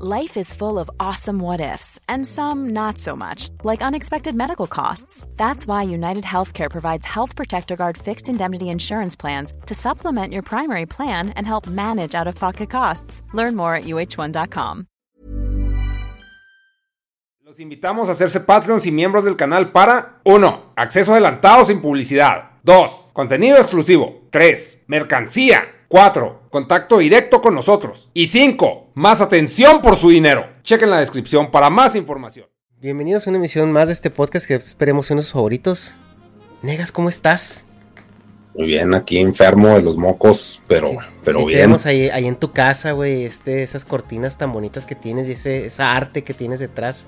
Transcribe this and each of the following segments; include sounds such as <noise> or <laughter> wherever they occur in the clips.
Life is full of awesome what ifs, and some not so much, like unexpected medical costs. That's why United Healthcare provides Health Protector Guard fixed indemnity insurance plans to supplement your primary plan and help manage out of pocket costs. Learn more at uh1.com. Los invitamos a hacerse Patreons y miembros del canal para 1. Acceso adelantado sin publicidad. 2. Contenido exclusivo. 3. Mercancía. 4. Contacto directo con nosotros. Y 5. Más atención por su dinero. Chequen la descripción para más información. Bienvenidos a una emisión más de este podcast que esperemos sean sus favoritos. Negas, ¿cómo estás? Muy bien, aquí enfermo de los mocos, pero, Sí, pero sí, bien. Tenemos ahí, ahí en tu casa, güey, este, esas cortinas tan bonitas que tienes y ese, esa arte que tienes detrás.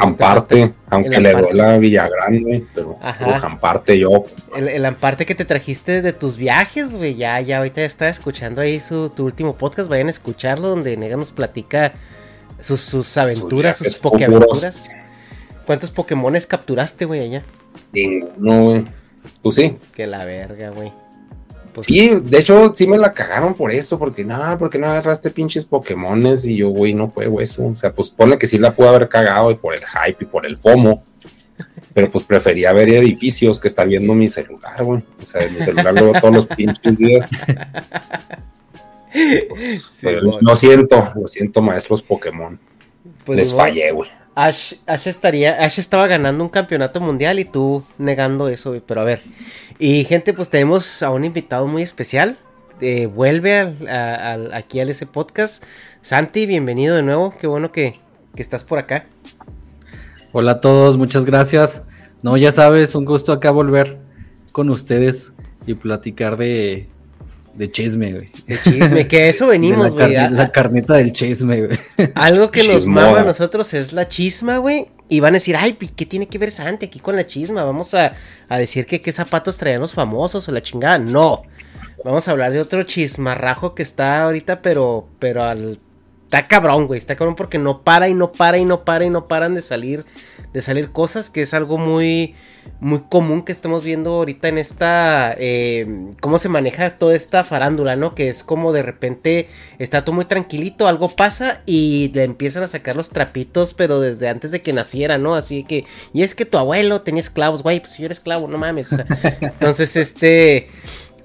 Amparte, aunque El le amparte. duela a Villagrande, pero, Amparte yo. El, el amparte que te trajiste de tus viajes, güey, ya, ya ahorita ya estaba escuchando ahí su, tu último podcast, vayan a escucharlo, donde Nega nos platica sus, sus aventuras, sus, viajes pokeaventuras. ¿Cuántos Pokémones capturaste, güey, allá? No, güey. Pues sí. Que la verga, güey. Pues, Sí, de hecho, sí me la cagaron por eso, porque no, porque no agarraste pinches Pokémones y yo, güey, no juego eso. O sea, pues pone que sí la pude haber cagado y por el hype y por el FOMO. Pero pues prefería ver edificios que estar viendo mi celular, güey. O sea, mi celular veo todos los pinches días. <laughs> Pues, Sí, bueno. lo siento, lo siento, maestros Pokémon. pues, Les fallé, güey. Ash, Ash estaría, Ash estaba ganando un campeonato mundial y tú negando eso, pero a ver. Y gente, pues tenemos a un invitado muy especial. eh, vuelve al- aquí al ese podcast. Santi, bienvenido de nuevo. Qué bueno que, que estás por acá. Hola a todos, muchas gracias. No, ya sabes, un gusto acá volver con ustedes y platicar de, de chisme, güey. De chisme, que a eso <laughs> venimos, la, güey. la carnita del chisme, güey. <laughs> Algo que nos mama a nosotros es la chisma, güey. Y van a decir, ay, ¿qué tiene que ver Santi aquí con la chisma? Vamos a, a decir que qué zapatos traían los famosos o la chingada. No. Vamos a hablar de otro chismarrajo que está ahorita, pero, pero al. Está cabrón, güey. Está cabrón porque no para y no para y no para y no paran de salir. De salir cosas que es algo muy. Muy común que estamos viendo ahorita en esta. eh, cómo se maneja toda esta farándula, ¿no? Que es como de repente está todo muy tranquilito, algo pasa y le empiezan a sacar los trapitos, pero desde antes de que naciera, ¿no? Así que, y es que tu abuelo tenía esclavos, güey, pues yo era esclavo, no mames. o sea, <laughs> entonces, este,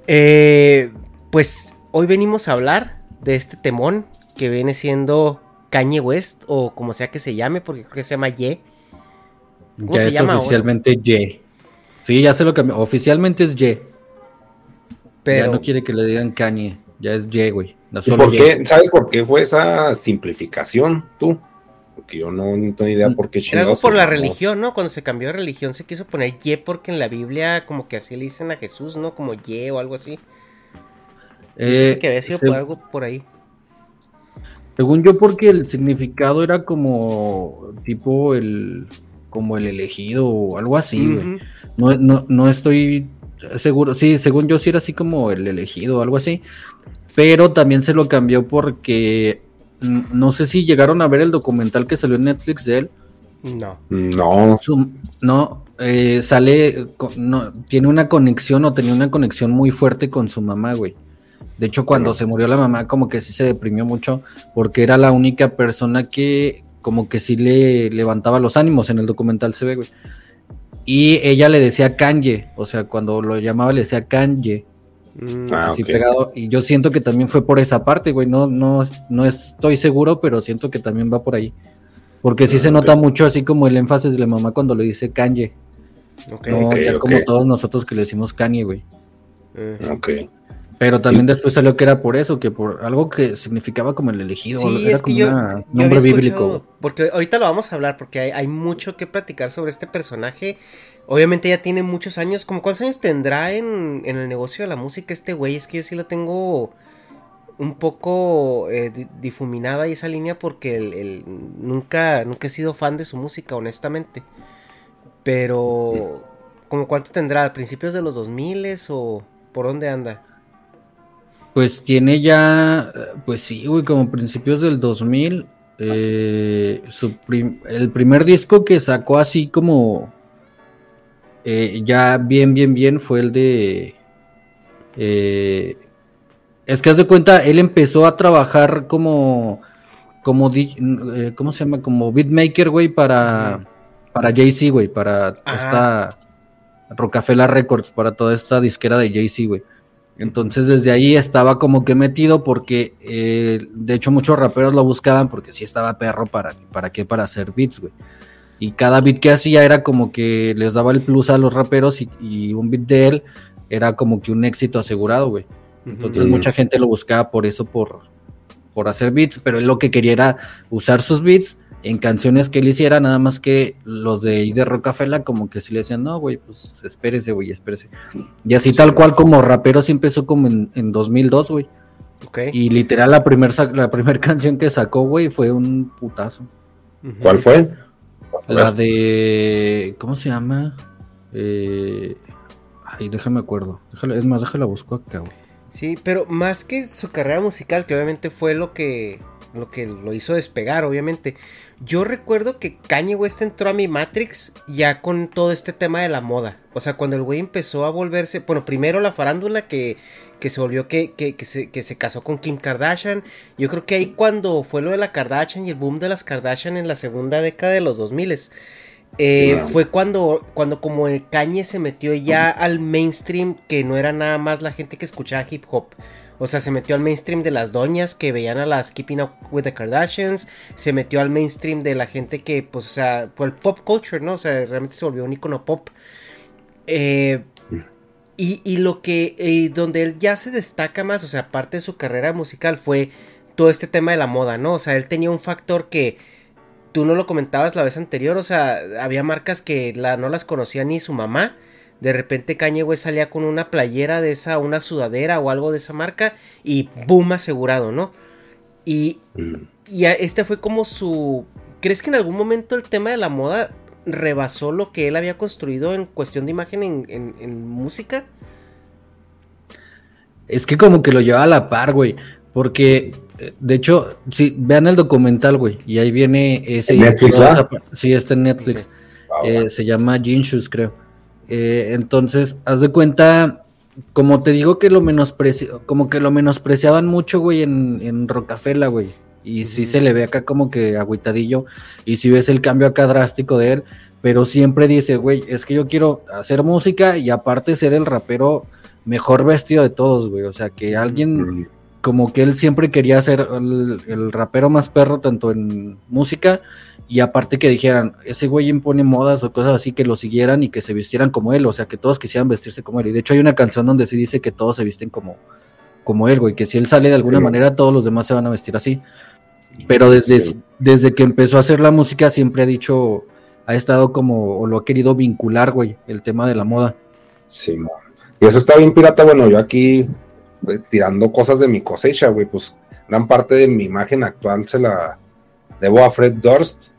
eh, pues hoy venimos a hablar de este temón que viene siendo Kanye West, o como sea que se llame, porque creo que se llama Ye. ¿Cómo ya se es llama ahora? oficialmente Y. Sí, ya se lo cambió. Oficialmente es Y. Pero, Ya no quiere que le digan Kanye. Ya es Y, güey. No ¿Y solo por qué? ¿Sabes por qué fue esa simplificación tú? Porque yo no, no tengo idea por qué Era algo por la llamó. religión, ¿no? Cuando se cambió de religión se quiso poner Ye porque en la Biblia como que así le dicen a Jesús, ¿no? Como Ye o algo así. Eh, que había sido se- por algo por ahí. Según yo, porque el significado era como tipo el como el elegido o algo así, güey. No, no, no estoy seguro. Sí, según yo sí era así como el elegido o algo así. Pero también se lo cambió porque no sé si llegaron a ver el documental que salió en Netflix de él. No. No, Su- no, eh, sale, no, tiene una conexión o tenía una conexión muy fuerte con su mamá, güey. De hecho, cuando Sí. se murió la mamá, como que sí se deprimió mucho, porque era la única persona que, como que sí le levantaba los ánimos en el documental, se ve, güey. Y ella le decía Kanye, o sea, cuando lo llamaba le decía Kanye, Mm, Ah, así pegado. Y yo siento que también fue por esa parte, güey. No, no, no estoy seguro, pero siento que también va por ahí. Porque sí Ah, se nota mucho así como el énfasis de la mamá cuando le dice Kanye. No, ya como todos nosotros que le decimos Kanye, güey. Mm. ok. Pero también después salió que era por eso, que por algo que significaba como el elegido. Sí, era es que como un nombre bíblico. porque ahorita lo vamos a hablar, porque hay, hay mucho que platicar sobre este personaje. Obviamente ya tiene muchos años, como cuántos años tendrá en, en el negocio de la música este güey, es que yo sí lo tengo un poco eh, di- difuminada ahí esa línea porque el, el- nunca, nunca he sido fan de su música, honestamente. Pero, ¿como cuánto tendrá? ¿A principios de los 2000 o por dónde anda? Pues tiene ya, pues sí, güey, como principios del 2000. eh, su prim- el primer disco que sacó así como eh, ya bien, bien, bien fue el de... eh, es que haz de cuenta, él empezó a trabajar como... como ¿Cómo se llama? Como beatmaker, güey, para, para Jay-Z, güey, para Ajá. esta Rockefeller Records, para toda esta disquera de Jay-Z, güey. Entonces desde ahí estaba como que metido porque eh, de hecho muchos raperos lo buscaban porque sí estaba perro para, para qué, para hacer beats, güey. Y cada beat que hacía era como que les daba el plus a los raperos y, y un beat de él era como que un éxito asegurado, güey. Entonces mucha gente lo buscaba por eso, por, por hacer beats, pero él lo que quería era usar sus beats en canciones que él hiciera, nada más que los de de Rockefeller como que sí le decían, no, güey, pues espérese, güey, espérese. Y así tal cual como rapero sí empezó como en, en 2002, güey. Ok. Y literal la primer, sac- la primer <laughs> canción que sacó, güey, fue un putazo. ¿Cuál fue? La de... ¿Cómo se llama? Eh... Ay, déjame acuerdo. Déjala- es más, déjala busco acá, güey. Sí, pero más que su carrera musical, que obviamente fue lo que lo que lo hizo despegar, obviamente. Yo recuerdo que Kanye West entró a mi Matrix ya con todo este tema de la moda. O sea, cuando el güey empezó a volverse, bueno, primero la farándula que, que se volvió que, que, que se, que se casó con Kim Kardashian. Yo creo que ahí cuando fue lo de la Kardashian y el boom de las Kardashian en la segunda década de los 2000 eh, Wow. fue cuando, cuando como el Kanye se metió ya al mainstream, que no era nada más la gente que escuchaba hip hop. O sea, se metió al mainstream de las doñas que veían a las Keeping Up with the Kardashians. Se metió al mainstream de la gente que, pues, o sea, por el pop culture, ¿no? O sea, realmente se volvió un icono pop. Eh, y, y lo que, donde él ya se destaca más, o sea, aparte de su carrera musical, fue todo este tema de la moda, ¿no? O sea, él tenía un factor que tú no lo comentabas la vez anterior, o sea, había marcas que la, no las conocía ni su mamá. De repente Kanye West salía con una playera de esa, una sudadera o algo de esa marca y boom asegurado, ¿no? Y, Mm. y este fue como su... ¿Crees que en algún momento el tema de la moda rebasó lo que él había construido en cuestión de imagen en, en- en música? Es que como que lo lleva a la par, güey. Porque, eh, de hecho, sí, vean el documental, güey. Y ahí viene ese... ¿En Netflix, esa pa- Sí, está en Netflix. Ah, Eh, se llama Jean Shoes, creo. Eh, entonces, haz de cuenta, como te digo que lo menosprecio, como que lo menospreciaban mucho, güey, en, en Rocafela, güey. Y sí se le ve acá como que agüitadillo. Y si ves el cambio acá drástico de él, pero siempre dice, güey, es que yo quiero hacer música y aparte ser el rapero mejor vestido de todos, güey. O sea, que alguien. Como que él siempre quería ser el, el rapero más perro, tanto en música y aparte que dijeran, ese güey impone modas o cosas así, que lo siguieran y que se vistieran como él, o sea, que todos quisieran vestirse como él. Y de hecho hay una canción donde sí dice que todos se visten como, como él, güey, que si él sale de alguna Sí. manera, todos los demás se van a vestir así. Pero desde, Sí. desde que empezó a hacer la música siempre ha dicho, ha estado como, o lo ha querido vincular, güey, el tema de la moda. Sí, y eso está bien pirata. Bueno, yo aquí tirando cosas de mi cosecha, güey, pues gran parte de mi imagen actual se la debo a Fred Durst.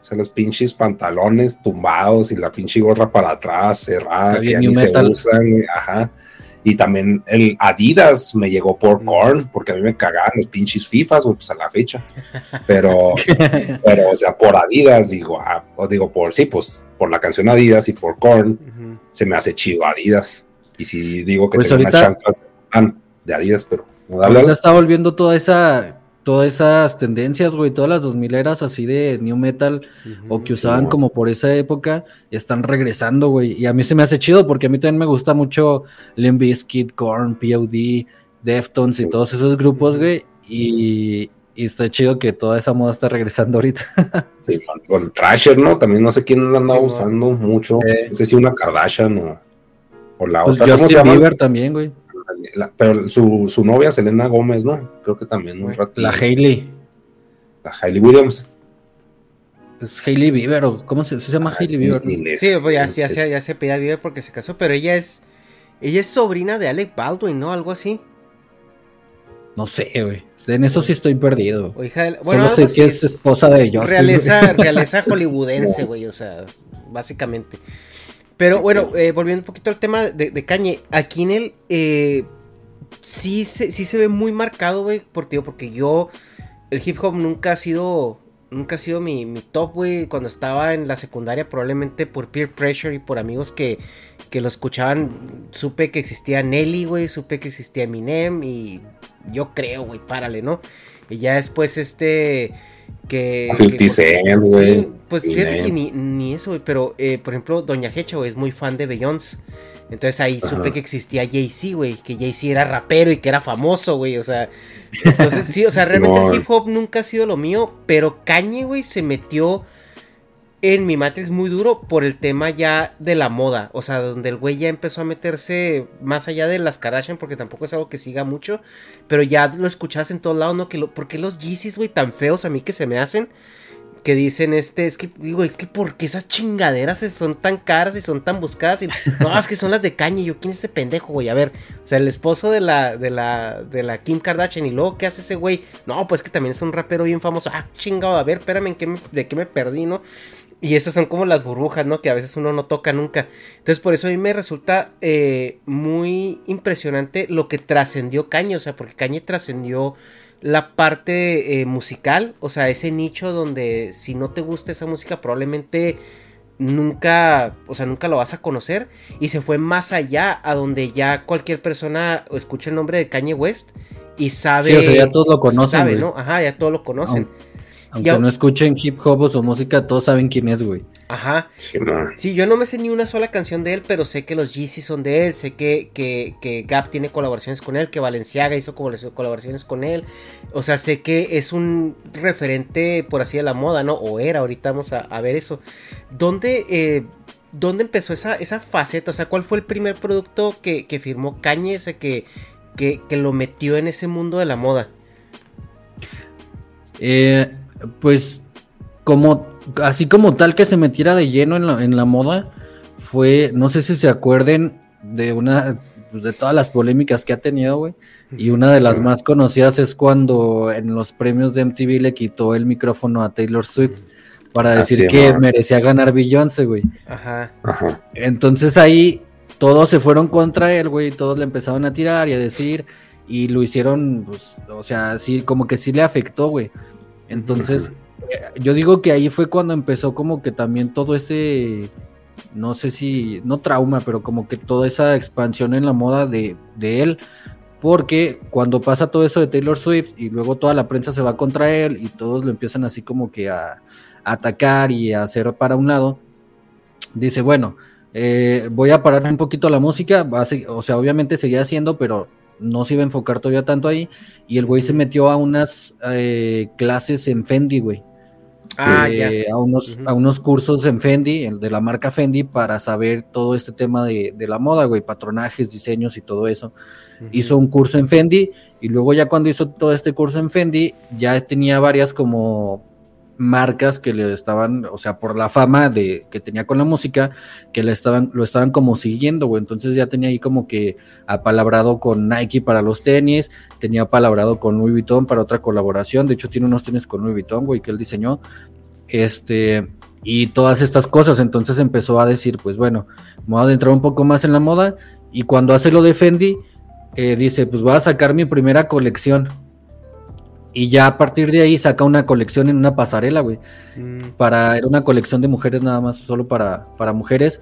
O sea, los pinches pantalones tumbados y la pinche gorra para atrás, cerrada, Está que bien ya ni se usan, ajá. Y también el Adidas me llegó por Korn, porque a mí me cagaban los pinches FIFAs, güey, pues a la fecha. Pero, <laughs> pero, o sea, por Adidas, digo, ah, o digo, por sí, pues por la canción Adidas y por Korn, Ujú. se me hace chido Adidas. Y si digo que Pues tengo ahorita- chanclas ah, de Adidas, pero Ahorita está volviendo toda esa, todas esas tendencias, güey, todas las dos mileras así de new metal o que usaban como por esa época, están regresando, güey. Y a mí se me hace chido porque a mí también me gusta mucho Limp Bizkit, Korn, POD, Deftones y Sí. todos esos grupos, güey. Y, y está chido que toda esa moda está regresando ahorita. <laughs> Sí, o el Trasher, ¿no? También no sé quién lo andaba Sí, usando mucho. Eh. No sé si una Kardashian o, o la Pues otra. ¿Cómo se Justin? Bieber también, güey. La- pero su, su novia, Selena Gómez, ¿no? Creo que también un rato. La Hailey. La Hailey Williams. Es Hailey Bieber, o ¿cómo se, se llama Ah, Hailey Bieber? inglés. Sí, pues ya, ya, se, ya se pedía Bieber porque se casó, pero ella es. Ella es sobrina de Alec Baldwin, ¿no? Algo así. No sé, güey. En eso sí estoy perdido. O hija de. Bueno, Solo sé que es esposa de Justin. realeza, realeza <laughs> hollywoodense, güey, o sea, básicamente. Pero bueno, eh, volviendo un poquito al tema de, de Kanye, aquí en él eh, sí, se, sí se ve muy marcado, güey, por, tío, porque yo, el hip hop nunca ha sido, nunca ha sido mi, mi top, güey, cuando estaba en la secundaria, probablemente por peer pressure y por amigos que, que lo escuchaban, supe que existía Nelly, güey, supe que existía Eminem y yo creo, güey, párale, ¿no? Y ya después este que... 50 que- Cent, güey. Sí, pues fíjate que ni, ni eso, güey, pero eh, por ejemplo, Doña Hecha, güey, es muy fan de Beyoncé. Entonces ahí Ajá. supe que existía Jay-Z, güey, que Jay-Z era rapero y que era famoso, güey, o sea, entonces sí, o sea, realmente No. el hip hop nunca ha sido lo mío, pero Kanye, güey, se metió en mi Matrix muy duro por el tema ya de la moda, o sea, donde el güey ya empezó a meterse más allá de las Kardashian, porque tampoco es algo que siga mucho, pero ya lo escuchas en todos lados, ¿no? Que lo, ¿Por qué los Yeezys, güey, tan feos a mí que se me hacen? Que dicen este, es que, digo, es que ¿por qué esas chingaderas son tan caras y son tan buscadas? Y, no, es que son las de caña. Y yo, ¿quién es ese pendejo, güey? A ver, o sea, el esposo de la, de la, de la Kim Kardashian. Y luego, ¿qué hace ese güey? No, pues que también es un rapero bien famoso. Ah, chingado, a ver, espérame, ¿en qué ¿de qué me perdí, no? Y estas son como las burbujas, ¿no? Que a veces uno no toca nunca. Entonces, por eso a mí me resulta eh, muy impresionante lo que trascendió Cañe. O sea, porque Cañe trascendió la parte eh, musical. O sea, ese nicho donde si no te gusta esa música, probablemente nunca, o sea, nunca lo vas a conocer. Y se fue más allá, a donde ya cualquier persona escucha el nombre de Kanye West y sabe. Sí, o sea, ya todos lo conocen, Sabe. ¿no? Ajá, ya todos lo conocen. Aunque Ya- no escuchen hip hop o su música, todos saben quién es, güey. Ajá. Sí, yo no me sé ni una sola canción de él, pero sé que los Yeezys son de él, sé que, que, que Gap tiene colaboraciones con él, que Valenciaga hizo colabor- colaboraciones con él. O sea, sé que es un referente, por así de la moda, ¿no? O era, ahorita vamos a, a ver eso. ¿Dónde, eh, ¿Dónde empezó esa, esa faceta? O sea, ¿cuál fue el primer producto que, que firmó Kanye, ese que, que, que lo metió en ese mundo de la moda? Eh, pues como así como tal que se metiera de lleno en la, en la moda fue, no sé si se acuerden de una pues, de todas las polémicas que ha tenido, güey. Y una de las Sí. más conocidas es cuando en los premios de MTV le quitó el micrófono a Taylor Swift para Ah, decir que no. merecía ganar Beyoncé, güey. Ajá. Ajá. Entonces ahí todos se fueron contra él, güey, todos le empezaron a tirar y a decir, y lo hicieron, pues, o sea, sí, como que sí le afectó, güey. Entonces, eh, yo digo que ahí fue cuando empezó como que también todo ese, no sé si, no trauma, pero como que toda esa expansión en la moda de, de él, porque cuando pasa todo eso de Taylor Swift y luego toda la prensa se va contra él y todos lo empiezan así como que a, a atacar y a hacer para un lado, dice, bueno, eh, voy a parar un poquito la música, o sea, obviamente seguía haciendo, pero no se iba a enfocar todavía tanto ahí, y el güey se metió a unas eh, clases en Fendi, güey. Ah, Eh, ya. a, unos, a unos cursos en Fendi, el de la marca Fendi, para saber todo este tema de, de la moda, güey, patronajes, diseños y todo eso. Hizo un curso en Fendi y luego ya cuando hizo todo este curso en Fendi, ya tenía varias como marcas que le estaban, o sea, por la fama de que tenía con la música, que le estaban, lo estaban como siguiendo, güey. Entonces ya tenía ahí como que apalabrado con Nike para los tenis, tenía apalabrado con Louis Vuitton para otra colaboración. De hecho, tiene unos tenis con Louis Vuitton, güey, que él diseñó. Este, y todas estas cosas. Entonces empezó a decir, pues bueno, me voy a adentrar un poco más en la moda. Y cuando hace lo de Fendi, eh, dice, pues voy a sacar mi primera colección. Y ya a partir de ahí saca una colección en una pasarela, güey. Mm, Para, era una colección de mujeres nada más, solo para, para mujeres.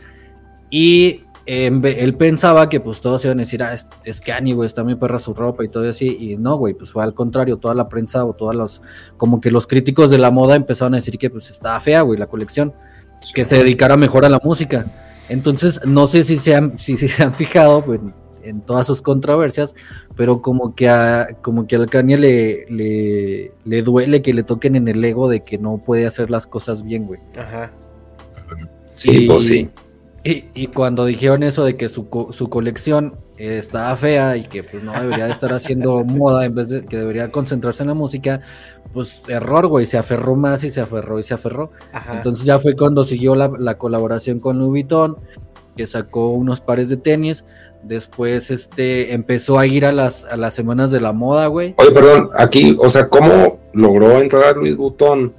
Y eh, él pensaba que pues todos iban a decir, ah, es, es Kanye, güey, está muy perra su ropa y todo así. Y no, güey, pues fue al contrario, toda la prensa o todos los, como que los críticos de la moda empezaron a decir que pues estaba fea, güey, la colección. Que se dedicara mejor a la música. Entonces, no sé si se han, si, si se han fijado pues, en todas sus controversias, pero como que a, como que al Kanye le, le, le duele que le toquen en el ego de que no puede hacer las cosas bien, güey. Ajá. Sí, Y- pues sí. Y, y cuando dijeron eso de que su, su colección estaba fea y que pues no debería de estar haciendo <laughs> moda en vez de que debería concentrarse en la música, pues error, güey, se aferró más y se aferró y se aferró. Ajá. Entonces ya fue cuando siguió la, la colaboración con Louis Vuitton, que sacó unos pares de tenis. Después este empezó a ir a las, a las semanas de la moda, güey. Oye, perdón, aquí, o sea, ¿cómo logró entrar a Luis Butón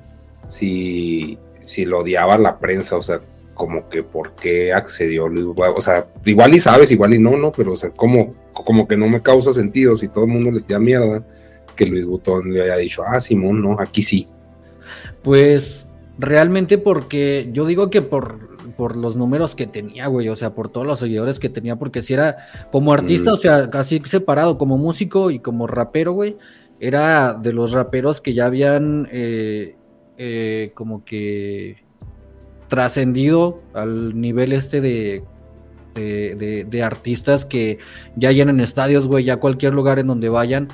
si, si lo odiaba la prensa? O sea, como que por qué accedió Luis Butón. O sea, igual y sabes, igual y no, no, pero o sea, como, como que no me causa sentido si todo el mundo le tira mierda que Luis Butón le haya dicho, ah, Simón, no, aquí sí. Pues realmente porque yo digo que por, por los números que tenía, güey, o sea, por todos los seguidores que tenía, porque si era como artista, Mm. o sea, casi separado, como músico y como rapero, güey, era de los raperos que ya habían eh, eh, como que trascendido al nivel este de, de, de- de artistas que ya llenan estadios, güey, ya cualquier lugar en donde vayan,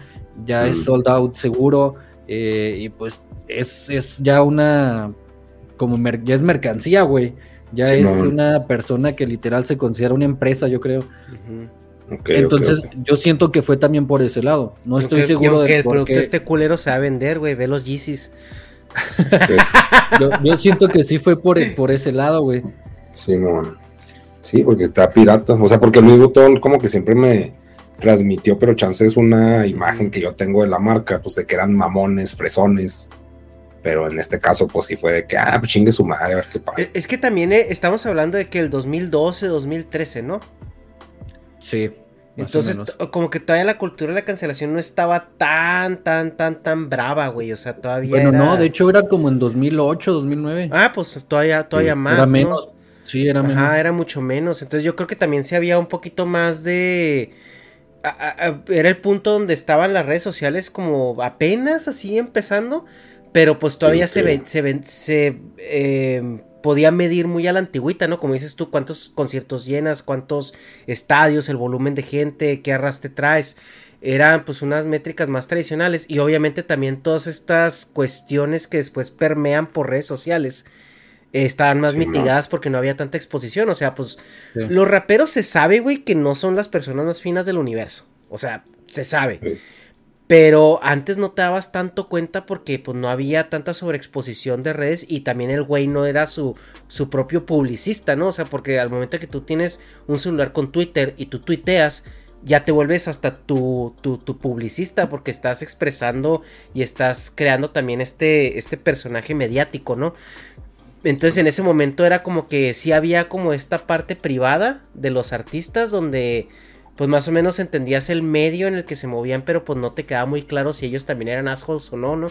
ya es Mm. sold out seguro, eh, y pues es, es ya una, como mer- ya es mercancía, güey. Ya Sí, es no. una persona que literal se considera una empresa, yo creo. Entonces, yo siento que fue también por ese lado. No estoy seguro de el por producto qué. este culero se va a vender, güey. Ve los Yeezys. <laughs> Yo, yo siento que sí fue por, por ese lado, güey. Simón. Sí, porque está pirata. O sea, porque Luis Butón como que siempre me transmitió, pero chance es una imagen que yo tengo de la marca, pues de que eran mamones, fresones. Pero en este caso, pues sí fue de que, ah, pues chingue su madre, a ver qué pasa. Es, es que también eh, estamos hablando de que el 2012, 2013, ¿no? Sí. Entonces, menos. como que todavía la cultura de la cancelación no estaba tan, tan, tan, tan brava, güey. O sea, todavía. Bueno, era- no, de hecho era como en 2008, 2009. Ah, pues todavía, todavía Sí, más. era ¿no? menos. Sí, era menos. Ajá, era mucho menos. Entonces yo creo que también sí había un poquito más de... a- a- a- era el punto donde estaban las redes sociales como apenas así empezando, pero pues todavía se, ve- se, se eh, podía medir muy a la antigüita, ¿no? Como dices tú, cuántos conciertos llenas, cuántos estadios, el volumen de gente, qué arrastre traes. Eran pues unas métricas más tradicionales y obviamente también todas estas cuestiones que después permean por redes sociales eh, estaban más Sí, ¿no? mitigadas porque no había tanta exposición. O sea, pues Sí. los raperos se sabe, güey, que no son las personas más finas del universo. O sea, se sabe. Pero antes no te dabas tanto cuenta porque pues no había tanta sobreexposición de redes y también el güey no era su, su propio publicista, ¿no? O sea, porque al momento que tú tienes un celular con Twitter y tú tuiteas, ya te vuelves hasta tu, tu, tu publicista porque estás expresando y estás creando también este, este personaje mediático, ¿no? Entonces en ese momento era como que sí había como esta parte privada de los artistas donde pues más o menos entendías el medio en el que se movían, pero pues no te quedaba muy claro si ellos también eran assholes o no, ¿no?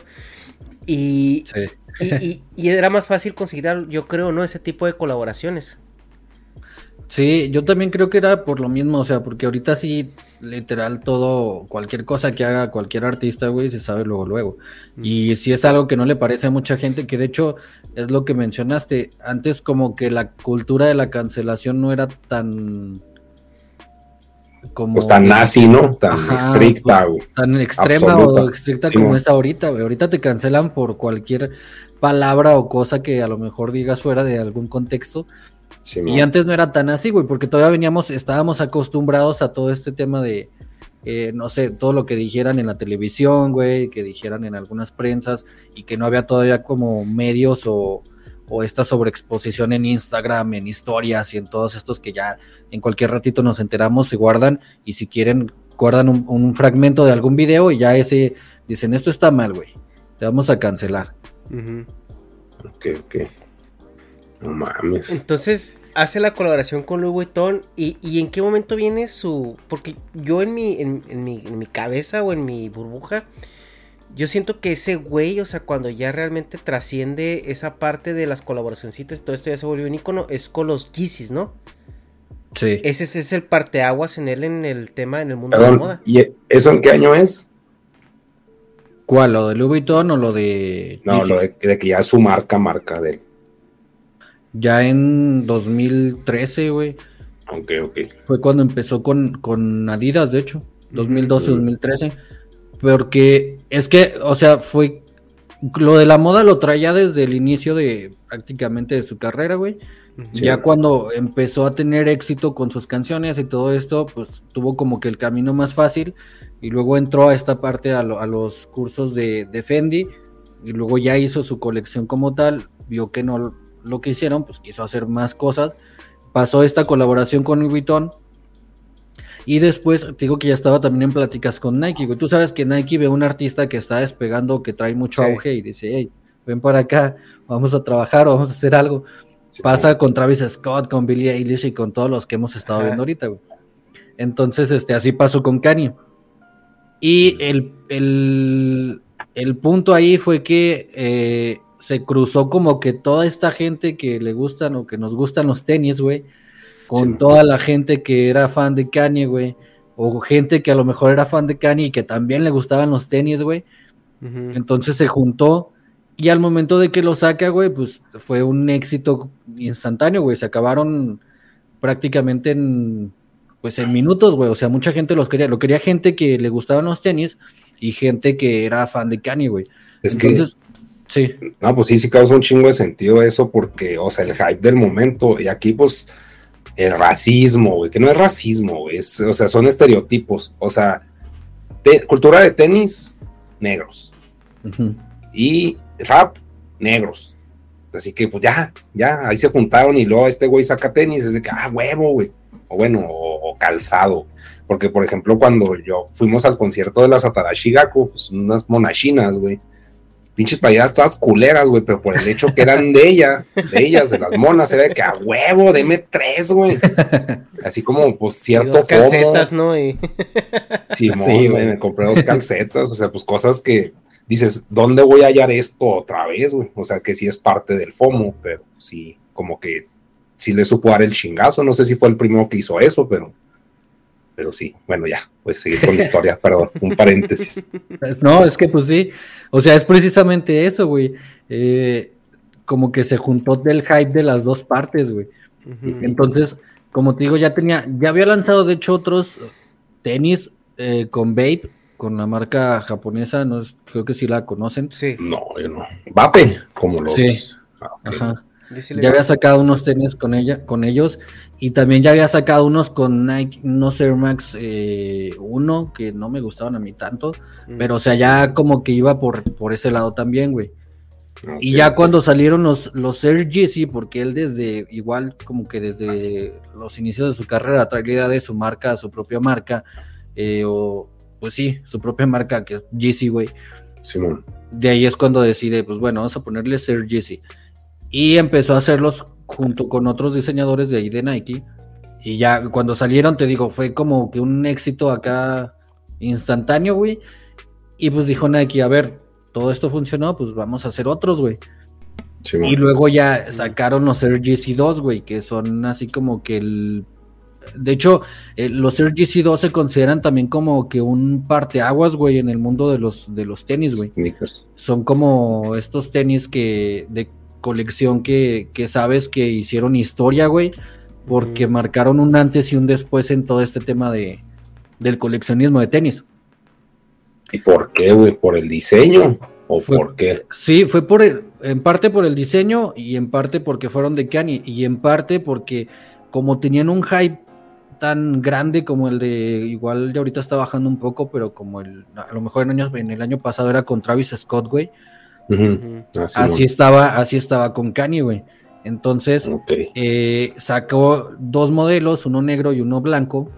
Y, Sí. y, y- y era más fácil conseguir, yo creo, ¿no? Ese tipo de colaboraciones. Sí, yo también creo que era por lo mismo, o sea, porque ahorita sí, literal, todo, cualquier cosa que haga cualquier artista, güey, se sabe luego, luego. Y si es algo que no le parece a mucha gente, que de hecho es lo que mencionaste, antes como que la cultura de la cancelación no era tan... Como Pues tan nazi, ¿no? Tan Ajá, estricta, pues, güey. tan extrema Absoluta. o estricta Sí, como es ahorita, güey. Ahorita te cancelan por cualquier palabra o cosa que a lo mejor digas fuera de algún contexto. Y antes no era tan así, güey, porque todavía veníamos, estábamos acostumbrados a todo este tema de, eh, no sé, todo lo que dijeran en la televisión, güey, que dijeran en algunas prensas y que no había todavía como medios o, o esta sobreexposición en Instagram, en historias y en todos estos que ya en cualquier ratito nos enteramos, se guardan y si quieren guardan un, un fragmento de algún video y ya ese dicen, esto está mal, güey, te vamos a cancelar. Ok, ok. No mames. Entonces hace la colaboración con Louis Vuitton y, y en qué momento viene su... Porque yo en mi, en, en mi, en mi cabeza o en mi burbuja, yo siento que ese güey, o sea, cuando ya realmente trasciende esa parte de las colaboracioncitas y todo esto ya se volvió un icono, es con los Yeezys, ¿no? Sí. Ese, ese es el parteaguas en él en el tema, en el mundo de la moda. ¿y eso en qué año es? ¿Cuál? ¿Lo de Louis Vuitton o lo de... No, Yeezy? lo de, de que ya es su marca, marca de él. Ya en 2013, güey. Ok, ok. Fue cuando empezó con, con Adidas, de hecho. 2012, Ujú. 2013. Porque es que, o sea, fue. Lo de la moda lo traía desde el inicio de prácticamente de su carrera, güey. Ya cuando empezó a tener éxito con sus canciones y todo esto, pues tuvo como que el camino más fácil y luego entró a esta parte a, lo- a los cursos de, de Fendi y luego ya hizo su colección como tal, vio que no lo que hicieron, pues quiso hacer más cosas, pasó esta colaboración con Louis Vuitton y después te digo que ya estaba también en pláticas con Nike, güey. Tú sabes que Nike ve a un artista que está despegando, que trae mucho Sí. auge y dice, hey, ven para acá, vamos a trabajar o vamos a hacer algo. Sí, Pasa con Travis Scott, con Billie Eilish y con todos los que hemos estado Ajá. viendo ahorita, güey. Entonces, este, así pasó con Kanye. Y el, el, el punto ahí fue que eh, se cruzó como que toda esta gente que le gustan o que nos gustan los tenis, güey, con Sí. toda la gente que era fan de Kanye, güey, o gente que a lo mejor era fan de Kanye y que también le gustaban los tenis, güey. Entonces se juntó y al momento de que lo saca, güey, pues fue un éxito instantáneo, güey. Se acabaron prácticamente en, pues en minutos, güey. O sea, mucha gente los quería. Lo quería gente que le gustaban los tenis y gente que era fan de Kanye, güey. Es que, Entonces, sí, no, pues sí, sí causa un chingo de sentido eso, porque, o sea, el hype del momento, y aquí, pues, el racismo, güey, que no es racismo, güey, es, o sea, son estereotipos, o sea, te- cultura de tenis, negros, y rap, negros. Así que, pues ya, ya, ahí se juntaron y luego este güey saca tenis, es de que, ah, huevo, güey, o bueno, o, o calzado. Porque, por ejemplo, cuando yo fuimos al concierto de las Atarashi Gaku, pues unas monachinas, güey, pinches playeras todas culeras, güey, pero por el hecho que eran de ella, de ellas, de las monas, era de que a huevo, deme tres, güey. Así como, pues, Y cierto dos calcetas, FOMO. ¿no? Y... <laughs> Sí, güey, güey. me compré dos calcetas, o sea, pues cosas que dices, ¿dónde voy a hallar esto otra vez, güey? O sea, que sí es parte del FOMO, pero sí, como que sí le supo dar el chingazo, no sé si fue el primero que hizo eso, pero, pero sí, bueno, ya, pues seguir con la historia, <laughs> perdón, un paréntesis. Es- No, es que pues sí, o sea, es precisamente eso, güey. Eh, como que se juntó del hype de las dos partes, güey. Entonces, como te digo, ya tenía, ya había lanzado de hecho otros tenis eh, con Babe, con la marca japonesa, no es- creo que sí la conocen. Sí. No, yo no. Vape, como los... Sí. Ah. Ajá. Sí Ya había sacado unos tenis con ella, con ellos, y también ya había sacado unos con Nike, unos Air Max eh, 1, que no me gustaban a mí tanto, Mm. pero o sea, ya como que iba por, por ese lado también, güey. Y ya cuando salieron los, los Air Yeezy, porque él desde, igual como que desde los inicios de su carrera trae la idea de su marca, su propia marca, eh, o pues sí, su propia marca que es Yeezy, güey. Simón. De ahí es cuando decide, pues bueno, vamos a ponerle Air Yeezy. Y empezó a hacerlos junto con otros diseñadores de ahí de Nike. Y ya cuando salieron, te digo, fue como que un éxito acá instantáneo, güey. Y pues dijo Nike, a ver, todo esto funcionó, pues vamos a hacer otros, güey. Y luego ya sacaron los Air GC 2, güey, que son así como que el... De hecho, eh, los Air GC 2 se consideran también como que un parteaguas, güey, en el mundo de los, de los tenis, güey. Sneakers. Son como estos tenis que de colección que, que sabes que hicieron historia, güey, porque marcaron un antes y un después en todo este tema de, del coleccionismo de tenis. ¿Y por qué, güey? ¿Por el diseño? ¿O Fue- por qué? Sí, fue por el- en parte por el diseño y en parte porque fueron de Kanye y en parte porque como tenían un hype tan grande como el de igual ya ahorita está bajando un poco, pero como el a lo mejor en años en el año pasado era con Travis Scott, güey. Ah. Así estaba, así estaba con Kanye, güey. Entonces, eh, sacó dos modelos, uno negro y uno blanco.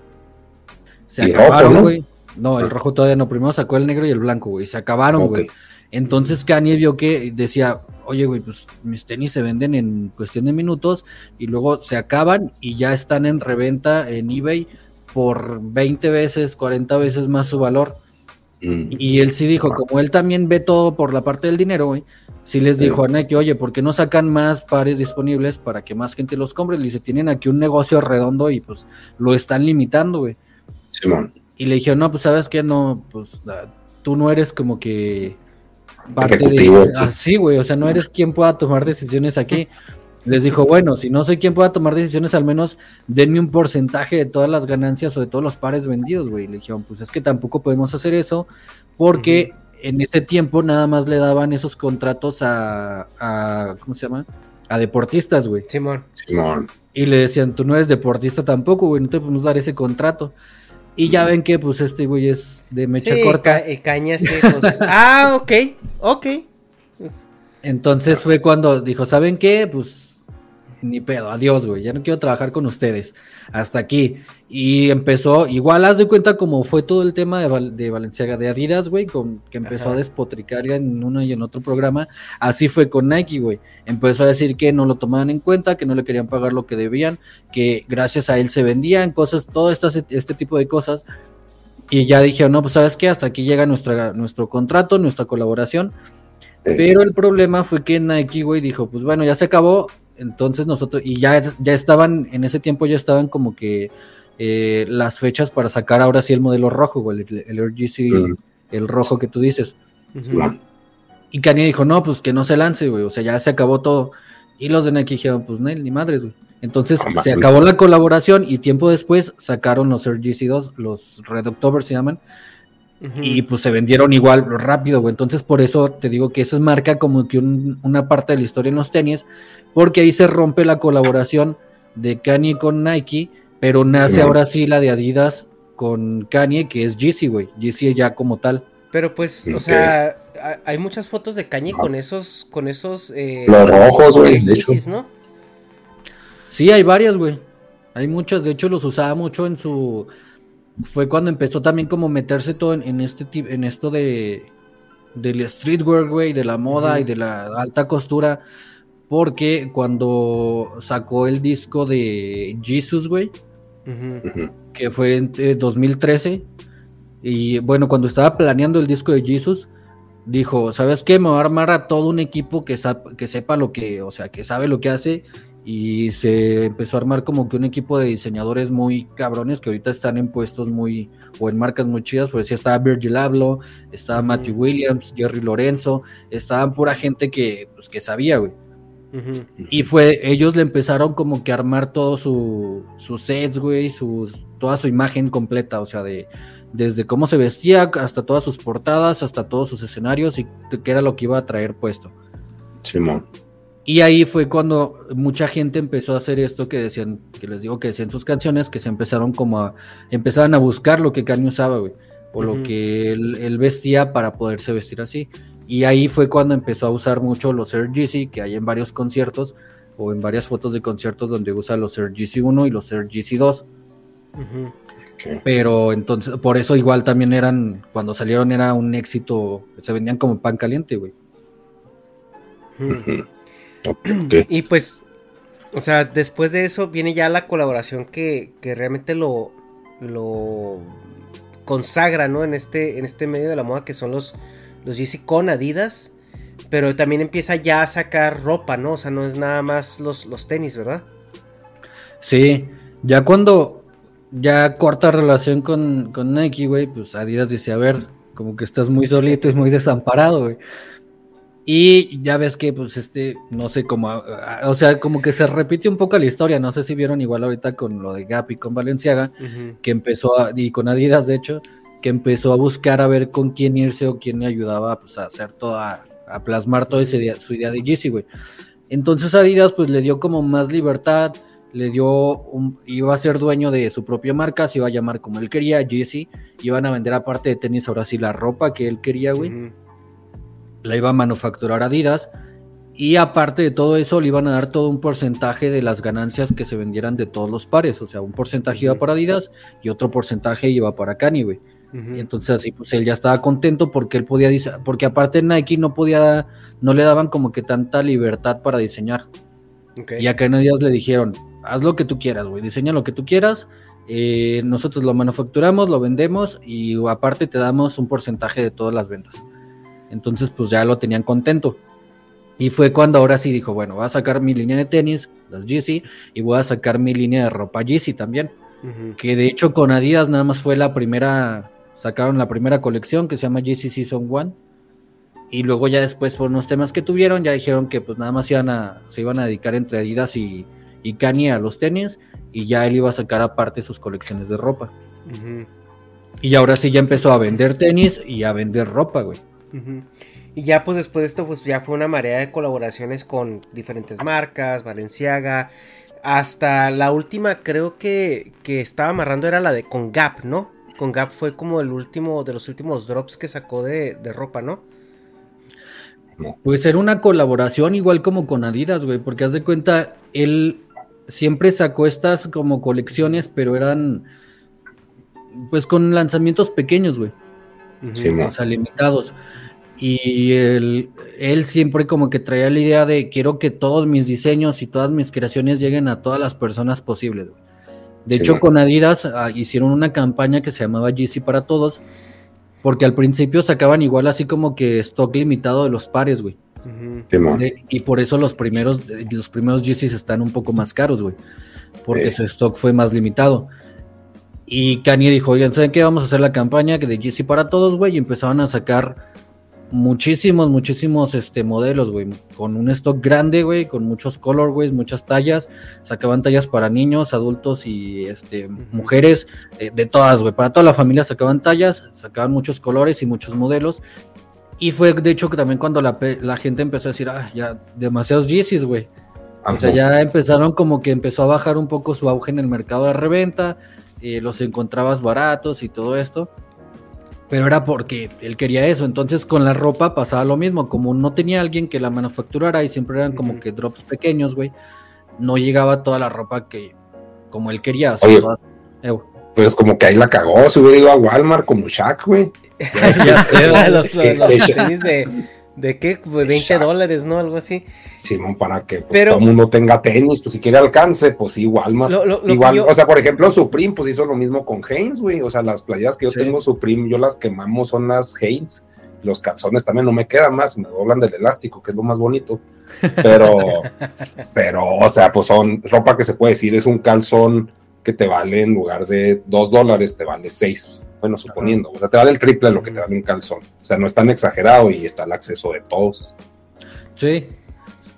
Se Y acabaron, güey. No, el rojo todavía no. Primero sacó el negro y el blanco, güey. Se acabaron, güey. Entonces Kanye vio que decía, oye, güey, pues mis tenis se venden en cuestión de minutos y luego se acaban y ya están en reventa en eBay por 20 veces, 40 veces más su valor. Mm. Y él sí dijo, como él también ve todo por la parte del dinero, güey, sí les Sí. dijo a Nike, oye, ¿por qué no sacan más pares disponibles para que más gente los compre? Le dice, tienen aquí un negocio redondo y pues lo están limitando, güey. Simón. Y le dijeron, no, pues sabes que no, pues ah, tú no eres como que parte Ejecutivo. de... Así, güey, o sea, no eres quien pueda tomar decisiones aquí. <laughs> Les dijo, bueno, si no soy quien pueda tomar decisiones, al menos denme un porcentaje de todas las ganancias o de todos los pares vendidos, güey. Le dijeron, pues es que tampoco podemos hacer eso porque en ese tiempo nada más le daban esos contratos a, a ¿cómo se llama? a deportistas, güey. Simón. Simón. Y le decían, tú no eres deportista tampoco, güey, no te podemos dar ese contrato. Y ya ven que, pues, este güey es de mecha Sí, corta. ca- cañas, pues, <laughs> ah, ok, ok. Entonces fue cuando dijo, ¿saben qué? Pues ni pedo, adiós, güey, ya no quiero trabajar con ustedes. Hasta aquí. Y empezó, igual haz de cuenta como fue todo el tema de, Val- de Valenciaga, de Adidas, güey, con, que empezó Ajá. a despotricar ya en uno y en otro programa. Así fue con Nike, güey. Empezó a decir que no lo tomaban en cuenta, que no le querían pagar lo que debían, que gracias a él se vendían cosas, todo estas, este tipo de cosas. Y ya dijeron, no, pues sabes qué, hasta aquí llega nuestra, nuestro contrato, nuestra colaboración. Pero el problema fue que Nike, güey, dijo, pues bueno, ya se acabó, entonces nosotros, y ya, ya estaban, en ese tiempo ya estaban como que eh, las fechas para sacar ahora sí el modelo rojo, güey, el, el RGC, el rojo que tú dices. Y Kanye dijo, no, pues que no se lance, güey, o sea, ya se acabó todo. Y los de Nike dijeron, pues no, ni madres, güey. Entonces se mames. acabó la colaboración y tiempo después sacaron los RGC2, los Red October se llaman, Y pues se vendieron igual rápido, güey. Entonces, por eso te digo que eso es marca como que un- una parte de la historia en los tenis, porque ahí se rompe la colaboración de Kanye con Nike, pero nace ahora sí la de Adidas con Kanye, que es Yeezy, güey. Yeezy ya como tal. Pero pues, o sea, ha- hay muchas fotos de Kanye con esos, con esos, eh, Los rojos, güey, de hecho. Yeezys, ¿no? Sí, hay varias, güey. Hay muchas, de hecho los usaba mucho en su... Fue cuando empezó también como meterse todo en, en este en esto de del streetwear, güey, de la moda y de la alta costura, porque cuando sacó el disco de Jesus, güey, que fue en eh, 2013, y bueno, cuando estaba planeando el disco de Jesus, dijo, ¿sabes qué? Me voy a armar a todo un equipo que, que sepa lo que, o sea, que sabe lo que hace, y se empezó a armar como que un equipo de diseñadores muy cabrones que ahorita están en puestos muy, o en marcas muy chidas, pues sí estaba Virgil Abloh, estaba Matthew Williams, Jerry Lorenzo, estaban pura gente que, pues, que sabía, güey. Y fue, ellos le empezaron como que a armar todo su, sus sets, güey, sus, toda su imagen completa, o sea, de desde cómo se vestía hasta todas sus portadas, hasta todos sus escenarios y qué era lo que iba a traer puesto. Simón. Y ahí fue cuando mucha gente empezó a hacer esto que decían, que les digo que decían sus canciones, que se empezaron como a, empezaban a buscar lo que Kanye usaba, güey, o lo que él, él vestía para poderse vestir así. Y ahí fue cuando empezó a usar mucho los Air Yeezy, que hay en varios conciertos, o en varias fotos de conciertos donde usa los Air Yeezy 1 y los Air Yeezy 2. Ujú. Ok. Pero entonces, por eso igual también eran, cuando salieron era un éxito, se vendían como pan caliente, güey. Y pues, o sea, después de eso viene ya la colaboración que, que realmente lo, lo consagra, ¿no? En este, en este medio de la moda que son los, los Yeezy con Adidas. Pero también empieza ya a sacar ropa, ¿no? O sea, no es nada más los, los tenis, ¿verdad? Sí, ya cuando ya corta relación con, con Nike, güey, pues Adidas dice, a ver, como que estás muy solito y muy desamparado, güey. Y ya ves que, pues, este, no sé cómo, o sea, como que se repite un poco la historia, no sé si vieron igual ahorita con lo de Gap y con Valenciaga, que empezó, a- y con Adidas, de hecho, que empezó a buscar a ver con quién irse o quién le ayudaba, pues, a hacer toda, a plasmar toda su idea de Yeezy, güey. Entonces Adidas, pues, le dio como más libertad, le dio, un, iba a ser dueño de su propia marca, se iba a llamar como él quería, Yeezy, iban a vender aparte de tenis, ahora sí, la ropa que él quería, güey. La iba a manufacturar Adidas y aparte de todo eso le iban a dar todo un porcentaje de las ganancias que se vendieran de todos los pares, o sea, un porcentaje iba para Adidas y otro porcentaje iba para Kanye, güey. Y entonces así pues él ya estaba contento porque él podía porque aparte Nike no podía no le daban como que tanta libertad para diseñar. Ok. Y a Kanye Adidas le dijeron, haz lo que tú quieras, güey, diseña lo que tú quieras. eh, nosotros lo manufacturamos, lo vendemos y aparte te damos un porcentaje de todas las ventas. Entonces, pues ya lo tenían contento. Y fue cuando ahora sí dijo, bueno, voy a sacar mi línea de tenis, las Yeezy, y voy a sacar mi línea de ropa Yeezy también. Que de hecho con Adidas nada más fue la primera, sacaron la primera colección que se llama Yeezy Season 1. Y luego ya después por unos temas que tuvieron, ya dijeron que pues nada más iban a, se iban a dedicar entre Adidas y, y Kanye a los tenis. Y ya él iba a sacar aparte sus colecciones de ropa. Y ahora sí ya empezó a vender tenis y a vender ropa, güey. Y ya pues después de esto pues ya fue una marea de colaboraciones con diferentes marcas, Valenciaga, hasta la última creo que, que estaba amarrando era la de con Gap, ¿no? Con Gap fue como el último de los últimos drops que sacó de, de ropa, ¿no? Puede ser una colaboración igual como con Adidas, güey, porque haz de cuenta, él siempre sacó estas como colecciones, pero eran pues con lanzamientos pequeños, güey. Sí, o sea, limitados. Y él, él siempre como que traía la idea de quiero que todos mis diseños y todas mis creaciones lleguen a todas las personas posibles. De Sí, hecho, man. con Adidas ah, hicieron una campaña que se llamaba Yeezy para todos, porque al principio sacaban igual así como que stock limitado de los pares, güey. Simón. De- y por eso los primeros, los primeros Yeezys están un poco más caros, güey. Porque Sí. su stock fue más limitado. Y Kanye dijo, oigan, ¿saben qué? Vamos a hacer la campaña de Yeezy para todos, güey. Y empezaron a sacar muchísimos, muchísimos este, modelos, güey. Con un stock grande, güey. Con muchos colorways, muchas tallas. Sacaban tallas para niños, adultos y este, mujeres. eh, de todas, güey. Para toda la familia sacaban tallas. Sacaban muchos colores y muchos modelos. Y fue de hecho que también cuando la, la gente empezó a decir, ah, ya demasiados Yeezys, güey. O sea, ya empezaron como que empezó a bajar un poco su auge en el mercado de reventa, eh, los encontrabas baratos y todo esto. Pero era porque él quería eso. Entonces con la ropa pasaba lo mismo. Como no tenía alguien que la manufacturara y siempre eran como que drops pequeños, güey, no llegaba toda la ropa que como él quería. o sea, Oye. toda- Eh, güey. Pues como que ahí la cagó, se hubiera ido a Walmart como Shaq, güey. <laughs> <laughs> Ya sé, güey. los, los, <laughs> los De- tenis de, qué, Pues 20 Shaq. dólares, ¿no? Algo así. Simón, para que pues, Pero- todo el mundo tenga tenis, pues si quiere alcance, pues sí. Lo- lo- Igual, que yo- o sea, por ejemplo, Supreme, pues hizo lo mismo con Hanes, güey. O sea, las playeras que yo Sí. tengo Supreme, yo las quemamos son las Hanes. Los calzones también no me quedan más, me doblan del elástico, que es lo más bonito. Pero, <laughs> pero, o sea, pues son ropa que se puede decir, es un calzón que te vale en lugar de dos dólares, te vale seis. Bueno, suponiendo, o sea, te vale el triple de lo que te vale un calzón. O sea, no es tan exagerado y está el acceso de todos. Sí.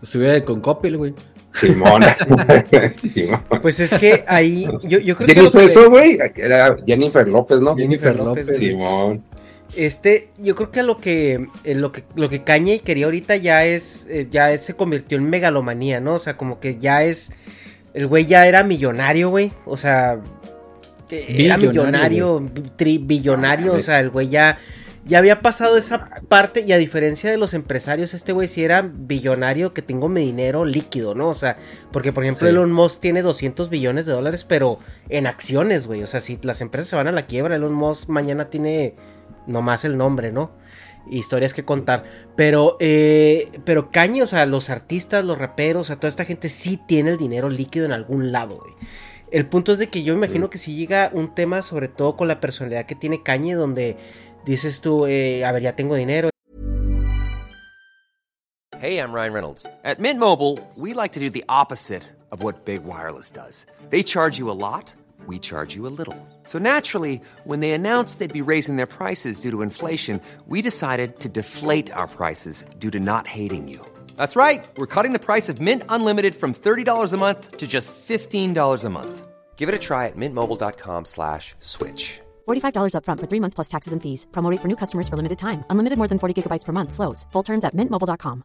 Se hubiera con Coppel, güey. <laughs> <laughs> Simón. Pues es que ahí, yo, yo creo que. ¿Quién lo hizo que- eso, güey? Era Jennifer López, ¿no? Jennifer López. Simón. Este, yo creo que lo que eh, lo que lo que Kanye quería ahorita ya es eh, ya es- se convirtió en megalomanía, ¿no? O sea, como que ya es el güey ya era millonario, güey. O sea, era millonario, tri- billonario, Ah, o sea, el güey ya ya había pasado esa parte y a diferencia de los empresarios, este güey sí era billonario que tengo mi dinero líquido, ¿no? O sea, porque por ejemplo Sí. Elon Musk tiene 200 billones de dólares, pero en acciones, güey. O sea, si las empresas se van a la quiebra, Elon Musk mañana tiene nomás el nombre, ¿no? Historias que contar. Pero, eh, pero Kanye, o sea, los artistas, los raperos, o sea, toda esta gente sí tiene el dinero líquido en algún lado, güey. El punto es de que yo me imagino que si llega un tema, sobre todo con la personalidad que tiene Kanye, donde dices tú, eh, a ver, ya tengo dinero, Hey, I'm Ryan Reynolds. At Mint Mobile, we like to do the opposite of what Big Wireless does. They charge you a lot, we charge you a little. So naturally, when they announced they'd be raising their prices due to inflation, we decided to deflate our prices due to not hating you. That's right. We're cutting the price of Mint Unlimited from $30 a month to just $15 a month. Give it a try at mintmobile.com slash switch. $45 upfront for three months plus taxes and fees. Promo rate for new customers for limited time. Unlimited more than 40 gigabytes per month. Slows. Full terms at mintmobile.com.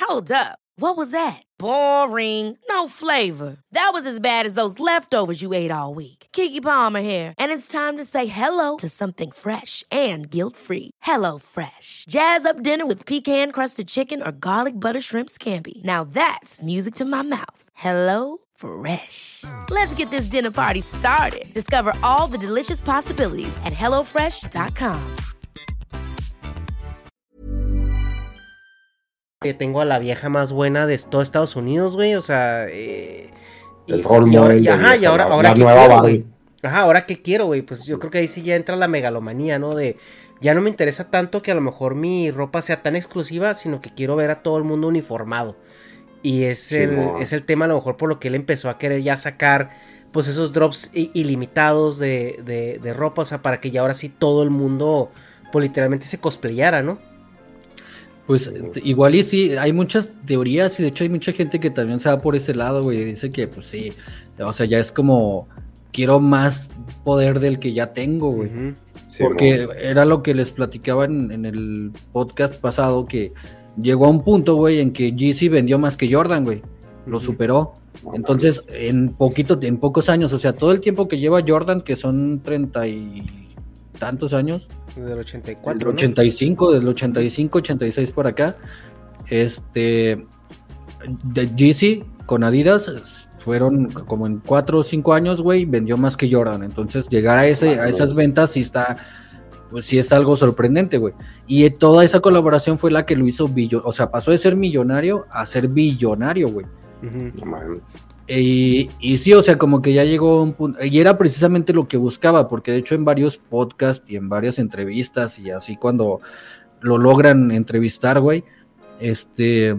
Hold up. What was that? Boring. No flavor. That was as bad as those leftovers you ate all week. Kiki Palmer here, and it's time to say hello to something fresh and guilt-free. Hello Fresh. Jazz up dinner with pecan-crusted chicken or garlic butter shrimp scampi. Now that's music to my mouth. Hello Fresh. Let's get this dinner party started. Discover all the delicious possibilities at hellofresh.com. tengo a la vieja más buena de todo Estados Unidos, güey, o sea... eh, El role y ahora- model y de Ajá, y ahora, la- ahora la ¿qué nueva quiero, Barbie. güey? Ajá, ahora qué quiero, güey, pues yo creo que ahí sí ya entra la megalomanía, ¿no? De, ya no me interesa tanto que a lo mejor mi ropa sea tan exclusiva, sino que quiero ver a todo el mundo uniformado. Y es, Sí, el, es el tema a lo mejor por lo que él empezó a querer ya sacar pues esos drops ilimitados de, de, de ropa, o sea, para que ya ahora sí todo el mundo pues literalmente se cosplayara, ¿no? Pues igual y sí, hay muchas teorías y de hecho hay mucha gente que también se va por ese lado, güey. Dice que pues sí, o sea, ya es como quiero más poder del que ya tengo, güey. Sí, Porque era lo que les platicaba en, en el podcast pasado, que llegó a un punto, güey, en que Yeezy vendió más que Jordan, güey. Lo superó. Entonces, en poquito, en pocos años, o sea, todo el tiempo que lleva Jordan, que son treinta y tantos años, Del del 84. ¿no? 85, del 85, 86 por acá, este, de Yeezy con Adidas fueron como en 4 o 5 años, güey, vendió más que Jordan. Entonces, llegar a, ese, a esas ventas sí está, pues sí es algo sorprendente, güey. Y toda esa colaboración fue la que lo hizo billo, o sea, pasó de ser millonario a ser billonario, güey. No mames. Y, y sí, o sea, como que ya llegó un punto, y era precisamente lo que buscaba, porque de hecho en varios podcasts y en varias entrevistas y así cuando lo logran entrevistar, güey, este,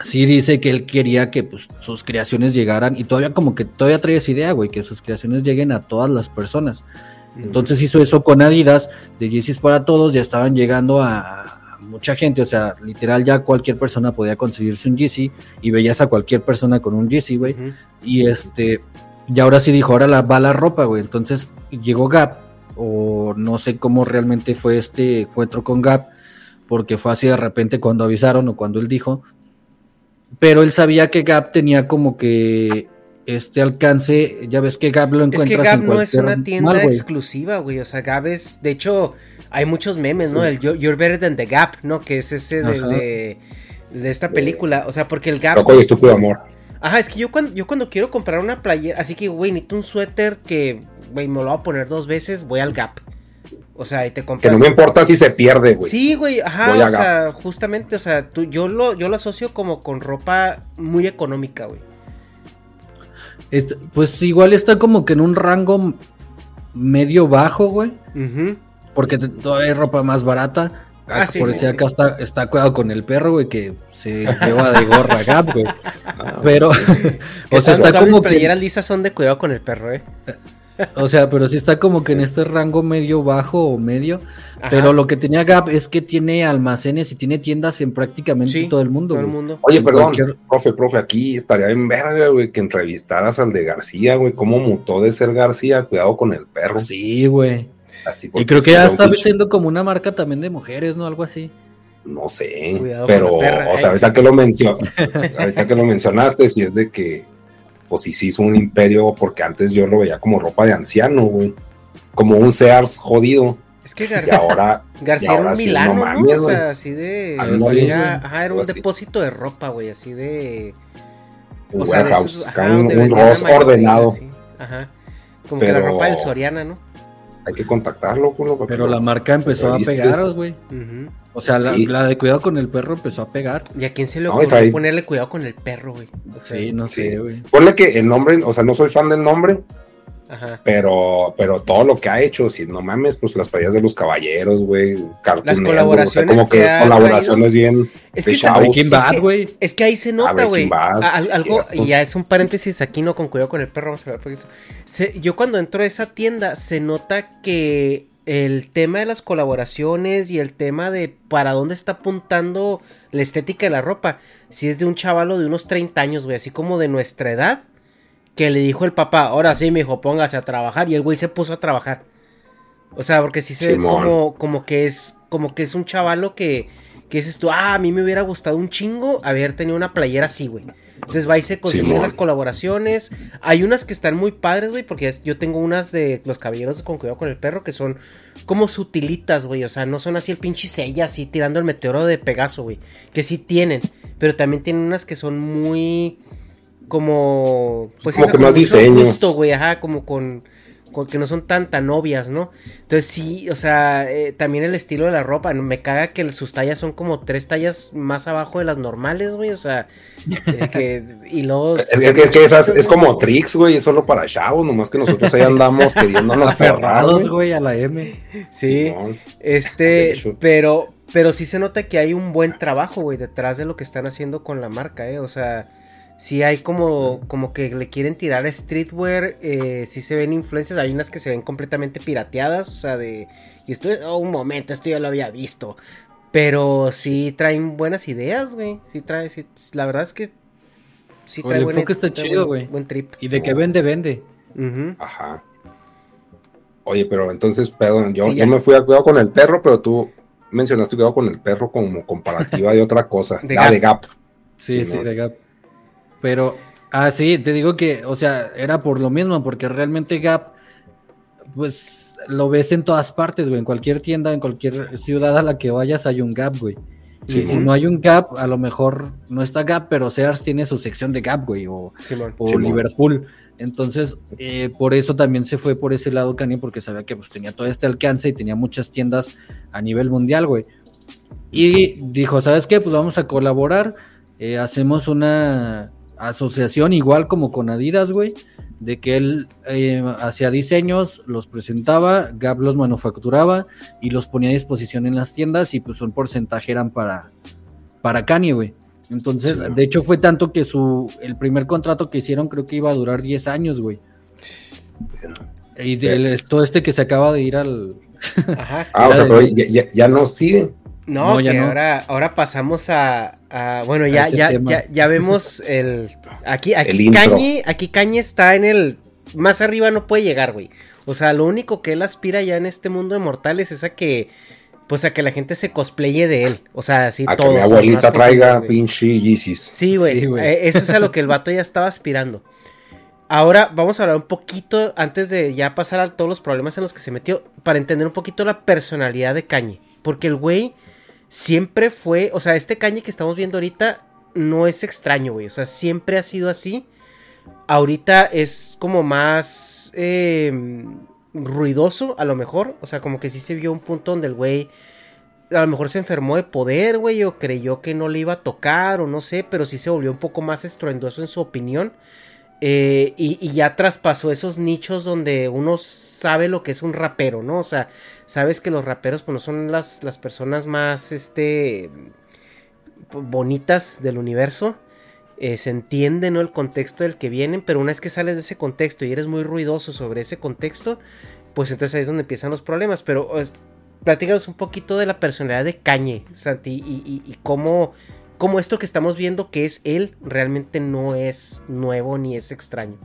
sí dice que él quería que pues, sus creaciones llegaran, y todavía como que todavía trae esa idea, güey, que sus creaciones lleguen a todas las personas. Entonces hizo eso con Adidas, de Yeezys para todos, ya estaban llegando a mucha gente, o sea, literal ya cualquier persona podía conseguirse un Yeezy y veías a cualquier persona con un Yeezy, güey. Y este, y ahora sí dijo, ahora la, va la ropa, güey. Entonces llegó Gap, o no sé cómo realmente fue este encuentro con Gap, porque fue así de repente cuando avisaron o cuando él dijo. Pero él sabía que Gap tenía como que este alcance, ya ves que Gap lo Es que encuentras Gap en no es una tienda exclusiva, güey. O sea, Gap es. De hecho, hay muchos memes, ¿no? El You're you're better than the Gap, ¿no? Que es ese de, de, de esta película. O sea, porque el Gap. Loco y estúpido amor. Ajá, es que yo cuando, yo cuando quiero comprar una playera. Así que, güey, necesito un suéter que, güey, me lo voy a poner dos veces. Voy al Gap. O sea, y te Que compras. no me importa si se pierde, güey. Sí, güey, ajá, Voy o sea, justamente, o sea, tú, yo lo, yo lo asocio como con ropa muy económica, güey. Este, pues igual está como que en un rango medio bajo, güey. Ujú. Porque te- todavía hay ropa más barata. Ah, Ah, sí, por sí, decir sí. acá está, está cuidado con el perro, güey, que se lleva de gorra Gap, güey. <laughs> Ah, Pero, <laughs> Que o sea, está como que, playeras lisas son de cuidado con el perro, eh. o sea, pero sí está como que en este rango medio bajo o medio. Ajá. Pero lo que tenía Gap es que tiene almacenes y tiene tiendas en prácticamente Sí, todo el mundo. todo el mundo. Oye, En perdón, cualquier- profe, profe, aquí estaría en verga, güey, que entrevistaras al de García, güey, cómo mutó de ser García, cuidado con el perro. Sí, güey. Así Y creo que ya está siendo como una marca también de mujeres, ¿no? Algo así. No sé, Cuidado pero, perra, o sea, eh. ahorita que lo <laughs> ahorita que lo mencionaste, si es de que, pues sí, sí hizo un imperio, porque antes yo lo veía como ropa de anciano, güey, como un Sears jodido, Es que y Gar- ahora, <laughs> García y era un sí, Milano, no ¿no? mames, O sea, así de... Era, ajá, era un así. depósito de ropa, güey, así de... un o sea, de warehouse, esos- acá ajá, un, un ordenado, Ajá. Como que la ropa del Soriana, ¿no? Hay que contactarlo, culo, Pero la marca empezó a pegar, güey. O sea, la, Sí. la de cuidado con el perro empezó a pegar. ¿Y a quién se le No, ocurrió trae- ponerle cuidado con el perro, güey? O sea, Sí, no Sí. sé, güey. Ponle que el nombre, o sea, no soy fan del nombre, Ajá. pero, pero todo lo que ha hecho, si no mames, pues las playas de los caballeros, güey, Las colaboraciones o sea, como que, colaboraciones bien Es de que Es Bad, que- güey. Es que ahí se nota, güey. Algo, cierto. y ya es un paréntesis aquí, no con cuidado con el perro, vamos a hablar porque eso- se- yo cuando entro a esa tienda se nota que el tema de las colaboraciones y el tema de para dónde está apuntando la estética de la ropa, si es de un chavalo de unos 30 años, güey, así como de nuestra edad, que le dijo el papá, ahora sí, mi hijo, póngase a trabajar, y el güey se puso a trabajar. O sea, porque sí se ve como, como que es, como que es un chavalo que, que dices tú, ah, a mí me hubiera gustado un chingo haber tenido una playera así, güey. Entonces va y se consiguen Simón. las colaboraciones. Hay unas que están muy padres, güey, porque es- yo tengo unas de los caballeros con cuidado con el perro que son como sutilitas, güey. O sea, no son así el pinche sella, así tirando el meteoro de Pegaso, güey. Que sí tienen, pero también tienen unas que son muy como pues Como que más diseño. gusto, güey, ajá, como con, con que no son tan tan obvias, ¿no? Entonces sí, o sea, eh, también el estilo de la ropa, ¿no? me caga que sus tallas son como tres tallas más abajo de las normales, güey, o sea, eh, que, y luego... <laughs> Es, que- es que esas es como tricks, güey, es solo para chavos, nomás que nosotros ahí andamos <laughs> queriéndonos Aferrados, güey. a la M. Sí, Simón. Este, pero, pero sí se nota que hay un buen trabajo, güey, detrás de lo que están haciendo con la marca, eh, o sea, sí hay como, como que le quieren tirar a streetwear, eh, sí se ven influencias, hay unas que se ven completamente pirateadas, o sea, de, y esto, oh, un momento, esto ya lo había visto, pero sí traen buenas ideas, güey, sí trae, sí, la verdad es que sí El trae enfoque está trae chido, buen- güey. Buen trip. Y de que vende, vende. Ajá. Oye, pero entonces, perdón, yo, Sí, yo me fui a cuidado con el perro, pero tú mencionaste cuidado con el perro como comparativa de otra cosa. De la Gap. de Gap. Sí, sí, ¿no? de Gap. Pero, ah, sí, te digo que, o sea, era por lo mismo, porque realmente Gap, pues lo ves en todas partes, güey. En cualquier tienda, en cualquier ciudad a la que vayas hay un Gap, güey. Sí, y si no hay un Gap, a lo mejor no está Gap, pero Sears tiene su sección de Gap, güey, o. Liverpool. Entonces, eh, por eso también se fue por ese lado Kanye, porque sabía que pues, tenía todo este alcance y tenía muchas tiendas a nivel mundial, güey. Y dijo, ¿sabes qué? Pues vamos a colaborar, eh, hacemos una asociación igual como con Adidas, güey, de que él eh, hacía diseños, los presentaba, Gap los manufacturaba y los ponía a disposición en las tiendas y pues un porcentaje eran para, para Kanye, güey. Entonces, Sí. de hecho fue tanto que su el primer contrato que hicieron creo que iba a durar 10 años, güey. Y del- todo este que se acaba de ir al... Ajá. Ah, o sea, de- pero ya, ya- ya no sigue. No, No, ya que no. Ahora, ahora pasamos a, a- bueno, ya, ya, ya, ya vemos el aquí, El aquí intro. Kanye, aquí Kanye está en el más arriba no puede llegar, güey. O sea, lo único que él aspira ya en este mundo de mortales es a que, pues a que la gente se cosplaye de él. O sea, así A que mi abuelita traiga pinche Yeezys. Sí, güey. Sí, güey. eh, eso es a lo que el vato ya estaba aspirando. Ahora vamos a hablar un poquito, antes de ya pasar a todos los problemas en los que se metió, para entender un poquito la personalidad de Kanye. Porque el güey siempre fue, o sea, este Kanye que estamos viendo ahorita no es extraño, güey. O sea, siempre ha sido así. Ahorita es como más eh, ruidoso, a lo mejor. O sea, como que sí se vio un punto donde el güey a lo mejor se enfermó de poder, güey, o creyó que no le iba a tocar, o no sé, pero sí se volvió un poco más estruendoso en su opinión. Eh, y, ya traspasó esos nichos donde uno sabe lo que es un rapero, ¿no? O sea, sabes que los raperos pues, no son las, las personas más, este, bonitas del universo. Eh, se entiende, ¿no? El contexto del que vienen, pero una vez que sales de ese contexto y eres muy ruidoso sobre ese contexto, pues entonces ahí es donde empiezan los problemas. Pero es- platícanos un poquito de la personalidad de Cañe, Santi, y- y cómo, cómo esto que estamos viendo que es él realmente no es nuevo ni es extraño.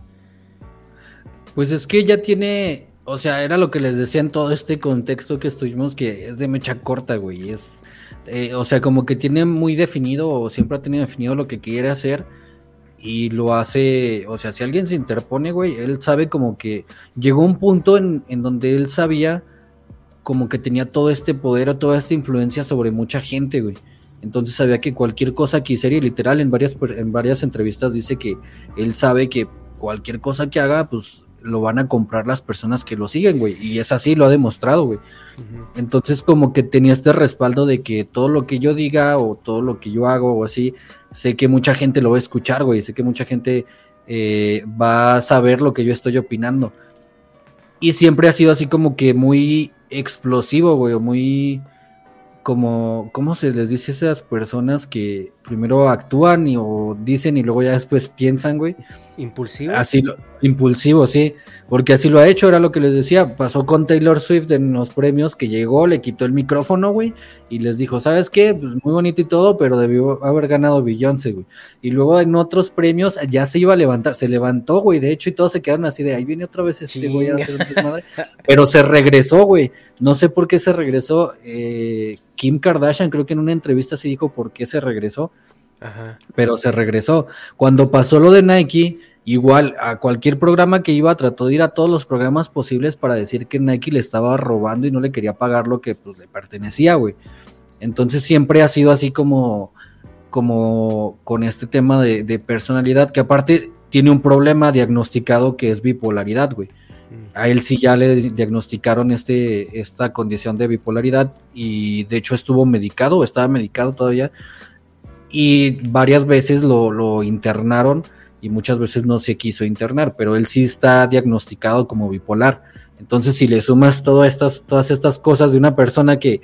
Pues es que ya tiene, o sea, era lo que les decía en todo este contexto que estuvimos, que es de mecha corta, güey. Es, eh, o sea, como que tiene muy definido, o siempre ha tenido definido lo que quiere hacer. Y lo hace, o sea, si alguien se interpone, güey, él sabe como que llegó un punto en, en donde él sabía como que tenía todo este poder o toda esta influencia sobre mucha gente, güey. Entonces sabía que cualquier cosa que hiciera, y literal en varias, en varias entrevistas dice que él sabe que cualquier cosa que haga, pues lo van a comprar las personas que lo siguen, güey. Y es así, lo ha demostrado, güey. Entonces como que tenía este respaldo de que todo lo que yo diga o todo lo que yo hago o así, sé que mucha gente lo va a escuchar, güey. Sé que mucha gente eh, va a saber lo que yo estoy opinando. Y siempre ha sido así como que muy explosivo, güey, o muy como, ¿cómo se les dice a esas personas que primero actúan y, o dicen y luego ya después piensan, güey? Impulsivo. Así lo, impulsivo, sí, porque así lo ha hecho, era lo que les decía, pasó con Taylor Swift en los premios que llegó, le quitó el micrófono, güey, y les dijo, ¿sabes qué? Pues muy bonito y todo, pero debió haber ganado Beyoncé, güey. Y luego en otros premios ya se iba a levantar, se levantó, güey, de hecho, y todos se quedaron así de, ahí viene otra vez este güey a hacer. Pero se regresó, güey, no sé por qué se regresó, eh, Kim Kardashian creo que en una entrevista se dijo por qué se regresó, Ajá. pero se regresó. Cuando pasó lo de Nike, igual a cualquier programa que iba, trató de ir a todos los programas posibles para decir que Nike le estaba robando y no le quería pagar lo que pues, le pertenecía, güey. Entonces siempre ha sido así como, como con este tema de, de personalidad, que aparte tiene un problema diagnosticado que es bipolaridad, güey. A él sí ya le diagnosticaron este, esta condición de bipolaridad y de hecho estuvo medicado, estaba medicado todavía y varias veces lo, internaron y muchas veces no se quiso internar, pero él sí está diagnosticado como bipolar. Entonces, si le sumas todas estas, todas estas cosas de una persona que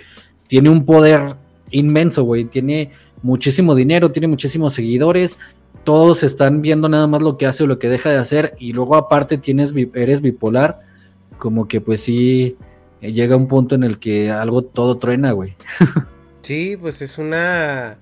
tiene un poder inmenso, güey, tiene muchísimo dinero, tiene muchísimos seguidores, todos están viendo nada más lo que hace o lo que deja de hacer, y luego aparte tienes, eres bipolar, como que pues sí eh, llega un punto en el que algo todo truena, güey. <laughs> Sí, pues es una.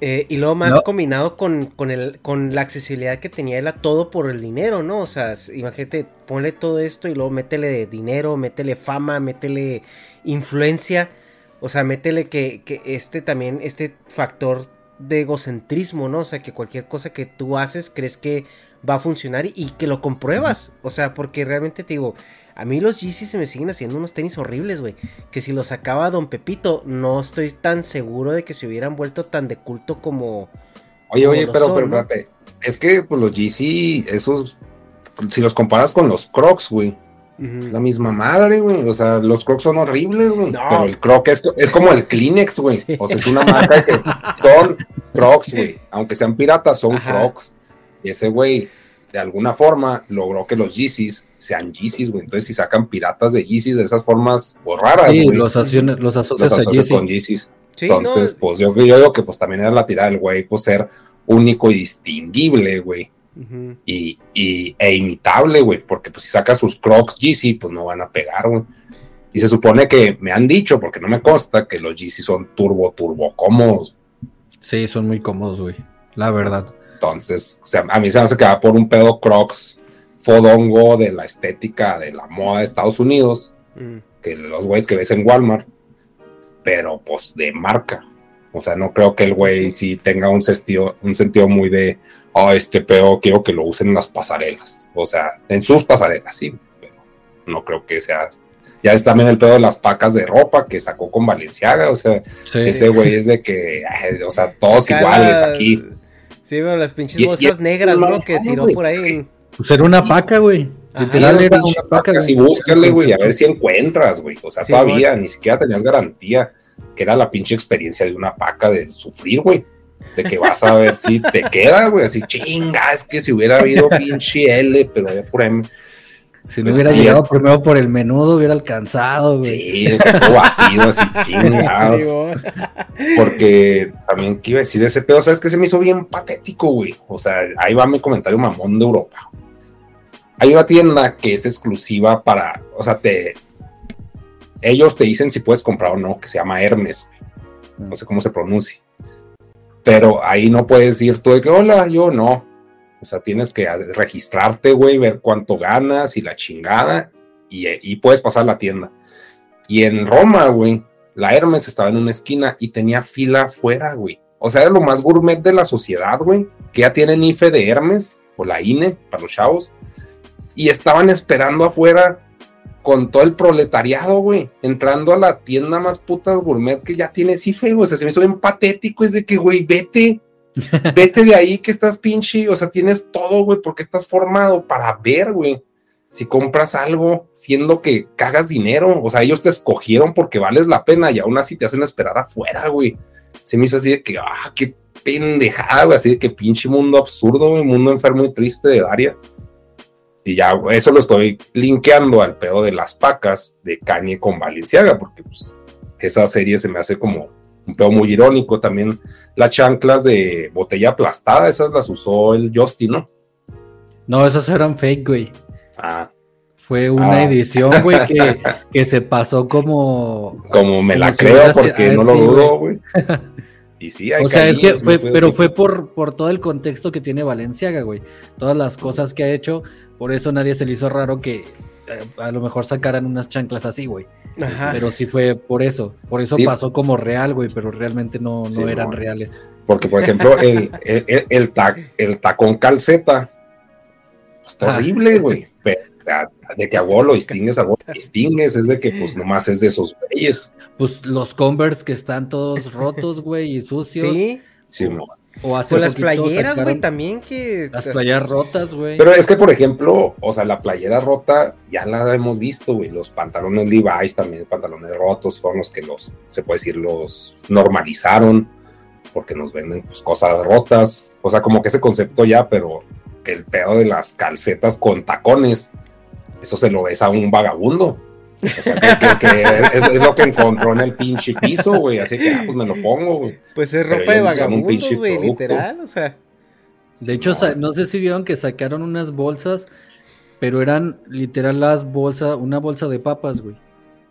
Eh, y luego más No. combinado con, con, el, con la accesibilidad que tenía él a todo por el dinero, ¿no? O sea, imagínate, ponle todo esto y luego métele dinero, métele fama, métele influencia. O sea, métele que, que este también, este factor de egocentrismo, ¿no? O sea, que cualquier cosa que tú haces crees que va a funcionar y, y que lo compruebas. O sea, porque realmente te digo, a mí los Yeezys se me siguen haciendo unos tenis horribles, güey. Que si los sacaba Don Pepito, no estoy tan seguro de que se hubieran vuelto tan de culto como. Oye, como oye, pero, son, pero ¿no? espérate. Es que pues, los GC, esos, si los comparas con los Crocs, güey, la misma madre, güey. O sea, los Crocs son horribles, güey. No. Pero el Croc es, es como el Kleenex, güey. Sí. O sea, es una marca que son <laughs> Crocs, güey. Aunque sean piratas, son Ajá. Crocs. Y ese güey, de alguna forma, logró que los Yeezys sean Yeezys, güey. Entonces, si sacan piratas de Yeezys de esas formas, pues raras, Sí, güey. los, acione- los asocias los a asocias Yeezy. con Yeezys. Sí, Entonces, no, pues yo, yo digo que pues también era la tirada del güey, pues ser único y distinguible, güey. y, e imitable, güey. Porque pues si sacas sus crocs Yeezy, pues no van a pegar, güey. Y se supone que me han dicho, porque no me consta, que los Yeezy son turbo, turbo cómodos. Sí, son muy cómodos, güey. La verdad. Entonces, o sea, a mí se me hace que va por un pedo crocs fodongo de la estética de la moda de Estados Unidos, Mm. que los güeyes que ves en Walmart, pero pues de marca. O sea, no creo que el güey sí tenga un sentido, un sentido muy de, oh, este pedo quiero que lo usen en las pasarelas. O sea, en sus pasarelas, sí, pero no creo que sea. Ya es también el pedo de las pacas de ropa que sacó con Valenciaga. O sea, Sí. ese güey es de que, o sea, todos Acá iguales aquí. Sí, pero las pinches Y- bolsas negras, ¿no? Que tiró por ahí. Pues era una paca, güey. Literal era pinche una paca, sí, búscale, güey, a ver si encuentras, güey. O sea, Sí, todavía ni siquiera tenías garantía que era la pinche experiencia de una paca de sufrir, güey. De que vas a ver si te queda, güey. Así, chinga, es que si hubiera habido <laughs> pinche L, pero M. Si no hubiera llegado primero por el menudo, hubiera alcanzado, güey. Sí, todo batido, así, <laughs> chingados. Sí, güey. Porque también, ¿qué iba a decir de ese pedo? ¿Sabes que se me hizo bien patético, güey? O sea, ahí va mi comentario mamón de Europa. Hay una tienda que es exclusiva para, o sea, te. Ellos te dicen si puedes comprar o no, que se llama Hermes, güey. No sé cómo se pronuncia. Pero ahí no puedes ir tú de que, hola, yo no. O sea, tienes que registrarte, güey, ver cuánto ganas y la chingada, y, puedes pasar la tienda. Y en Roma, güey, la Hermes estaba en una esquina y tenía fila afuera, güey. O sea, era lo más gourmet de la sociedad, güey, que ya tienen IFE de Hermes, o la INE, para los chavos, y estaban esperando afuera con todo el proletariado, güey, entrando a la tienda más putas gourmet que ya tienes IFE, güey. O sea, se me hizo bien patético, es de que, güey, vete, <laughs> vete de ahí que estás pinche, o sea, tienes todo, güey, porque estás formado para ver, güey. Si compras algo, siendo que cagas dinero, o sea, ellos te escogieron porque vales la pena y aún así te hacen esperar afuera, güey. Se me hizo así de que, ah, qué pendejada, güey, así de que pinche mundo absurdo, güey, mundo enfermo y triste de Daria. Y ya, eso lo estoy linkeando al pedo de las pacas de Kanye con Valenciaga, porque pues, esa serie se me hace como un pedo muy irónico. También las chanclas de botella aplastada, esas las usó el Justin, ¿no? No, esas eran fake, güey. Ah, Fue una Ah. edición, güey, que, <laughs> que se pasó como. como me la Como creo porque ah, no lo sí, dudo, güey. <laughs> Y sí, hay O sea, es que fue, puedo pero decir. fue por, por todo el contexto que tiene Valenciaga, güey. Todas las cosas que ha hecho, por eso nadie se le hizo raro que a lo mejor sacaran unas chanclas así, güey. Ajá. Pero sí fue por eso. Por eso Sí. pasó como real, güey, pero realmente no, no Sí, eran no. reales. Porque, por ejemplo, <laughs> el, el, el, el ta- el tacón calceta está Ah. horrible, güey. De que a vos lo distingues, a vos lo distingues, es de que pues nomás es de esos güeyes. Pues los Converse que están todos rotos, güey, y sucios. Sí. Sí, no. O hace Con las playeras, güey, también que. Las playeras rotas, güey. Pero es que, por ejemplo, o sea, la playera rota ya la hemos visto, güey. Los pantalones Levi's también, pantalones rotos, fueron los que los, se puede decir, los normalizaron porque nos venden pues, cosas rotas. O sea, como que ese concepto ya, pero que el pedo de las calcetas con tacones, eso se lo ves a un vagabundo. O sea, que, que- que es, es lo que encontró en el pinche piso, güey. Así que, ah, pues me lo pongo, güey. Pues es Pero ropa de pinche güey, literal. O sea. De hecho, no sé si vieron que sacaron unas bolsas, pero eran literal las bolsas, una bolsa de papas, güey,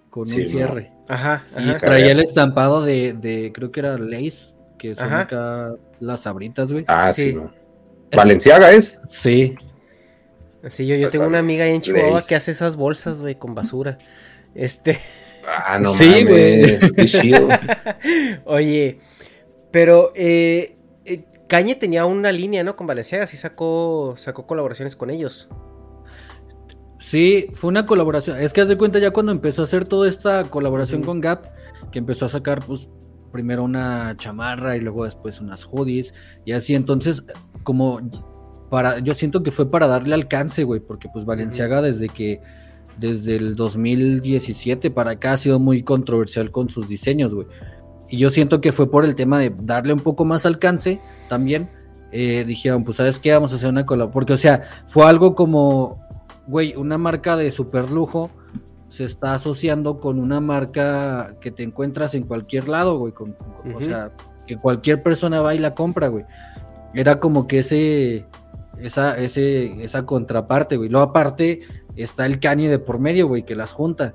con Sí, un no. cierre. Ajá, Y traía el estampado de, de, creo que era Lace, que son Ajá. acá las sabritas, güey. Ah, Sí. sí. no. Valenciaga es. Sí. Sí, yo, yo tengo una amiga ahí en Chihuahua Grace. que hace esas bolsas, güey, con basura. Este, Ah, no Sí, mames. güey. Qué chido. <laughs> oye, pero eh, eh, Cañe tenía una línea, ¿no? Con Valenciaga, sí sacó, sacó colaboraciones con ellos. Sí, fue una colaboración. Es que haz de cuenta ya cuando empezó a hacer toda esta colaboración con Gap, que empezó a sacar, pues, primero una chamarra y luego después unas hoodies y así. Entonces, como para, yo siento que fue para darle alcance, güey, porque pues Valenciaga desde que, desde el 2017 para acá ha sido muy controversial con sus diseños, güey. Y yo siento que fue por el tema de darle un poco más alcance también. eh, dijeron, pues, ¿sabes qué? Vamos a hacer una colaboración. Porque, o sea, fue algo como, güey, una marca de super lujo se está asociando con una marca que te encuentras en cualquier lado, güey. con- O sea, que cualquier persona va y la compra, güey. Era como que ese, esa, ese, esa contraparte, güey. Luego aparte está el Kanye de por medio, güey, que las junta.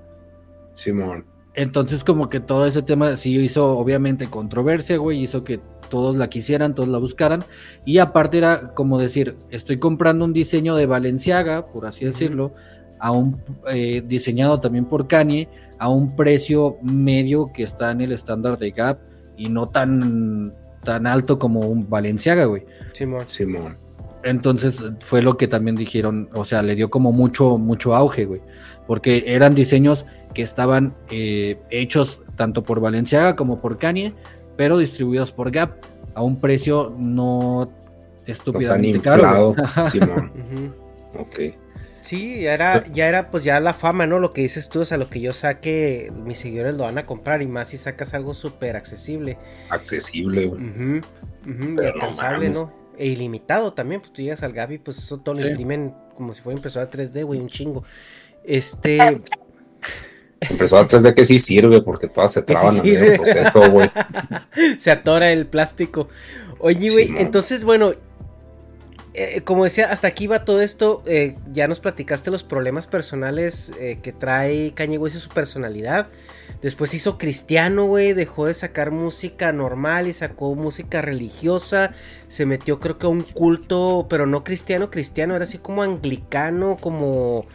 Simón. Entonces como que todo ese tema sí hizo obviamente controversia, güey, hizo que todos la quisieran, todos la buscaran. Y aparte era como decir, estoy comprando un diseño de Valenciaga, por así decirlo, a un eh, diseñado también por Kanye, a un precio medio que está en el estándar de Gap y no tan, tan alto como un Valenciaga, güey. Simón. Simón. Entonces fue lo que también dijeron, o sea, le dio como mucho, mucho auge, güey. Porque eran diseños que estaban eh, hechos tanto por Valenciaga como por Kanye, pero distribuidos por Gap a un precio no No tan estúpidamente caro. inflado. <laughs> güey. Simón. Ujú. Ok. Sí, ya era, ya era pues ya la fama, ¿no? Lo que dices tú, o sea, lo que yo saque, mis seguidores lo van a comprar y más si sacas algo súper accesible. Accesible, güey. Ujú, ujú, y Pero no alcanzable. ¿no? E ilimitado también, pues tú llegas al Gaby, pues eso todo lo Sí. imprimen como si fuera impresora 3D, güey, un chingo. Este, Impresora 3D que sí sirve porque todas se Que sí traban en el proceso, güey. <laughs> se atora el plástico. Oye, güey, entonces, bueno, eh, como decía, hasta aquí va todo esto. eh, ya nos platicaste los problemas personales eh, que trae Kanye West y su personalidad. Después hizo cristiano, güey, dejó de sacar música normal y sacó música religiosa. Se metió, creo que a un culto, pero no cristiano, cristiano, era así como anglicano, como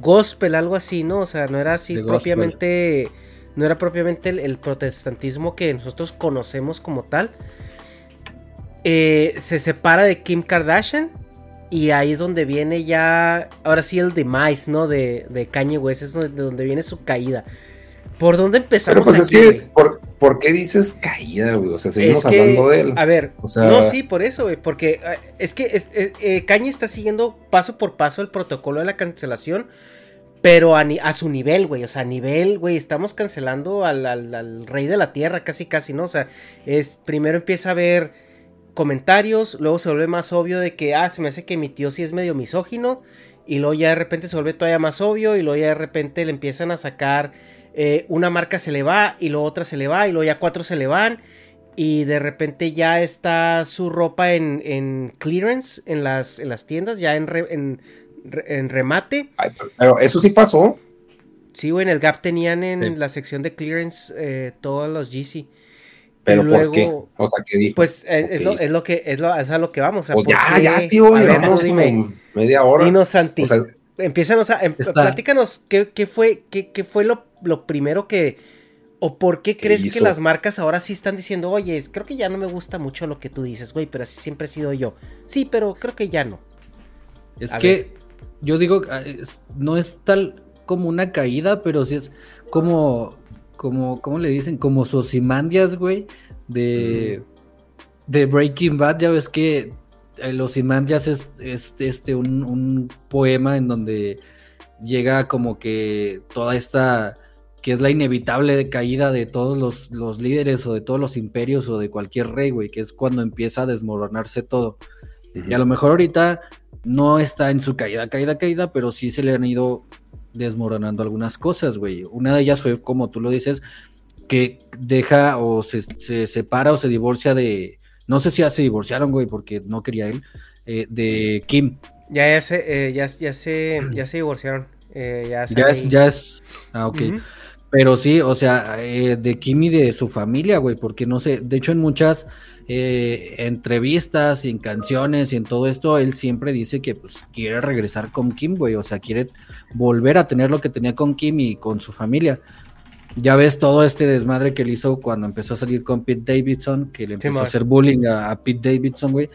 gospel, algo así, ¿no? O sea, no era así gospel. propiamente, no era propiamente el, el protestantismo que nosotros conocemos como tal. Eh, se separa de Kim Kardashian y ahí es donde viene ya, ahora sí el demise, ¿no? De, de Kanye West, es donde, de donde viene su caída. ¿Por dónde empezamos Pero pues es que? ¿por, por qué dices caída, güey? O sea, seguimos Es que, hablando de él. A ver, O sea- no, sí, por eso, güey, porque eh, es que es- eh, eh, Kanye está siguiendo paso por paso el protocolo de la cancelación, pero a, ni- a su nivel, güey, o sea, a nivel, güey, estamos cancelando al, al- al rey de la tierra, casi, casi, ¿no? O sea, es, primero empieza a haber comentarios, luego se vuelve más obvio de que, ah, se me hace que mi tío sí es medio misógino, y luego ya de repente se vuelve todavía más obvio, y luego ya de repente le empiezan a sacar, eh, una marca se le va, y luego otra se le va, y luego ya cuatro se le van, y de repente ya está su ropa en, en clearance en las, en las tiendas, ya en, re- en, en remate. Ay, pero- eso sí pasó. Sí, güey, en el Gap tenían en Sí. la sección de clearance eh, todos los Yeezy. Pero Y ¿por luego, qué? O sea, ¿qué dijo? Pues es, ¿O es lo, hizo? es lo que es, lo, es a lo que vamos. o sea, Pues ¿por ya, qué? ya, tío, ver, llevamos tú dime. como media hora. Dinos, Santi. O sea, Empiézanos a. em- platícanos qué, qué fue, qué, qué fue lo, lo primero que. O por qué ¿Qué crees que las marcas ahora sí están diciendo, oye, creo que ya no me gusta mucho lo que tú dices, güey, pero así siempre he sido yo. Sí, pero creo que ya no. Es A que yo digo, ah, no es tal como una caída, pero sí es como, como, ¿cómo le dicen? Como Sosimandias, güey, de, de Breaking Bad. Ya ves que eh, los Simandias es, es este, un, un poema en donde llega como que toda esta, que es la inevitable caída de todos los, los líderes o de todos los imperios o de cualquier rey, güey, que es cuando empieza a desmoronarse todo. ujú. Y a lo mejor ahorita no está en su caída, caída, caída, pero sí se le han ido desmoronando algunas cosas, güey. Una de ellas fue, como tú lo dices, que deja o se, se separa o se divorcia de. No sé si ya se divorciaron, güey, porque no quería él. eh, de Kim. Ya, ya se, eh, ya, ya se, ya se divorciaron. eh, ya Ya es, ya es. Ah, ok. Pero sí, o sea, eh, de Kim y de su familia, güey, porque no sé, de hecho en muchas eh, entrevistas y en canciones y en todo esto, él siempre dice que pues, quiere regresar con Kim, güey, o sea, quiere volver a tener lo que tenía con Kim y con su familia. Ya ves todo este desmadre que le hizo cuando empezó a salir con Pete Davidson, que le empezó a hacer bullying a, a Pete Davidson, güey,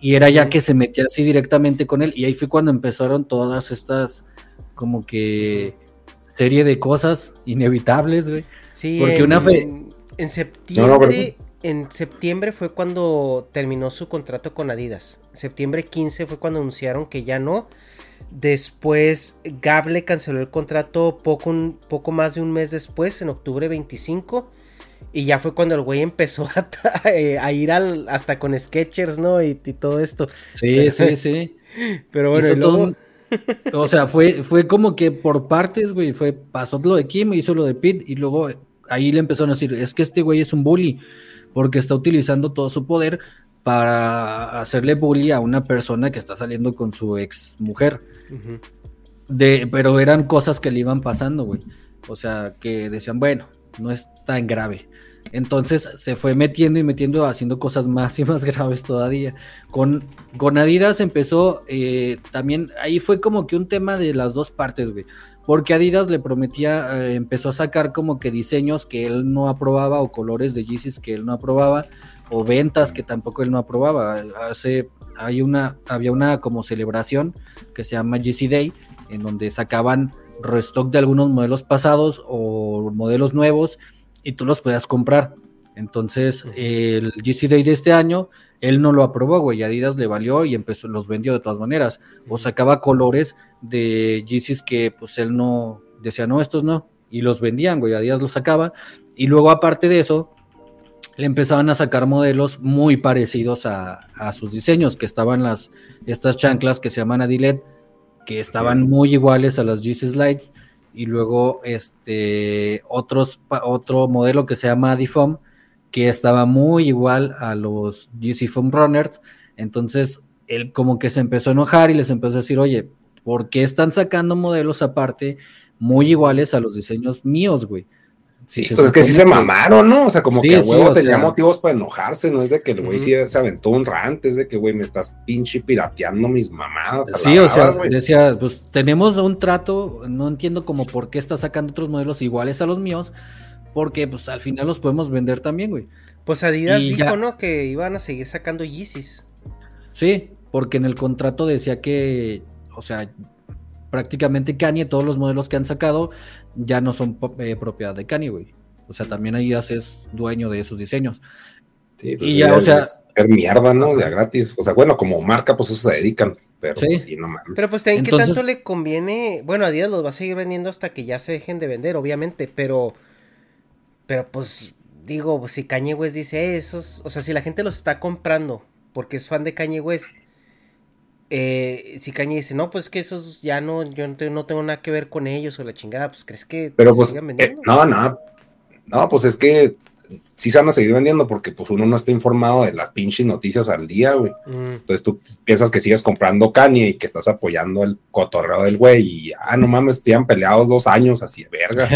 y era ya que se metía así directamente con él, y ahí fue cuando empezaron todas estas, como que, serie de cosas inevitables, güey. Sí, Porque en, una fe- en septiembre, no, pero- en septiembre fue cuando terminó su contrato con Adidas. Septiembre 15 fue cuando anunciaron que ya no. Después Gab le canceló el contrato poco, un- poco más de un mes después, en octubre 25. Y ya fue cuando el güey empezó a, <laughs> a ir al, hasta con Sketchers, ¿no? Y, y todo esto. Sí, sí, sí. <laughs> Pero bueno, Hizo y todo luego- <laughs> o sea, fue, fue como que por partes, güey, fue, pasó lo de Kim, hizo lo de Pete, y luego ahí le empezaron a decir, es que este güey es un bully, porque está utilizando todo su poder para hacerle bully a una persona que está saliendo con su ex mujer. De, pero eran cosas que le iban pasando, güey. O sea, que decían, bueno, no es tan grave. Entonces se fue metiendo y metiendo, haciendo cosas más y más graves todavía. Con, con Adidas empezó eh, también, ahí fue como que un tema de las dos partes, güey. Porque Adidas le prometía, eh, empezó a sacar como que diseños que él no aprobaba o colores de Yeezys que él no aprobaba o ventas que tampoco él no aprobaba. Hace, hay una, había una como celebración que se llama Yeezy Day, en donde sacaban restock de algunos modelos pasados o modelos nuevos y tú los podías comprar. Entonces, el GC Day de este año, él no lo aprobó, güey. Adidas le valió y empezó, los vendió de todas maneras. O sacaba colores de GCs que pues él no decía, no, estos no. Y los vendían, güey. Adidas los sacaba. Y luego, aparte de eso, le empezaban a sacar modelos muy parecidos a, a sus diseños, que estaban las, estas chanclas que se llaman Adilet, que estaban muy iguales a las GC Slides y luego este otro modelo que se llama Adifoam que estaba muy igual a los GC Foam Runners entonces él como que se empezó a enojar y les empezó a decir oye ¿por qué están sacando modelos aparte muy iguales a los diseños míos güey? Sí, se pues es que sí se mamaron, ¿no? O sea, como Sí, que a sí, huevo o tenía sea. motivos para enojarse, no es de que el güey Ujú. sí se aventó un rant, es de que, güey, me estás pinche pirateando mis mamadas. Sí, o sea, decía, pues tenemos un trato, no entiendo como por qué está sacando otros modelos iguales a los míos, porque pues al final los podemos vender también, güey. Pues Adidas Y dijo, ya- ¿no? Que iban a seguir sacando Yeezys. Sí, porque en el contrato decía que, o sea, prácticamente Kanye, todos los modelos que han sacado ya no son eh, propiedad de Kanye, güey. O sea, también Adidas es dueño de esos diseños. Sí, pues y ya, o sea- es Ser mierda, ¿no? De a gratis. O sea, bueno, como marca, pues eso se dedican. Pero Sí. pues, sí, no mames. Pero pues también Entonces- que tanto le conviene. Bueno, Adidas los va a seguir vendiendo hasta que ya se dejen de vender, obviamente. Pero. Pero pues. Digo, si Kanye West dice "Eh, esos. O sea, si la gente los está comprando porque es fan de Kanye West. Eh, si Kanye dice, no, pues que esos ya no, yo no, te- no tengo nada que ver con ellos o la chingada, pues crees que Pero pues, sigan eh, vendiendo? no, no. No, pues es que sí se van a seguir vendiendo porque pues uno no está informado de las pinches noticias al día, güey. Mm, Entonces tú piensas que sigues comprando Kanye y que estás apoyando el cotorreo del güey y, ah, no mames, llevan peleados dos años así de verga.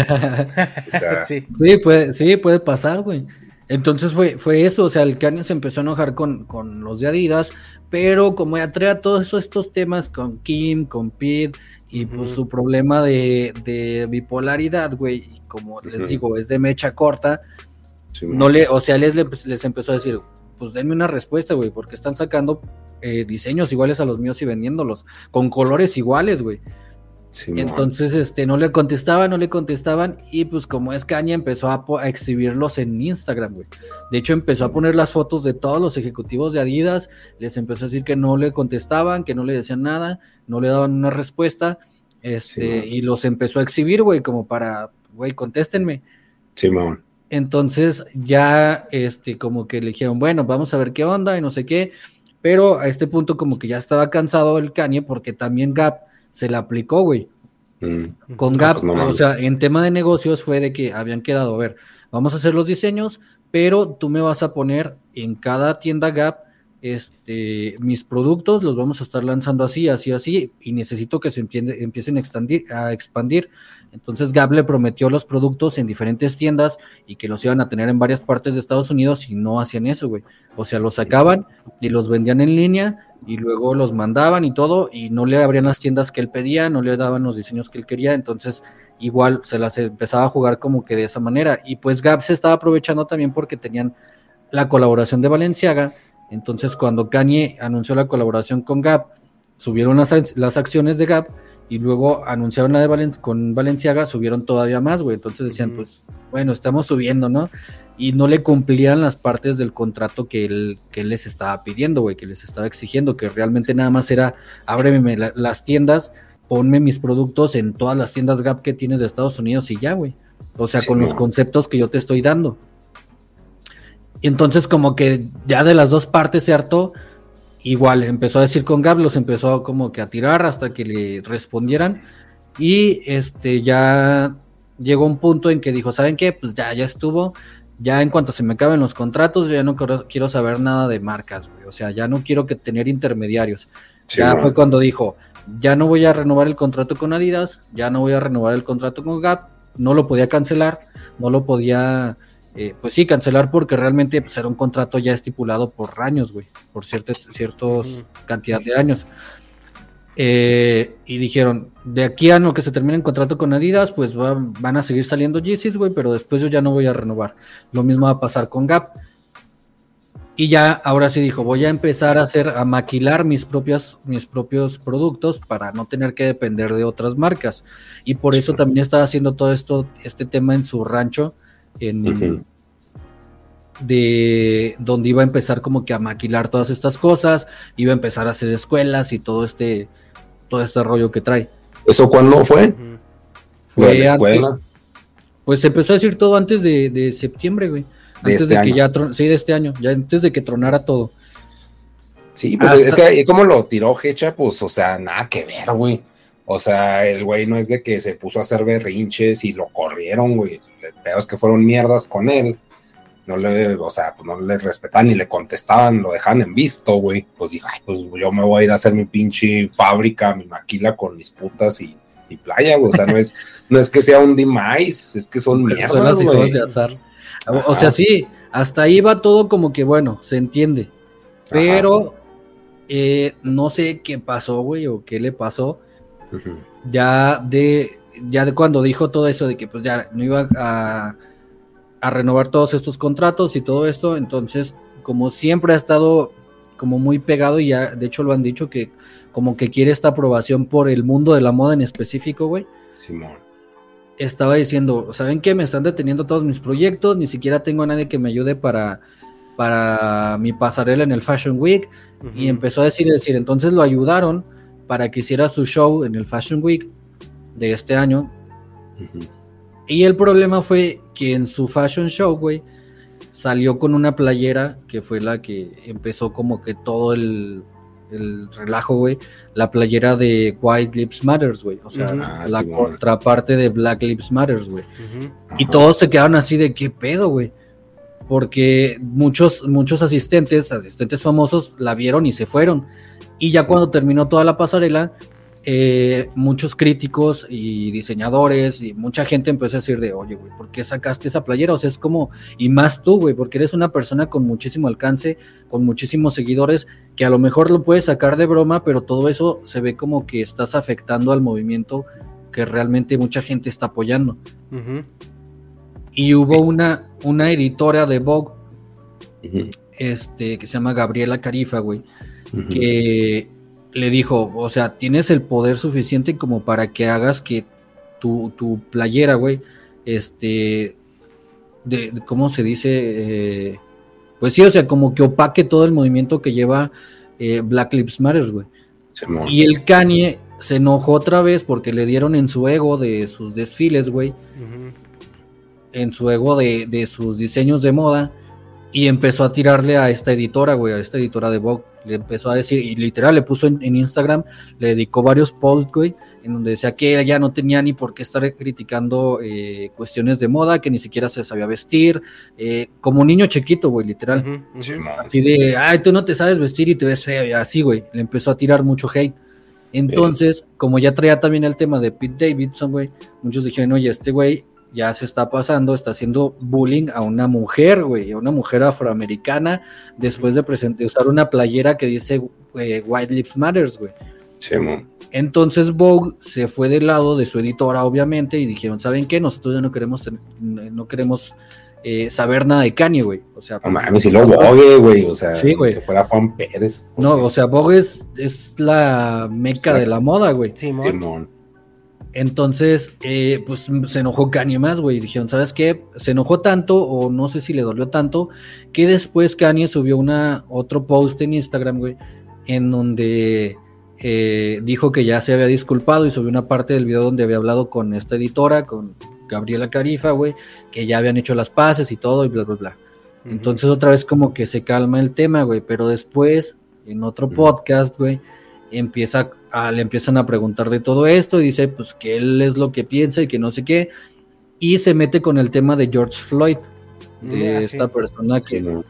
O sea, <laughs> sí. Sí, puede, sí, puede pasar, güey. Entonces fue, fue eso, o sea, el Kanye se empezó a enojar con, con los de Adidas, pero como ya trae a todos esos- estos temas con Kim, con Pete, y pues su problema de, de bipolaridad, güey, y como les digo, es de mecha corta, sí, no le, o sea, les, les, les empezó a decir, pues denme una respuesta, güey, porque están sacando eh, diseños iguales a los míos y vendiéndolos, con colores iguales, güey. Sí, entonces, este, no le contestaban, no le contestaban, y pues como es caña, empezó a, a exhibirlos en Instagram, güey. De hecho, empezó a poner las fotos de todos los ejecutivos de Adidas, les empezó a decir que no le contestaban, que no le decían nada, no le daban una respuesta, este, Sí. y los empezó a exhibir, güey, como para, güey, contéstenme. Simón. Entonces ya, este, como que le dijeron, bueno, vamos a ver qué onda y no sé qué, pero a este punto como que ya estaba cansado el Kanye porque también Gap se la aplicó, güey. Mm. Con Ah, Gap, pues no o sea, en tema de negocios fue de que habían quedado, a ver, vamos a hacer los diseños, pero tú me vas a poner en cada tienda Gap este, mis productos los vamos a estar lanzando así, así, así, y necesito que se empie- empiecen a expandir, a expandir. Entonces Gap le prometió los productos en diferentes tiendas y que los iban a tener en varias partes de Estados Unidos y no hacían eso, güey. O sea, los sacaban y los vendían en línea y luego los mandaban y todo y no le abrían las tiendas que él pedía, no le daban los diseños que él quería, entonces igual se las empezaba a jugar como que de esa manera. Y pues Gap se estaba aprovechando también porque tenían la colaboración de Valenciaga. Entonces cuando Kanye anunció la colaboración con Gap, subieron las, las acciones de Gap y luego anunciaron la de Valen con Valenciaga, subieron todavía más, güey. Entonces decían, pues bueno, estamos subiendo, ¿no? Y no le cumplían las partes del contrato que él, que él les estaba pidiendo, güey, que les estaba exigiendo, que realmente nada más era, ábreme la- las tiendas, ponme mis productos en todas las tiendas Gap que tienes de Estados Unidos y ya, güey. O sea, Sí, con los conceptos que yo te estoy dando. Y entonces como que ya de las dos partes se hartó, igual empezó a decir con Gab, los empezó como que a tirar hasta que le respondieran y este ya llegó un punto en que dijo, ¿saben qué? Pues ya, ya estuvo, ya en cuanto se me acaben los contratos, yo ya no quiero, quiero saber nada de marcas, güey. o sea, ya no quiero que tener intermediarios. Sí, ya fue cuando dijo, ya no voy a renovar el contrato con Adidas, ya no voy a renovar el contrato con Gap, no lo podía cancelar, no lo podía, eh, pues sí, cancelar porque realmente pues, era un contrato ya estipulado por años, güey, por cierta ciertos cantidad de años. Eh, y dijeron, de aquí a lo que se termine el contrato con Adidas, pues va- van a seguir saliendo Yeezys, güey, pero después yo ya no voy a renovar. Lo mismo va a pasar con Gap. Y ya ahora sí dijo, voy a empezar a hacer, a maquilar mis propias, mis propios productos para no tener que depender de otras marcas. Y por eso también estaba haciendo todo esto, este tema en su rancho, en, de donde iba a empezar como que a maquilar todas estas cosas, iba a empezar a hacer escuelas y todo este, todo este rollo que trae. ¿Eso cuándo fue? Fue Fue a la antes- escuela. Pues se empezó a decir todo antes de, de septiembre, güey. De Antes este de que año. ya, tron- sí, de este año, ya antes de que tronara todo. Sí, pues Hasta- es que ahí como lo tiró Hecha, pues, o sea, nada que ver, güey. O sea, el güey no es de que se puso a hacer berrinches y lo corrieron, güey. Peor es que fueron mierdas con él. No le, o sea, pues no le respetaban ni le contestaban, lo dejaban en visto, güey. Pues dijo, ay, pues yo me voy a ir a hacer mi pinche fábrica, mi maquila con mis putas y, y playa, güey. O sea, no es, no es que sea un demise, es que son Son mierdas, las hijas güey. de azar. O- sea, sí, hasta ahí va todo como que bueno, se entiende. Pero eh, no sé qué pasó, güey, o qué le pasó. Ya de, ya de cuando dijo todo eso de que pues ya no iba a, a renovar todos estos contratos y todo esto, entonces como siempre ha estado como muy pegado y ya de hecho lo han dicho que como que quiere esta aprobación por el mundo de la moda en específico, güey Simón. estaba diciendo, ¿saben qué? Me están deteniendo todos mis proyectos, ni siquiera tengo a nadie que me ayude para, para mi pasarela en el Fashion Week. Y empezó a decir, decir, entonces lo ayudaron para que hiciera su show en el Fashion Week de este año. Y el problema fue que en su fashion show, güey, salió con una playera que fue la que empezó como que todo el, el relajo, güey. La playera de White Lives Matters, güey. O sea. Ah, la Simón. contraparte de Black Lives Matters, güey. Y Ajá. todos se quedaron así de qué pedo, güey. Porque muchos, muchos asistentes, asistentes famosos, la vieron y se fueron. Y ya cuando terminó toda la pasarela, eh, muchos críticos y diseñadores y mucha gente empezó a decir de, oye, güey, ¿por qué sacaste esa playera? O sea, es como, y más tú, güey, porque eres una persona con muchísimo alcance, con muchísimos seguidores, que a lo mejor lo puedes sacar de broma, pero todo eso se ve como que estás afectando al movimiento que realmente mucha gente está apoyando. Y hubo una, una editora de Vogue, este, que se llama Gabriela Carifa, güey, que le dijo, o sea, tienes el poder suficiente como para que hagas que tu, tu playera, güey, este, de, de- ¿cómo se dice? Eh, pues sí, o sea, como que opaque todo el movimiento que lleva eh, Black Lives Matter, güey. Y el Kanye se enojó otra vez porque le dieron en su ego de sus desfiles, güey, en su ego de, de sus diseños de moda y empezó a tirarle a esta editora, güey, a esta editora de Vogue. Le empezó a decir, y literal le puso en, en Instagram, le dedicó varios posts, güey, en donde decía que ella no tenía ni por qué estar criticando eh, cuestiones de moda, que ni siquiera se sabía vestir, eh, como un niño chiquito, güey, literal. Ujú. Sí. Así de, ay, tú no te sabes vestir y te ves feo, y así, güey. Le empezó a tirar mucho hate. Entonces, como ya traía también el tema de Pete Davidson, güey, muchos dijeron, oye, este güey ya se está pasando, está haciendo bullying a una mujer, güey, a una mujer afroamericana, después de, present- de usar una playera que dice eh, White Lives Matters, güey. Sí. Entonces Vogue se fue del lado de su editora, obviamente, y dijeron, ¿saben qué? Nosotros ya no queremos, no queremos eh, saber nada de Kanye, güey. O sea, No mames, y luego Vogue, güey. O sea, Sí, güey. que fuera Juan Pérez. no, o sea, Vogue es, es la meca de la moda, güey. Simón. Simón. Entonces, eh, pues se enojó Kanye más, güey. Dijeron, ¿sabes qué? Se enojó tanto, o no sé si le dolió tanto, que después Kanye subió una, otro post en Instagram, güey, en donde eh, dijo que ya se había disculpado y subió una parte del video donde había hablado con esta editora, con Gabriela Carifa, güey, que ya habían hecho las paces y todo, y bla, bla, bla. Entonces otra vez como que se calma el tema, güey, pero después en otro podcast, güey, empieza a, le empiezan a preguntar de todo esto y dice pues que él es lo que piensa y que no sé qué y se mete con el tema de George Floyd, de Ah, sí. esta persona que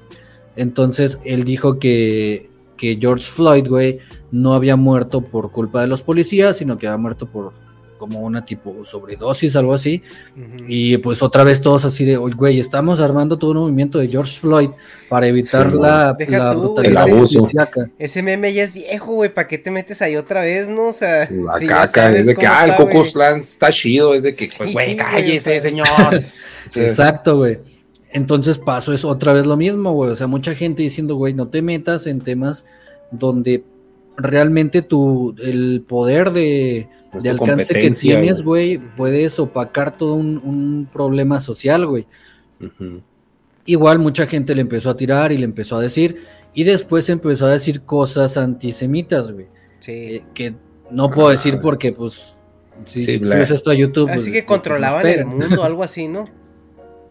entonces él dijo que que George Floyd, güey, no había muerto por culpa de los policías, sino que había muerto por como una tipo sobredosis, algo así. Y pues otra vez todos así de, "Oye, güey, estamos armando todo un movimiento de George Floyd para evitar Sí, la, la tú, brutalidad el abuso. policíaca". Ese meme ya es viejo, güey. ¿Para qué te metes ahí otra vez, no? O sea, La caca, es de que, ah, el Clan está chido, es de que, Sí, güey, cállese, señor. Sí. <laughs> Exacto, güey. Entonces pasó es otra vez lo mismo, güey. O sea, mucha gente diciendo, güey, no te metas en temas donde realmente tu, el poder de, Es de alcance que tienes, güey, puedes opacar todo un, un problema social, güey. Igual mucha gente le empezó a tirar y le empezó a decir, y después empezó a decir cosas antisemitas, güey. Sí. eh, que no puedo Ah. decir porque, pues, si Sí, subes esto a YouTube. Así pues, que pues, controlaban el mundo, algo así, ¿no? <laughs>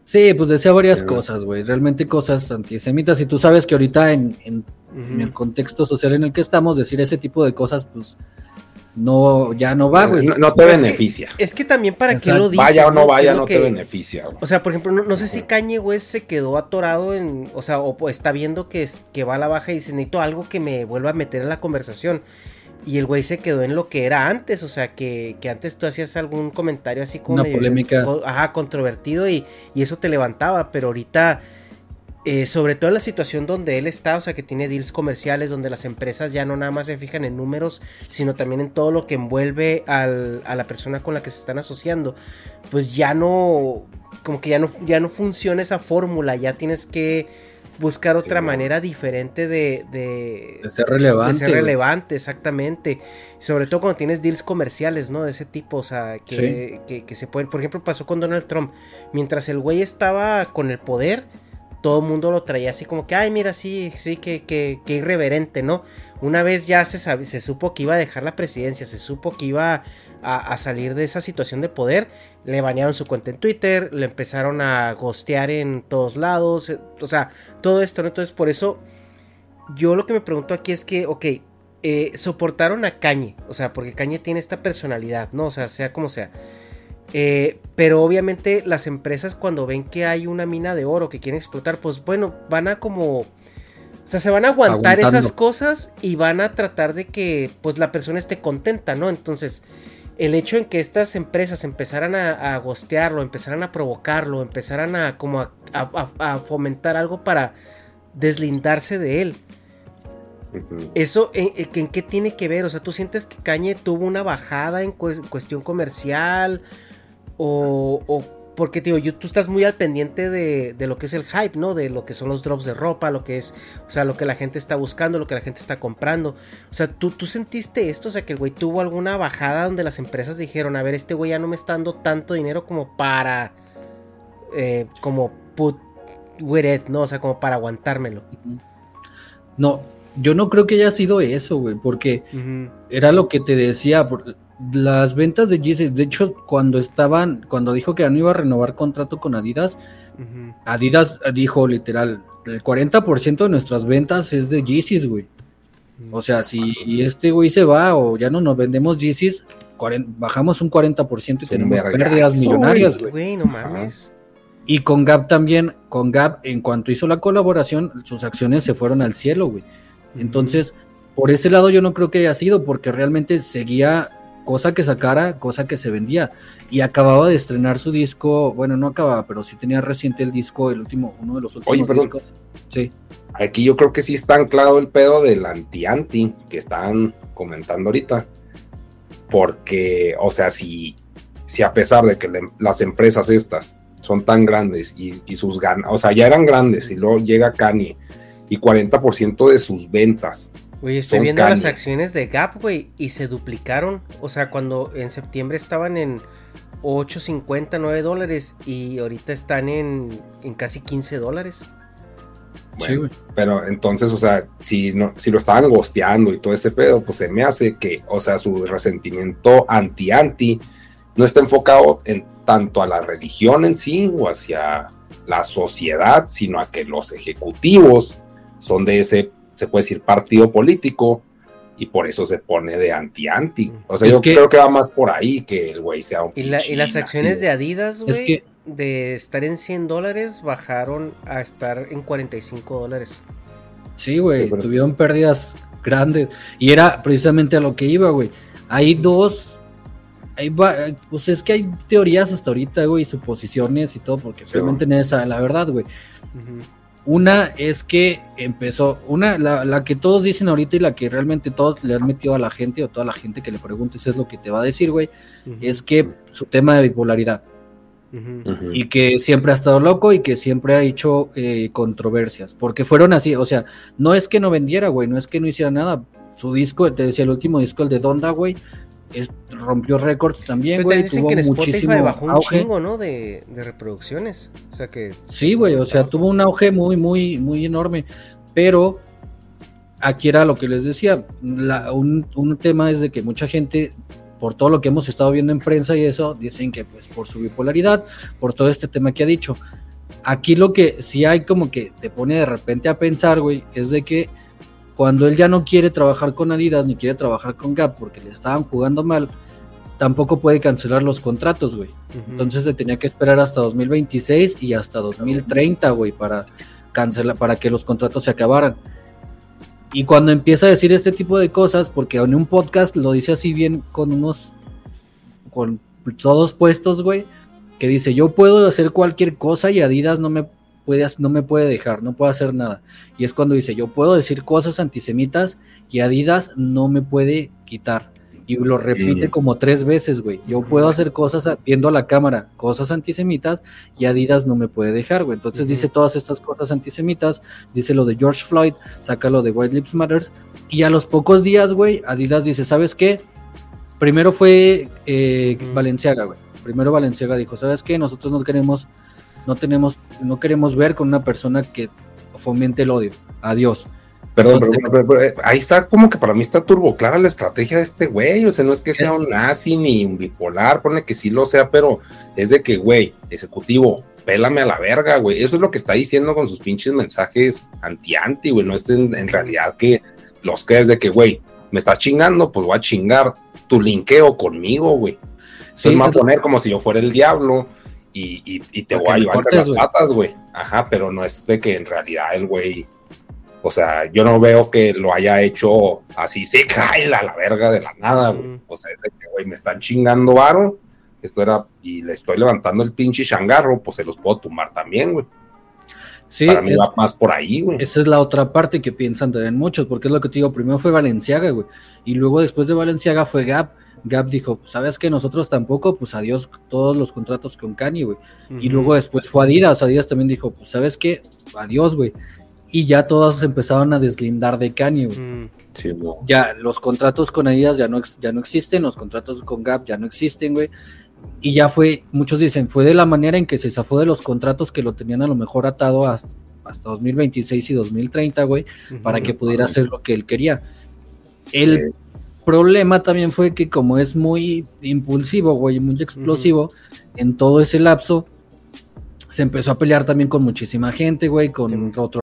Sí, pues decía varias cosas, güey. Realmente cosas antisemitas. Y tú sabes que ahorita en, en- en el contexto social en el que estamos, decir ese tipo de cosas, pues no, ya no va, güey. No, no te Pero es que- beneficia. Es que también para qué Exacto. lo dices. Vaya o no ¿Qué vaya, no te que- beneficia. güey. O sea, por ejemplo, no, no sé si Kanye West se quedó atorado en, o sea, o está viendo que, es- que va a la baja y dice, necesito algo que me vuelva a meter en la conversación. Y el güey se quedó en lo que era antes, o sea, que, que antes tú hacías algún comentario así como... Una polémica. Ajá, controvertido y, y eso te levantaba, pero ahorita, eh, sobre todo en la situación donde él está, o sea, que tiene deals comerciales, donde las empresas ya no nada más se fijan en números, sino también en todo lo que envuelve al- a la persona con la que se están asociando, pues ya no, como que ya no, ya no funciona esa fórmula, ya tienes que buscar otra Sí, manera diferente de, de, De ser relevante. de ser relevante, exactamente. Sobre todo cuando tienes deals comerciales, ¿no? De ese tipo, o sea, que, que, que se pueden. Por ejemplo, pasó con Donald Trump. Mientras el güey estaba con el poder, todo el mundo lo traía así como que, ay, mira, sí, sí, que, que, que irreverente, ¿no? Una vez ya se, se supo que iba a dejar la presidencia, se supo que iba a, salir de esa situación de poder, le banearon su cuenta en Twitter, le empezaron a gostear en todos lados, eh, o sea, todo esto, ¿no? Entonces, por eso, yo lo que me pregunto aquí es que, ok, eh, soportaron a Kanye, o sea, porque Kanye tiene esta personalidad, ¿no? O sea, sea como sea. Eh, pero obviamente las empresas cuando ven que hay una mina de oro que quieren explotar, pues bueno, van a como... O sea, se van a aguantar Aguantando. esas cosas y van a tratar de que pues la persona esté contenta, ¿no? Entonces, el hecho en que estas empresas empezaran a, a gostearlo, empezaran a provocarlo, empezaran a como a, a- a- a fomentar algo para deslindarse de él. Eso, ¿en, en- en qué tiene que ver? O sea, ¿tú sientes que Kanye tuvo una bajada en cues- cuestión comercial? O, o porque, tío, yo, tú estás muy al pendiente de, de lo que es el hype, ¿no? De lo que son los drops de ropa, lo que es, o sea, lo que la gente está buscando, lo que la gente está comprando. O sea, ¿tú, tú sentiste esto? O sea, que el güey tuvo alguna bajada donde las empresas dijeron, a ver, este güey ya no me está dando tanto dinero como para, eh, como put with it, ¿no? O sea, como para aguantármelo. No, yo no creo que haya sido eso, güey, porque era lo que te decía, por- las ventas de Yeezy, de hecho, cuando estaban, cuando dijo que ya no iba a renovar contrato con Adidas. Adidas dijo literal, el 40% de nuestras ventas es de Yeezys, güey. O sea, si y este güey se va o ya no nos vendemos Yeezys, bajamos un 40% y Es tenemos pérdidas millonarias, güey. Güey, no mames. Y con Gap también, con Gap, en cuanto hizo la colaboración, sus acciones se fueron al cielo, güey. Entonces, por ese lado yo no creo que haya sido, porque realmente seguía cosa que sacara, cosa que se vendía. Y acababa de estrenar su disco, bueno, no acababa, pero sí tenía reciente el disco, el último, uno de los últimos Oye, perdón. discos. Sí. Aquí yo creo que sí está anclado el pedo del anti-anti que estaban comentando ahorita. Porque, o sea, si, si a pesar de que le- las empresas estas son tan grandes y, y sus ganas, o sea, ya eran grandes y luego llega Kanye y 40% de sus ventas. Güey, estoy viendo las acciones de Gap, güey, y se duplicaron. O sea, cuando en septiembre estaban en 8.50, 9 dólares y ahorita están en, en casi 15 dólares. Sí, güey. Pero entonces, o sea, si, no, si lo estaban gosteando y todo ese pedo, pues se me hace que, o sea, su resentimiento anti-anti no está enfocado en tanto a la religión en sí o hacia la sociedad, sino a que los ejecutivos son de ese, se puede decir, partido político y por eso se pone de anti-anti. O sea, Es yo que- creo que va más por ahí que el güey sea un Y, la- y las acciones de Adidas, Es güey, que- de estar en 100 dólares, bajaron a estar en 45 dólares. Sí, güey, Sí, pero- tuvieron pérdidas grandes. Y era precisamente a lo que iba, güey. Hay dos. Hay, va- pues es que hay teorías hasta ahorita, güey, suposiciones y todo, porque Sí, realmente nadie sabe la verdad, güey. Ujú. Una es que empezó, una, la, la que todos dicen ahorita y la que realmente todos le han metido a la gente o toda la gente que le preguntes es lo que te va a decir, güey, es que su tema de bipolaridad. Y que siempre ha estado loco y que siempre ha hecho eh, controversias, porque fueron así, o sea, no es que no vendiera, güey, no es que no hiciera nada. Su disco, te decía, el último disco, el de Donda, güey, es- rompió récords también, güey, dicen tuvo que en Spotify muchísimo bajó un auge. chingo, ¿no? De, de reproducciones. O sea que. Sí, güey, o sea, tuvo un auge muy, muy, muy enorme, pero aquí era lo que les decía, la- un, un tema es de que mucha gente, por todo lo que hemos estado viendo en prensa y eso, dicen que pues por su bipolaridad, por todo este tema que ha dicho. Aquí lo que sí hay como que te pone de repente a pensar, güey, es de que cuando él ya no quiere trabajar con Adidas ni quiere trabajar con Gap porque le estaban jugando mal, tampoco puede cancelar los contratos, güey. Entonces se tenía que esperar hasta 2026 y hasta 2030, güey, para cancelar, para que los contratos se acabaran. Y cuando empieza a decir este tipo de cosas, porque en un podcast lo dice así bien con unos, con todos puestos, güey, que dice, yo puedo hacer cualquier cosa y Adidas no me puede, no me puede dejar, no puedo hacer nada. Y es cuando dice, yo puedo decir cosas antisemitas y Adidas no me puede quitar. Y lo repite como tres veces, güey. Yo puedo hacer cosas viendo a la cámara, cosas antisemitas, y Adidas no me puede dejar, güey. Entonces dice todas estas cosas antisemitas, dice lo de George Floyd, saca lo de White Lives Matters, y a los pocos días, güey, Adidas dice, ¿sabes qué? Primero fue eh. Valenciaga, güey. Primero Valenciaga dijo, ¿sabes qué? Nosotros no queremos, no tenemos, no queremos ver con una persona que fomente el odio. Adiós. Perdón, pero, Entonces- pero- pero, eh, ahí está como que para mí está turbo clara la estrategia de este güey. O sea, no es que sea un nazi ni un bipolar, pone que sí lo sea, pero es de que, güey, ejecutivo, pélame a la verga, güey. Eso es lo que está diciendo con sus pinches mensajes anti-anti, güey. No es en, en realidad que los que es de que, güey, me estás chingando, pues voy a chingar tu linkeo conmigo, güey. Sí, a es lo- poner como si yo fuera el diablo y, y- y te voy a llevar las patas, güey. Ajá, pero no es de que en realidad el güey, o sea, yo no veo que lo haya hecho así, sí, jaila la verga de la nada, güey. O sea, es de que, güey, me están chingando varo, esto era, y le estoy levantando el pinche changarro, pues se los puedo tumbar también, güey. Sí, Para mí es- va más por ahí, güey. Esa es la otra parte que piensan también muchos, porque es lo que te digo, primero fue Valenciaga, güey, y luego después de Valenciaga fue Gap. Gap dijo, ¿sabes que Nosotros tampoco, pues adiós todos los contratos con Kanye, güey. Y luego después fue Adidas, Adidas también dijo, pues ¿sabes qué? Adiós, güey. Y ya todos empezaron a deslindar de Kanye, güey. Mm. Sí, no. Ya los contratos con Adidas ya no, ya no existen, los contratos con Gap ya no existen, güey. Y ya fue, muchos dicen, fue de la manera en que se zafó de los contratos que lo tenían a lo mejor atado hasta, hasta 2026 y 2030, güey, para que pudiera hacer lo que él quería. El problema también fue que como es muy impulsivo, güey, muy explosivo, en todo ese lapso se empezó a pelear también con muchísima gente, güey, con otro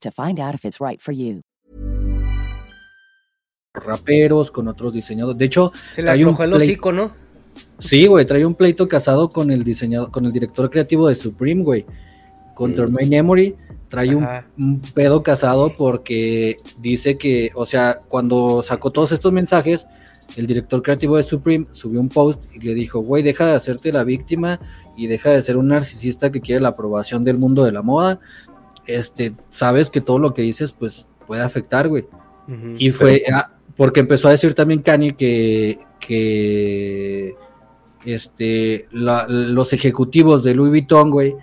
to find out if it's right for you. Raperos, con otros diseñadores. De hecho, Se le aflojó el plei- hocico, ¿no? Sí, güey, trae un pleito casado con el diseñador, con el director creativo de Supreme, güey. Con Mm. Tremaine Emory. Trae un, un pedo casado porque dice que, o sea, cuando sacó todos estos mensajes, el director creativo de Supreme subió un post y le dijo, güey, deja de hacerte la víctima y deja de ser un narcisista que quiere la aprobación del mundo de la moda. Este, sabes que todo lo que dices, pues, puede afectar, güey. Y fue ah, porque empezó a decir también Kanye que, que este, la- los ejecutivos de Louis Vuitton, güey,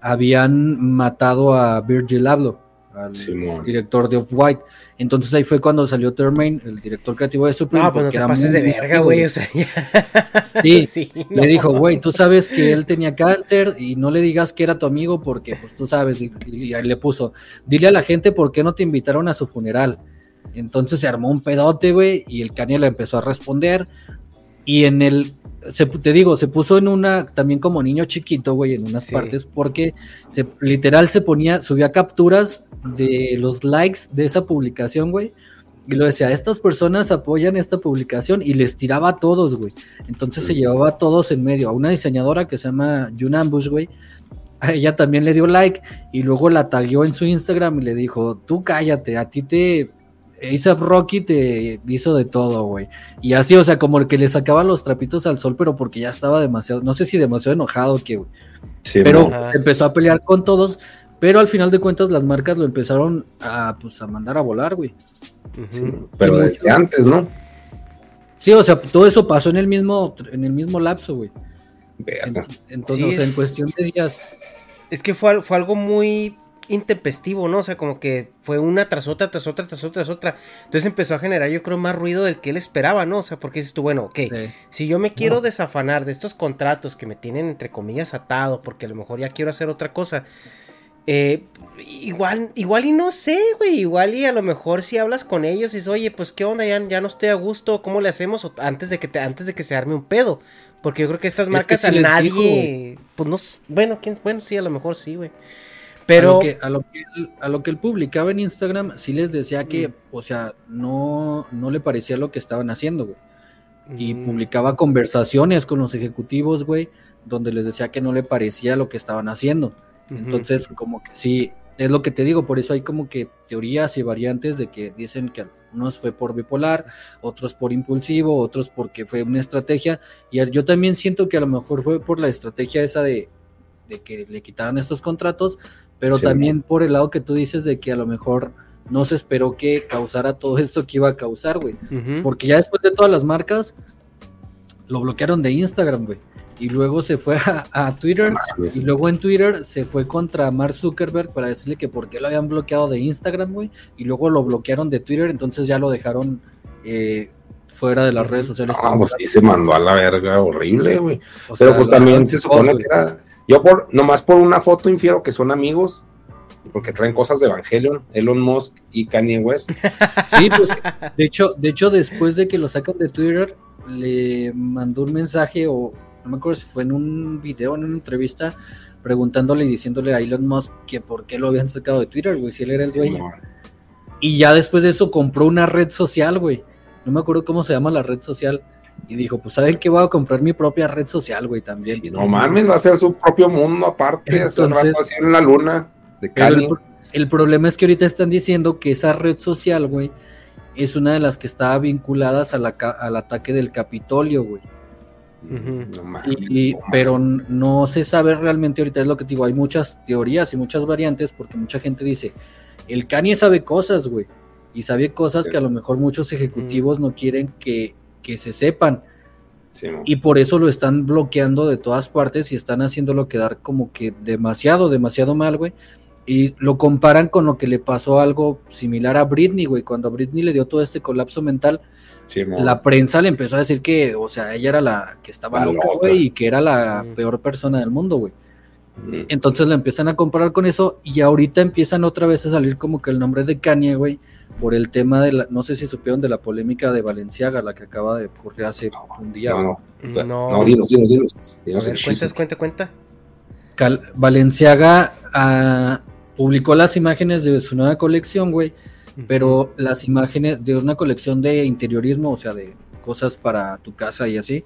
habían matado a Virgil Abloh, al Simón. director de Off-White. Entonces ahí fue cuando salió Termaine, el director creativo de Supreme. No, pues no porque te pases de verga, güey. O sea, ya. <laughs> Sí, <laughs> Sí, le no. dijo, güey, tú sabes que él tenía cáncer y no le digas que era tu amigo porque, pues tú sabes, y, y ahí le puso, dile a la gente por qué no te invitaron a su funeral. Entonces se armó un pedote, güey, y el Kanye le empezó a responder. Y en el, se, te digo, se puso en una, también como niño chiquito, güey, en unas Sí. partes, porque se, literal se ponía, subía capturas de los likes de esa publicación, güey. Y lo decía, estas personas apoyan esta publicación y les tiraba a todos, güey. Entonces se llevaba a todos en medio. A una diseñadora que se llama June Ambush, güey. A ella también le dio like y luego la tagueó en su Instagram y le dijo, tú cállate, a ti te... ASAP Rocky te hizo de todo, güey. Y así, o sea, como el que le sacaba los trapitos al sol, pero porque ya estaba demasiado, no sé si demasiado enojado que, güey. Sí, pero se empezó a pelear con todos, pero al final de cuentas las marcas lo empezaron a, pues, a mandar a volar, güey. Pero y desde mucho- antes, ¿no? Sí, o sea, todo eso pasó en el mismo, en el mismo lapso, güey. En-. Entonces, Sí, o sea, en es- cuestión de días. Es que fue, fue algo muy intempestivo, ¿no? O sea, como que fue una tras otra, tras otra, tras otra, tras otra. Entonces empezó a generar, yo creo, más ruido del que él esperaba, ¿no? O sea, porque dices tú, bueno, ok, Sí. si yo me quiero No. desafanar de estos contratos que me tienen, entre comillas, atado, porque a lo mejor ya quiero hacer otra cosa, eh, igual, igual y no sé, güey, igual y a lo mejor si hablas con ellos y dices, oye, pues qué onda, ya, ya no estoy a gusto, ¿cómo le hacemos? O antes de que te, antes de que se arme un pedo. Porque yo creo que estas que marcas a nadie, dijo, pues no, bueno, ¿quién? bueno, sí, a lo mejor sí, güey. A Pero, lo, que, a, lo que él, a lo que él publicaba en Instagram, sí les decía que, Mm. o sea, no, no le parecía lo que estaban haciendo, güey. Y Mm. publicaba conversaciones con los ejecutivos, güey, donde les decía que no le parecía lo que estaban haciendo. Entonces, como que sí, es lo que te digo, por eso hay como que teorías y variantes de que dicen que unos fue por bipolar, otros por impulsivo, otros porque fue una estrategia. Y yo también siento que a lo mejor fue por la estrategia esa de, de que le quitaran estos contratos, pero Sí. también por el lado que tú dices de que a lo mejor no se esperó que causara todo esto que iba a causar, güey. Porque ya después de todas las marcas, lo bloquearon de Instagram, güey. Y luego se fue a, a Twitter. mames. Y luego en Twitter se fue contra Mark Zuckerberg para decirle que por qué lo habían bloqueado de Instagram, güey. Y luego lo bloquearon de Twitter, entonces ya lo dejaron eh, fuera de las redes sociales. Ah, pues sí se mandó a la verga horrible, güey. O Pero sea, pues también se supone que era. Yo por, nomás por una foto infiero que son amigos, porque traen cosas de Evangelion, Elon Musk y Kanye West. <laughs> Sí, pues, de hecho, de hecho, después de que lo sacan de Twitter, le mandó un mensaje, o no me acuerdo si fue en un video, en una entrevista, preguntándole y diciéndole a Elon Musk que por qué lo habían sacado de Twitter, güey, si él era el dueño. Y ya después de eso compró una red social, güey. No me acuerdo cómo se llama la red social. Y dijo, pues saben que voy a comprar mi propia red social, güey, también. No mames, va a ser su propio mundo aparte, Entonces- así en la luna de Pero el, problema es que ahorita están diciendo que esa red social, güey, es una de las que estaba vinculadas a la ca- al ataque del Capitolio, güey. No mames, Y- y- pero no se sabe realmente ahorita, es lo que te digo, hay muchas teorías y muchas variantes porque mucha gente dice, el Kanye sabe cosas, güey, y sabe cosas que a lo mejor muchos ejecutivos no quieren que, que se sepan. Sí. Y por eso lo están bloqueando de todas partes y están haciéndolo quedar como que demasiado, demasiado mal, güey. Y lo comparan con lo que le pasó algo similar a Britney, güey. Cuando a Britney le dio todo este colapso mental, Sí, la prensa le empezó a decir que, o sea, ella era la que estaba La loca, güey, y que era la peor persona del mundo, güey. Mm. Entonces la empiezan a comparar con eso y ahorita empiezan otra vez a salir como que el nombre de Kanye, güey, por el tema de la, no sé si supieron de la polémica de Valenciaga, la que acaba de ocurrir hace un día. No, güey. no, No. no, dinos, dinos, dinos. Ver, cuenta, cuenta, cuenta. Cal- Valenciaga ah, publicó las imágenes de su nueva colección, güey, pero las imágenes de una colección de interiorismo, o sea, de cosas para tu casa y así.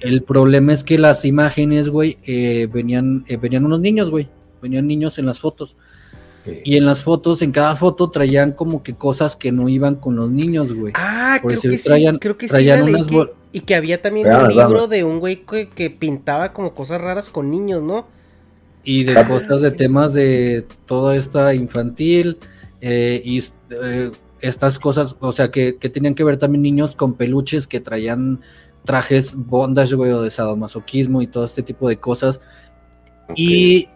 El problema es que las imágenes, güey, eh, venían, eh, venían unos niños, güey, venían niños en las fotos. Y en las fotos, en cada foto traían como que cosas que no iban con los niños, güey. Ah, Por creo decir, que sí, traían- creo que sí traían unas que- bol- y que había también Ah, un libro de un güey que, que pintaba como cosas raras con niños, ¿no? y de Ah, cosas de temas de toda esta infantil eh, y eh, estas cosas, o sea, que, que tenían que ver también niños con peluches que traían trajes bondage, güey, o de sadomasoquismo y todo este tipo de cosas. Y,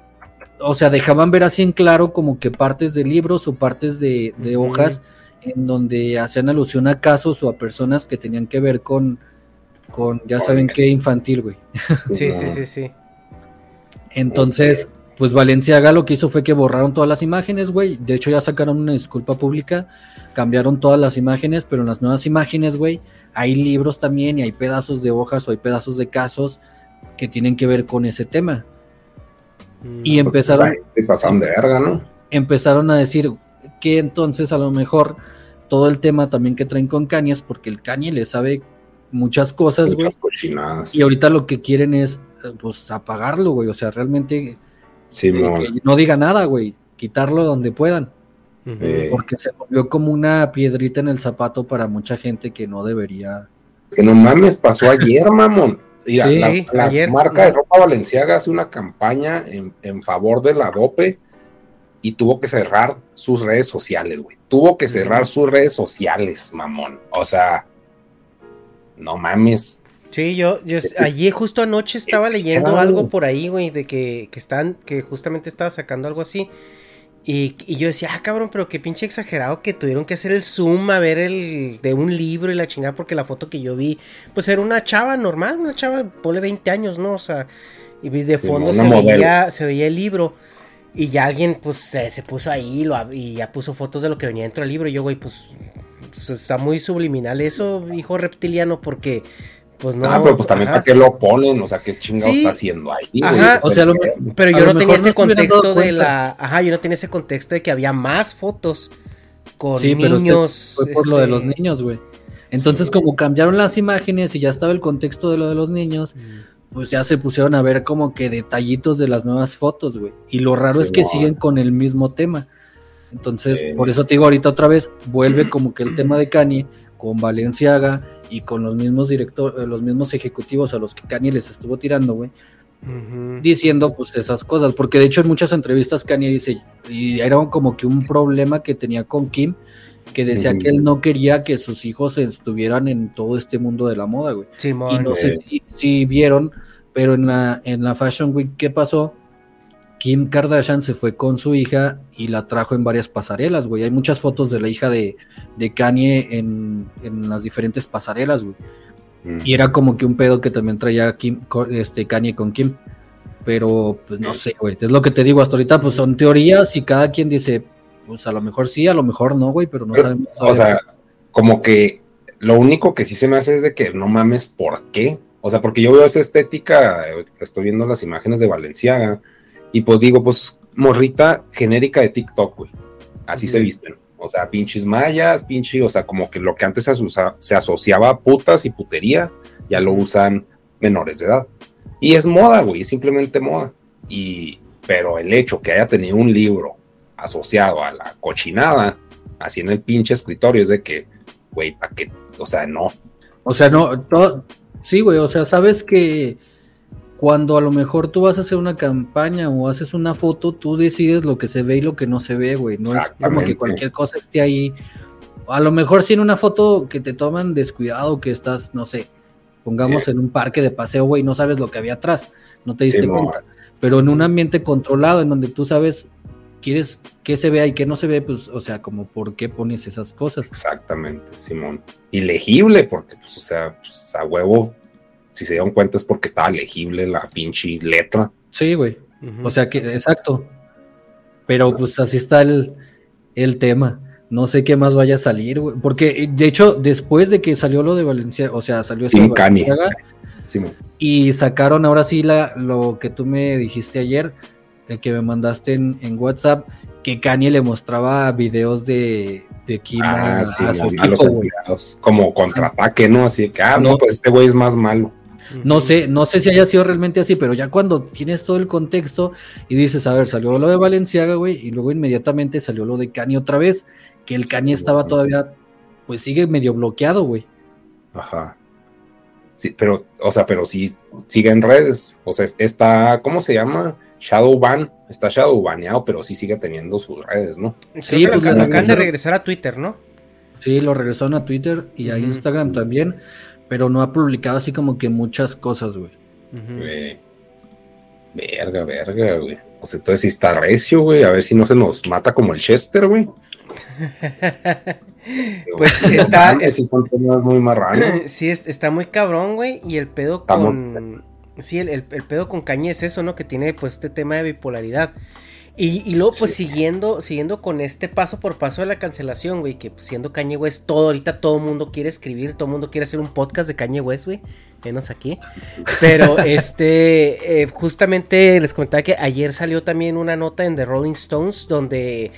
o sea, dejaban ver así en claro como que partes de libros o partes de, hojas en donde hacían alusión a casos o a personas que tenían que ver con, con ya saben qué, infantil, güey. Sí, sí, sí, sí. Entonces, pues Valenciaga lo que hizo fue que borraron todas las imágenes, güey. De hecho, ya sacaron una disculpa pública, cambiaron todas las imágenes, pero en las nuevas imágenes, güey, hay libros también y hay pedazos de hojas o hay pedazos de casos que tienen que ver con ese tema. Y Pues, empezaron, Se pasaron de verga, ¿no? empezaron a decir que entonces a lo mejor todo el tema también que traen con Kanye es porque el Kanye le sabe muchas cosas, güey. Y ahorita lo que quieren es, pues, apagarlo, güey. O sea, realmente Simón. que no diga nada, güey. Quitarlo donde puedan. Porque se volvió como una piedrita en el zapato para mucha gente que no debería. que no mames, pasó ayer, mamón. Mira, Sí, la, sí, la ayer. marca de ropa Valenciaga hace una campaña en, en favor de la dope y tuvo que cerrar sus redes sociales, güey. Tuvo que cerrar sus redes sociales, mamón. O sea, no mames. Sí, yo, yo allí justo anoche estaba leyendo Claro. algo por ahí, güey, de que, que están, que justamente estaba sacando algo así. Y, y yo decía, ah, cabrón, pero qué pinche exagerado que tuvieron que hacer el zoom a ver el de un libro y la chingada, porque la foto que yo vi, pues era una chava normal, una chava, ponle 20 años, ¿no? O sea, y de fondo se veía, se veía el libro. Y ya alguien, pues, se, se puso ahí lo, y ya puso fotos de lo que venía dentro del libro. Y yo, güey, pues, pues, está muy subliminal eso, hijo reptiliano, porque, pues no. ah, pero pues también ajá. para qué lo ponen, o sea, qué chingado Sí. está haciendo ahí. Ajá, o sea, lo-. Pero A yo lo no tenía no ese contexto de cuenta. la. Ajá, yo no tenía ese contexto de que había más fotos con Sí, pero este niños. fue por lo de este, los niños, güey. Entonces, Sí. como cambiaron las imágenes y ya estaba el contexto de lo de los niños, pues ya se pusieron a ver como que detallitos de las nuevas fotos, güey. Y lo raro es que siguen con el mismo tema. Entonces, Sí. por eso te digo ahorita otra vez, vuelve como que el tema de Kanye con Valenciaga y con los mismos directores, los mismos ejecutivos a los que Kanye les estuvo tirando, güey. diciendo pues esas cosas, porque de hecho en muchas entrevistas Kanye dice, y era como que un problema que tenía con Kim, que decía que él no quería que sus hijos estuvieran en todo este mundo de la moda, güey. Y no sé Eh. si, si vieron, pero en la, en la Fashion Week, ¿qué pasó? Kim Kardashian se fue con su hija y la trajo en varias pasarelas, güey. Hay muchas fotos de la hija de, de Kanye en, en las diferentes pasarelas, güey. Mm. Y era como que un pedo que también traía Kim, este, Kanye con Kim. Pero, pues no sé, güey. Es lo que te digo, hasta ahorita, pues son teorías y cada quien dice, pues a lo mejor sí, a lo mejor no, güey, pero no Pero, sabemos. O sea, como que lo único que sí se me hace es de que no mames, ¿por qué? O sea, porque yo veo esa estética, eh, estoy viendo las imágenes de Valenciaga y pues digo, pues morrita genérica de TikTok, güey. Así se visten. O sea, pinches mayas, pinche, o sea, como que lo que antes se, asocia- se asociaba a putas y putería, ya lo usan menores de edad. Y es moda, güey, es simplemente moda. Y, pero el hecho que haya tenido un libro asociado a la cochinada, así en el pinche escritorio, es de que, güey, ¿para qué? O sea, no. O sea, no, sí, güey, o sea, sabes que cuando a lo mejor tú vas a hacer una campaña o haces una foto, tú decides lo que se ve y lo que no se ve, güey. No es como que cualquier cosa esté ahí. A lo mejor si en una foto que te toman descuidado, que estás, no sé, pongamos Sí. en un parque de paseo, güey, no sabes lo que había atrás, no te diste Sí, cuenta. Pero en un ambiente controlado, en donde tú sabes, quieres que se vea y que no se ve, pues, o sea, como por qué pones esas cosas. Exactamente, Simón. Y legible, porque, pues, o sea, pues, a huevo, si se dieron cuenta es porque estaba legible la pinche letra. Sí, güey. O sea que, exacto. Pero pues así está el, el tema. No sé qué más vaya a salir, güey. Porque eh, de hecho, después de que salió lo de Valencia, o sea, salió eso Simón. y sacaron ahora sí la, lo que tú me dijiste ayer, el que me mandaste en, en WhatsApp, que Kanye le mostraba videos de, de Kim Ah, a, sí, a su a los equipo, empleados. Como contraataque, ¿no? Así que, ah, no, No. pues este güey es más malo. No sé, no sé si haya sido realmente así, pero ya cuando tienes todo el contexto y dices, a ver, salió lo de Valenciaga, güey, y luego inmediatamente salió lo de Kanye otra vez, que el Kanye estaba todavía, pues sigue medio bloqueado, güey. Ajá. Sí, pero, o sea, pero sí sigue en redes. O sea, es- está, ¿cómo se llama? Shadow ban. Está shadow baneado, pero sí sigue teniendo sus redes, ¿no? Creo Sí, que lo pues, acaban- de regresar a Twitter, ¿no? Sí, lo regresaron a Twitter y a. Instagram también, pero no ha publicado así como que muchas cosas, güey. Verga, verga, güey. O sea, entonces sí está recio, güey. A ver si no se nos mata como el Chester, güey. <laughs> Pues No está, sí son temas muy marranos. <laughs> sí, es- está muy cabrón, güey. Y el pedo Estamos- con. Sí, el, el- el pedo con Kanye es eso, ¿no? Que tiene pues este tema de bipolaridad. Y, y luego, pues siguiendo, siguiendo con este paso por paso de la cancelación, güey, que pues, siendo Kanye West, todo, ahorita todo el mundo quiere escribir, todo el mundo quiere hacer un podcast de Kanye West, güey, menos aquí. Pero <laughs> este, eh, justamente les comentaba que ayer salió también una nota en The Rolling Stones donde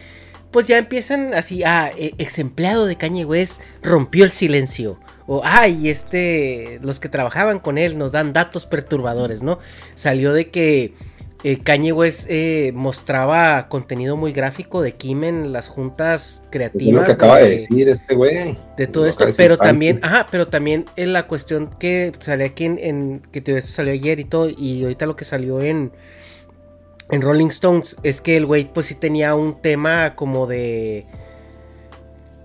pues ya empiezan así, ah, eh, ex empleado de Kanye West rompió el silencio. O, ay, este, los que trabajaban con él nos dan datos perturbadores, ¿no? Salió de que eh, Kanye West eh, mostraba contenido muy gráfico de Kim en las juntas Es lo creativas. que acaba de decir este güey. de todo Lo esto, pero también, ajá, pero también en la cuestión que salió aquí en, en- que todo esto salió ayer y todo, y ahorita lo que salió en en Rolling Stones es que el güey pues sí tenía un tema como de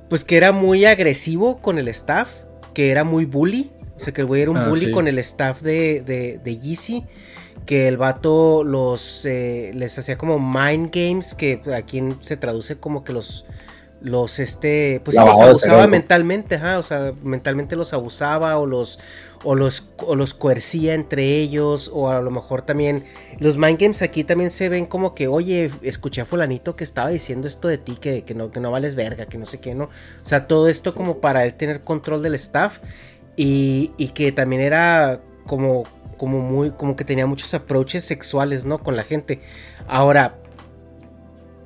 pues que era muy agresivo con el staff, que era muy bully, o sea que el güey era un Ah, bully sí. con el staff de, de, de Yeezy, que el vato los eh, les hacía como mind games, que aquí se traduce como que los los este pues sí, los abusaba mentalmente, ajá, o sea, mentalmente los abusaba o los o los o los coercía entre ellos o a lo mejor también los mind games aquí también se ven como que, oye, escuché a fulanito que estaba diciendo esto de ti, que, que no, que no vales verga, que no sé qué, ¿no? O sea, todo esto como para él tener control del staff y, y que también era como, como muy, como que tenía muchos approaches sexuales, ¿no? Con la gente. Ahora,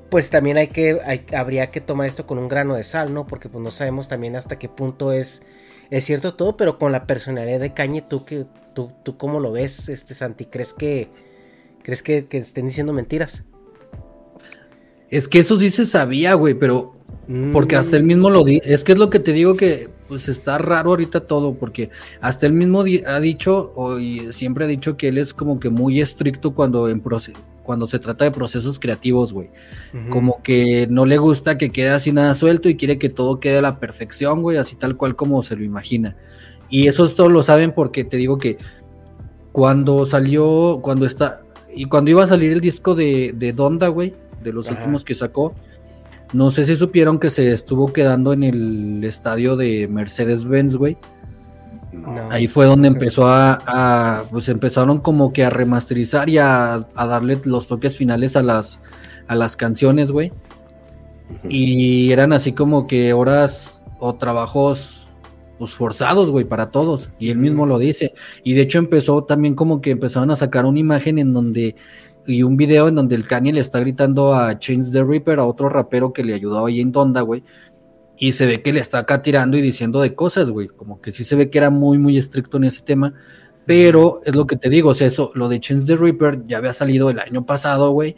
pues también hay que, hay- habría que tomar esto con un grano de sal, ¿no? Porque pues no sabemos también hasta qué punto es, es cierto todo, pero con la personalidad de Cañe, tú que, tú, tú cómo lo ves, este Santi, ¿crees que, crees que, que estén diciendo mentiras? Es que eso sí se sabía, güey, pero porque hasta él mismo lo di. Es que es lo que te digo que pues está raro ahorita todo, porque hasta él mismo ha dicho, o siempre ha dicho que él es como que muy estricto cuando, en cuando se trata de procesos creativos, güey. Como que no le gusta que quede así nada suelto y quiere que todo quede a la perfección, güey, así tal cual como se lo imagina. Y eso todos lo saben porque te digo que cuando salió, cuando está, y cuando iba a salir el disco de, de Donda, güey, de los Ajá. últimos que sacó, no sé si supieron que se estuvo quedando en el estadio de Mercedes-Benz, güey. No. Ahí fue donde No sé. empezó a, a, pues empezaron como que a remasterizar y a, a darle los toques finales a las, a las canciones, güey. Y eran así como que horas o trabajos pues forzados, güey, para todos. Y él mismo lo dice. Y de hecho empezó también como que empezaron a sacar una imagen en donde y un video en donde el Kanye le está gritando a Chains the Reaper, a otro rapero que le ayudaba ahí en Donda, güey. Y se ve que le está acá tirando y diciendo de cosas, güey. Como que sí se ve que era muy, muy estricto en ese tema. Pero es lo que te digo, o sea, eso, lo de Chains the Reaper ya había salido el año pasado, güey.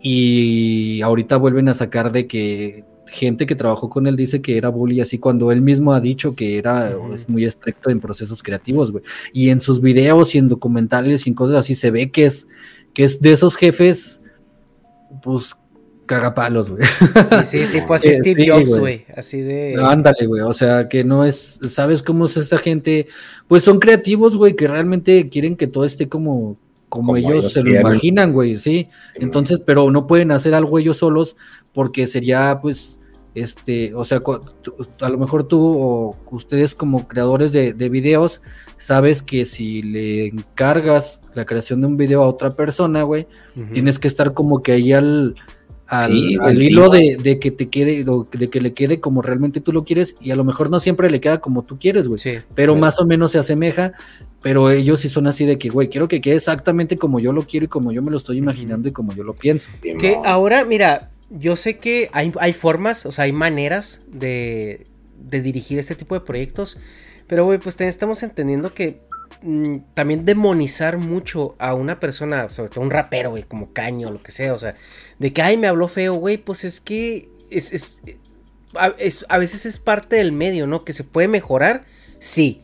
Y ahorita vuelven a sacar de que gente que trabajó con él dice que era bully, así cuando él mismo ha dicho que era es muy estricto en procesos creativos, güey. Y en sus videos y en documentales y en cosas así se ve que es, que es de esos jefes, pues cagapalos, güey. Sí, sí, tipo así <laughs> Eh, Steve sí, Jobs, güey. Así de. Ándale, güey. O sea, que no es, ¿sabes cómo es esa gente? Pues son creativos, güey, que realmente quieren que todo esté como, como, Como ellos, ellos se lo quieren. imaginan, güey, sí. Entonces, pero no pueden hacer algo ellos solos porque sería, pues, este, o sea, a lo mejor tú o ustedes como creadores de, de videos, sabes que si le encargas la creación de un video a otra persona, güey, tienes que estar como que ahí al, al, Sí, al al hilo de, de que te quede, de que le quede como realmente tú lo quieres, y a lo mejor no siempre le queda como tú quieres, güey. Sí. Pero más o menos se asemeja, pero ellos sí son así de que, güey, quiero que quede exactamente como yo lo quiero y como yo me lo estoy imaginando y como yo lo pienso. Que ahora, mira, yo sé que hay, hay formas, o sea, hay maneras de, de dirigir este tipo de proyectos, pero, güey, pues también estamos entendiendo que mm, también demonizar mucho a una persona, sobre todo un rapero, güey, como Caño lo que sea, o sea, de que, ay, me habló feo, güey, pues es que es, es- a veces es parte del medio, ¿no? Que se puede mejorar, sí.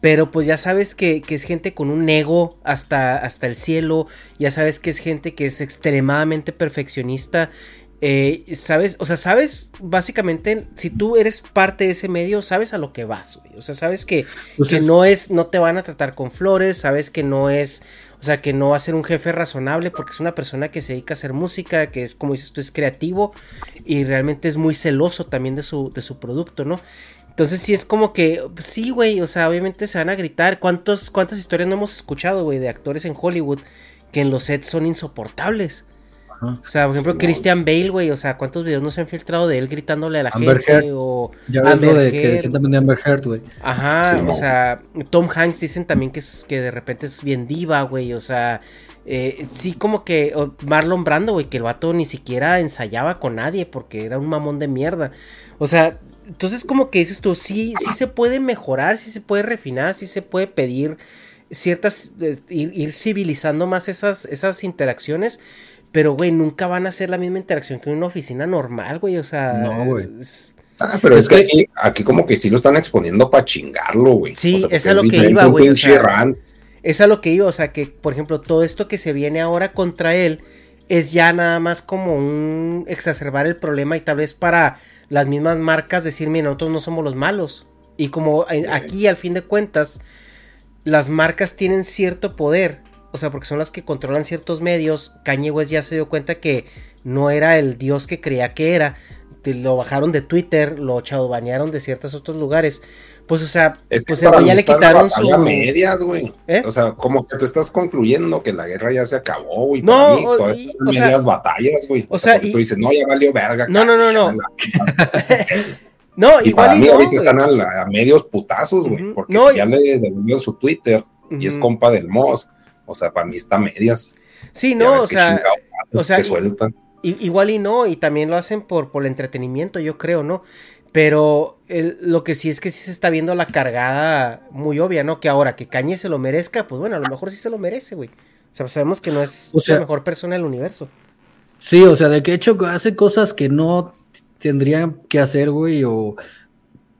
Pero pues ya sabes que, que es gente con un ego hasta, hasta el cielo. Ya sabes que es gente que es extremadamente perfeccionista. eh, sabes, o sea, sabes básicamente, si tú eres parte de ese medio, sabes a lo que vas, güey. O sea, sabes que, Pues que es- no es, no te van a tratar con flores, sabes que no es, o sea, que no va a ser un jefe razonable porque es una persona que se dedica a hacer música, que es, como dices tú, es creativo y realmente es muy celoso también de su, de su producto, ¿no? Entonces sí es como que, sí, güey, o sea, obviamente se van a gritar. ¿Cuántos, ¿Cuántas historias no hemos escuchado, güey, de actores en Hollywood que en los sets son insoportables? O sea, por ejemplo, Christian Bale, güey, o sea, ¿cuántos videos no se han filtrado de él gritándole a la Amber gente? Heard. O Ya ves lo de que decían también de Amber Heard, güey. Ajá, Sí, o no. sea, Tom Hanks dicen también que es que de repente es bien diva, güey, o sea, eh, sí como que Marlon Brando, güey, que el vato ni siquiera ensayaba con nadie porque era un mamón de mierda. O sea, entonces como que dices tú, sí, sí se puede mejorar, sí se puede refinar, sí se puede pedir ciertas, eh, ir, ir civilizando más esas, esas interacciones. Pero, güey, nunca van a ser la misma interacción que en una oficina normal, güey. O sea, No, güey. es- Ah, pero es que aquí, aquí como que sí lo están exponiendo para chingarlo, güey. Sí, O sea, es a lo que iba, güey, o sea. Es a lo que iba, o sea, que, por ejemplo, todo esto que se viene ahora contra él es ya nada más como un exacerbar el problema y tal vez para las mismas marcas decir, mira, nosotros no somos los malos. Y como aquí, al fin de cuentas, las marcas tienen cierto poder, o sea, porque son las que controlan ciertos medios, Kanye West ya se dio cuenta que no era el dios que creía que era, lo bajaron de Twitter, lo banearon de ciertos otros lugares, pues, o sea, Es que pues para ya le la quitaron su... medias, güey. ¿Eh? O sea, como que tú estás concluyendo que la guerra ya se acabó, güey. No, para mí, o- todas y- estas o sea- medias batallas, güey. o sea, y- tú dices, no, ya valió verga. No, no, no, no. <laughs> no. No, <laughs> Y igual para mí no, ahorita están a, la- a medios putazos, güey. Porque No, si y- ya le devolvió su Twitter y es compa del Moss, o sea, para mí está medias. Sí, no, o sea, chingado o sea, sueltan. Igual y no, y también lo hacen por, por el entretenimiento, yo creo, ¿no? Pero el- lo que sí es que sí se está viendo la cargada muy obvia, ¿no? Que ahora que Cañe se lo merezca, pues bueno, a lo mejor sí se lo merece, güey. O sea, sabemos que no es O sea- la mejor persona del universo. Sí, o sea, de que hecho hace cosas que no tendrían que hacer, güey, o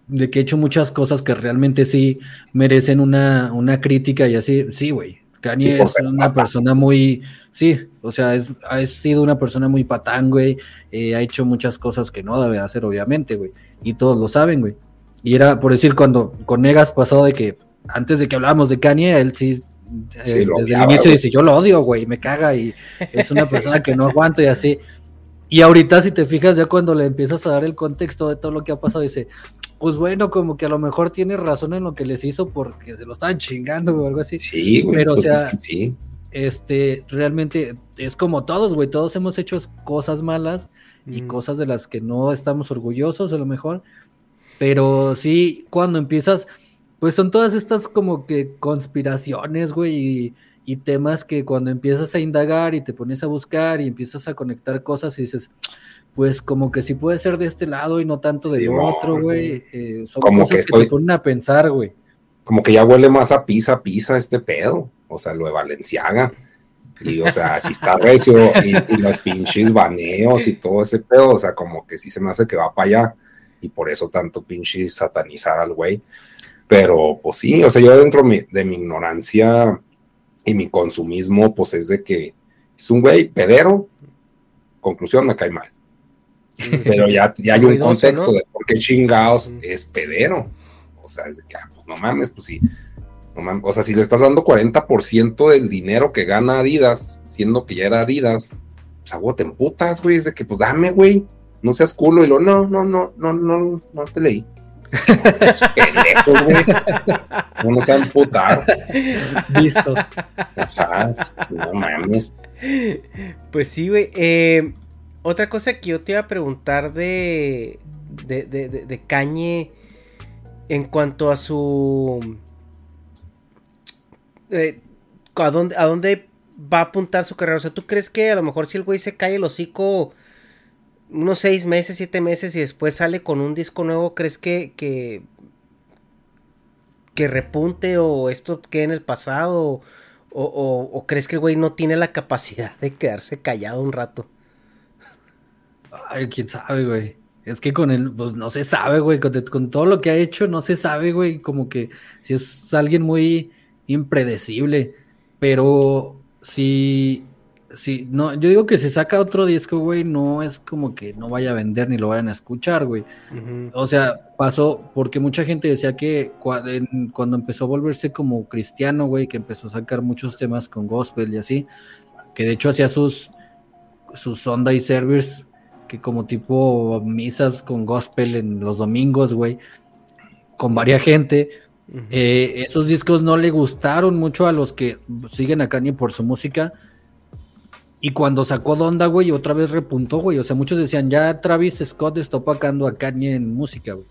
de que he hecho muchas cosas que realmente sí merecen una, una crítica y así, sí, güey. Kanye Sí, es una pata. persona muy, sí, o sea, es, ha sido una persona muy patán, güey. eh, ha hecho muchas cosas que no debe hacer, obviamente, güey. Y todos lo saben, güey. Y era, por decir, cuando con Negas pasó de que antes de que hablábamos de Kanye, él sí, eh, Sí, desde odiaba, el inicio güey. dice, yo lo odio, güey, me caga y es una persona que no aguanto y así. Y ahorita, si te fijas, ya cuando le empiezas a dar el contexto de todo lo que ha pasado, dice, pues bueno, como que a lo mejor tiene razón en lo que les hizo porque se lo estaban chingando o algo así. Sí, güey. Pero, o pues sea, es que sí. este, realmente es como todos, güey, todos hemos hecho cosas malas y Mm. cosas de las que no estamos orgullosos a lo mejor, pero sí, cuando empiezas, pues son todas estas como que conspiraciones, güey, y, y temas que cuando empiezas a indagar y te pones a buscar y empiezas a conectar cosas y dices, pues como que sí puede ser de este lado y no tanto del Sí, otro, güey, eh, son Como cosas que que, te estoy- ponen a pensar, güey. Como que ya huele más a pizza, pizza este pedo. O sea, lo de Valenciaga. Y, o sea, si está recio y, y los pinches baneos y todo ese pedo, o sea, como que sí se me hace que va para allá. Y por eso tanto pinches satanizar al güey. Pero, pues sí, o sea, yo dentro mi- de mi ignorancia y mi consumismo, pues es de que es un güey pedero. Conclusión, me cae mal. Pero ya, ya hay un Ruidoso, contexto ¿no? de por qué chingados es pedero. O sea, es de que, ah, pues no mames, pues sí. No mames, o sea, si le estás dando 40% del dinero que gana Adidas, siendo que ya era Adidas, pues a te emputas, güey. Es de que, pues dame, güey. No seas culo. Y lo, no, no, no, no, no, no te leí. <laughs> Pendejos, güey. No nos a emputar. Listo. Ajá, no mames. Pues sí, güey. Eh, otra cosa que yo te iba a preguntar de, de, de, de- en cuanto a su... eh, ¿a, dónde, ¿A dónde va a apuntar su carrera? O sea, ¿tú crees que a lo mejor si el güey se cae el hocico unos seis meses, siete meses y después sale con un disco nuevo, ¿crees que, que, que repunte o esto quede en el pasado? O- o- o crees que el güey no tiene la capacidad de quedarse callado un rato? Ay, quién sabe, güey. Es que con él, pues no se sabe, güey. Con, con todo lo que ha hecho, no se sabe, güey. Como que si es alguien muy impredecible. Pero si, si, no, yo digo que si saca otro disco, güey, no es como que no vaya a vender ni lo vayan a escuchar, güey. O sea, pasó porque mucha gente decía que cua- en- cuando empezó a volverse como cristiano, güey, que empezó a sacar muchos temas con gospel y así, que de hecho hacía sus, sus Sunday service, que como tipo misas con gospel en los domingos, güey, con varias gente. Eh, esos discos no le gustaron mucho a los que siguen a Kanye por su música. Y cuando sacó Donda, güey, otra vez repuntó, güey. O sea, muchos decían, ya Travis Scott está opacando a Kanye en música, güey.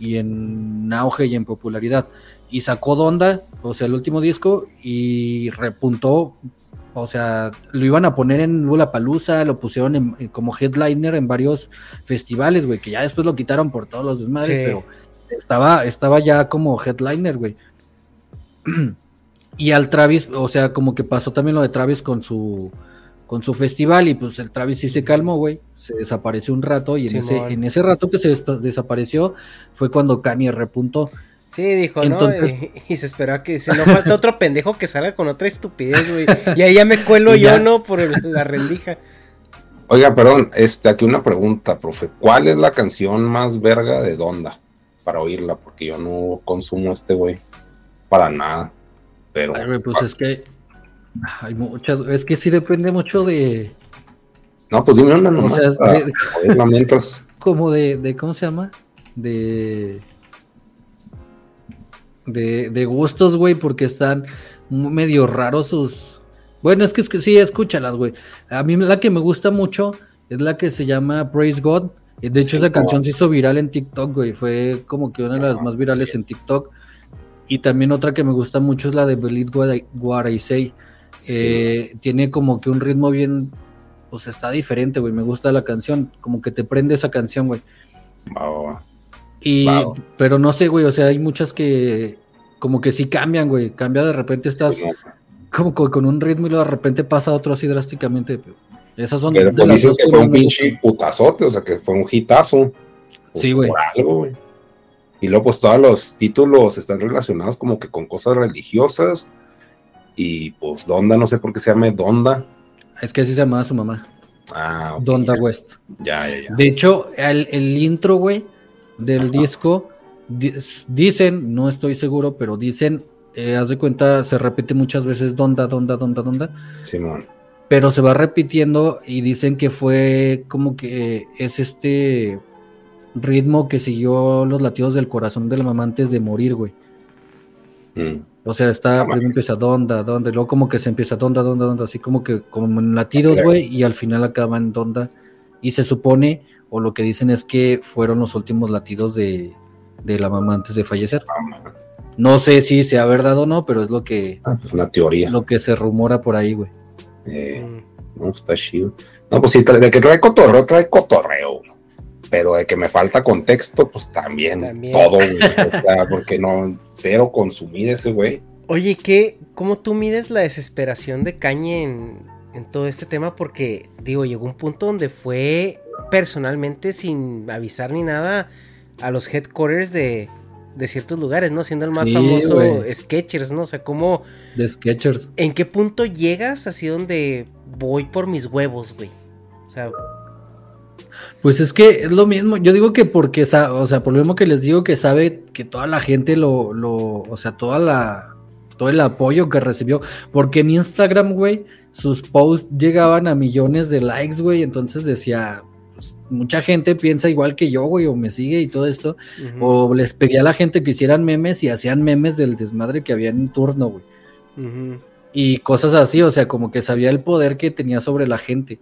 Y en auge y en popularidad. Y sacó Donda, o sea, el último disco, y repuntó. O sea, lo iban a poner en Lollapalooza, lo pusieron en- en- como headliner en varios festivales, güey, que ya después lo quitaron por todos los desmadres, Sí. pero estaba, estaba ya como headliner, güey. <clears throat> Y al Travis, o sea, como que pasó también lo de Travis con su con su festival y pues el Travis sí se calmó, güey, se desapareció un rato y en, ese, en ese rato que se des- desapareció fue cuando Kanye repuntó. Sí, dijo, Entonces- ¿no? Y, y se esperó a que si no falta otro <laughs> pendejo que salga con otra estupidez, güey. Y ahí ya me cuelo yo. ¿no? Por el- la rendija. Oiga, perdón, este, aquí una pregunta, profe. ¿Cuál es la canción más verga de Donda para oírla? Porque yo no consumo este güey para nada. Pero Ay, pues es que hay muchas, es que sí depende mucho de, no, pues dime una o nomás sea, para de- oírla mientras. <laughs> como de, de, ¿cómo se llama? De, de, de gustos, güey, porque están medio raros sus... Bueno, es que, es que sí, escúchalas, güey. A mí la que me gusta mucho es la que se llama Praise God. Eh, De hecho, Sí, esa canción se hizo viral en TikTok, güey. Fue como que una de las más virales en TikTok. Y también otra que me gusta mucho es la de Believe What I, What I Say. Sí. Eh, tiene como que un ritmo bien, pues está diferente, güey. Me gusta la canción, como que te prende esa canción, güey. Va. Y, Wow. pero no sé, güey, o sea, hay muchas que como que sí cambian, güey. Cambia de repente estás como con, con un ritmo y luego de repente pasa otro así drásticamente. Esas son Pero pues dices que fue un pinche putazote, o sea, que fue un hitazo. Pues Sí, güey. Por algo, güey. Y luego, pues todos los títulos están relacionados como que con cosas religiosas. Y pues Donda, no sé por qué se llama Donda. Es que así se llamaba su mamá. Ah, ok, Donda ya. West. Ya, ya, ya. De hecho, el, el intro, güey, del disco, di- dicen, no estoy seguro, pero dicen, eh, haz de cuenta, se repite muchas veces Donda, Donda, Donda, Donda, Simón. pero se va repitiendo y dicen que fue como que es este ritmo que siguió los latidos del corazón de la mamá antes de morir, güey. Mm. O sea, está, primero empieza donda, donda, y luego como que se empieza donda, donda, donda, así como que como en latidos, güey, y al final acaba en donda. Y se supone, o lo que dicen es que fueron los últimos latidos de, de la mamá antes de fallecer. No sé si sea verdad o no, pero es lo que, Ah, pues una teoría. lo que se rumora por ahí, güey. Eh, no, está chido. No, pues sí, de que trae cotorreo, trae cotorreo. güey. Pero de que me falta contexto, pues también, También. todo, güey. O sea, porque no, cero consumir ese güey. Oye, ¿qué, ¿cómo tú mides la desesperación de Cañe en, en todo este tema? Porque, digo, llegó un punto donde fue personalmente, sin avisar ni nada, a los headquarters de, de ciertos lugares, ¿no? Siendo el más Sí, famoso güey. Sketchers, ¿no? O sea, ¿cómo, De Sketchers. ¿en qué punto llegas así donde voy por mis huevos, güey? O sea, Pues es que es lo mismo, yo digo que porque, o sea, por lo mismo que les digo que sabe que toda la gente lo, lo, o sea, toda la, todo el apoyo que recibió, porque en Instagram, güey, sus posts llegaban a millones de likes, güey, entonces decía, pues, mucha gente piensa igual que yo, güey, o me sigue y todo esto, o les pedía a la gente que hicieran memes y hacían memes del desmadre que había en turno, güey ujú. y cosas así, o sea, como que sabía el poder que tenía sobre la gente.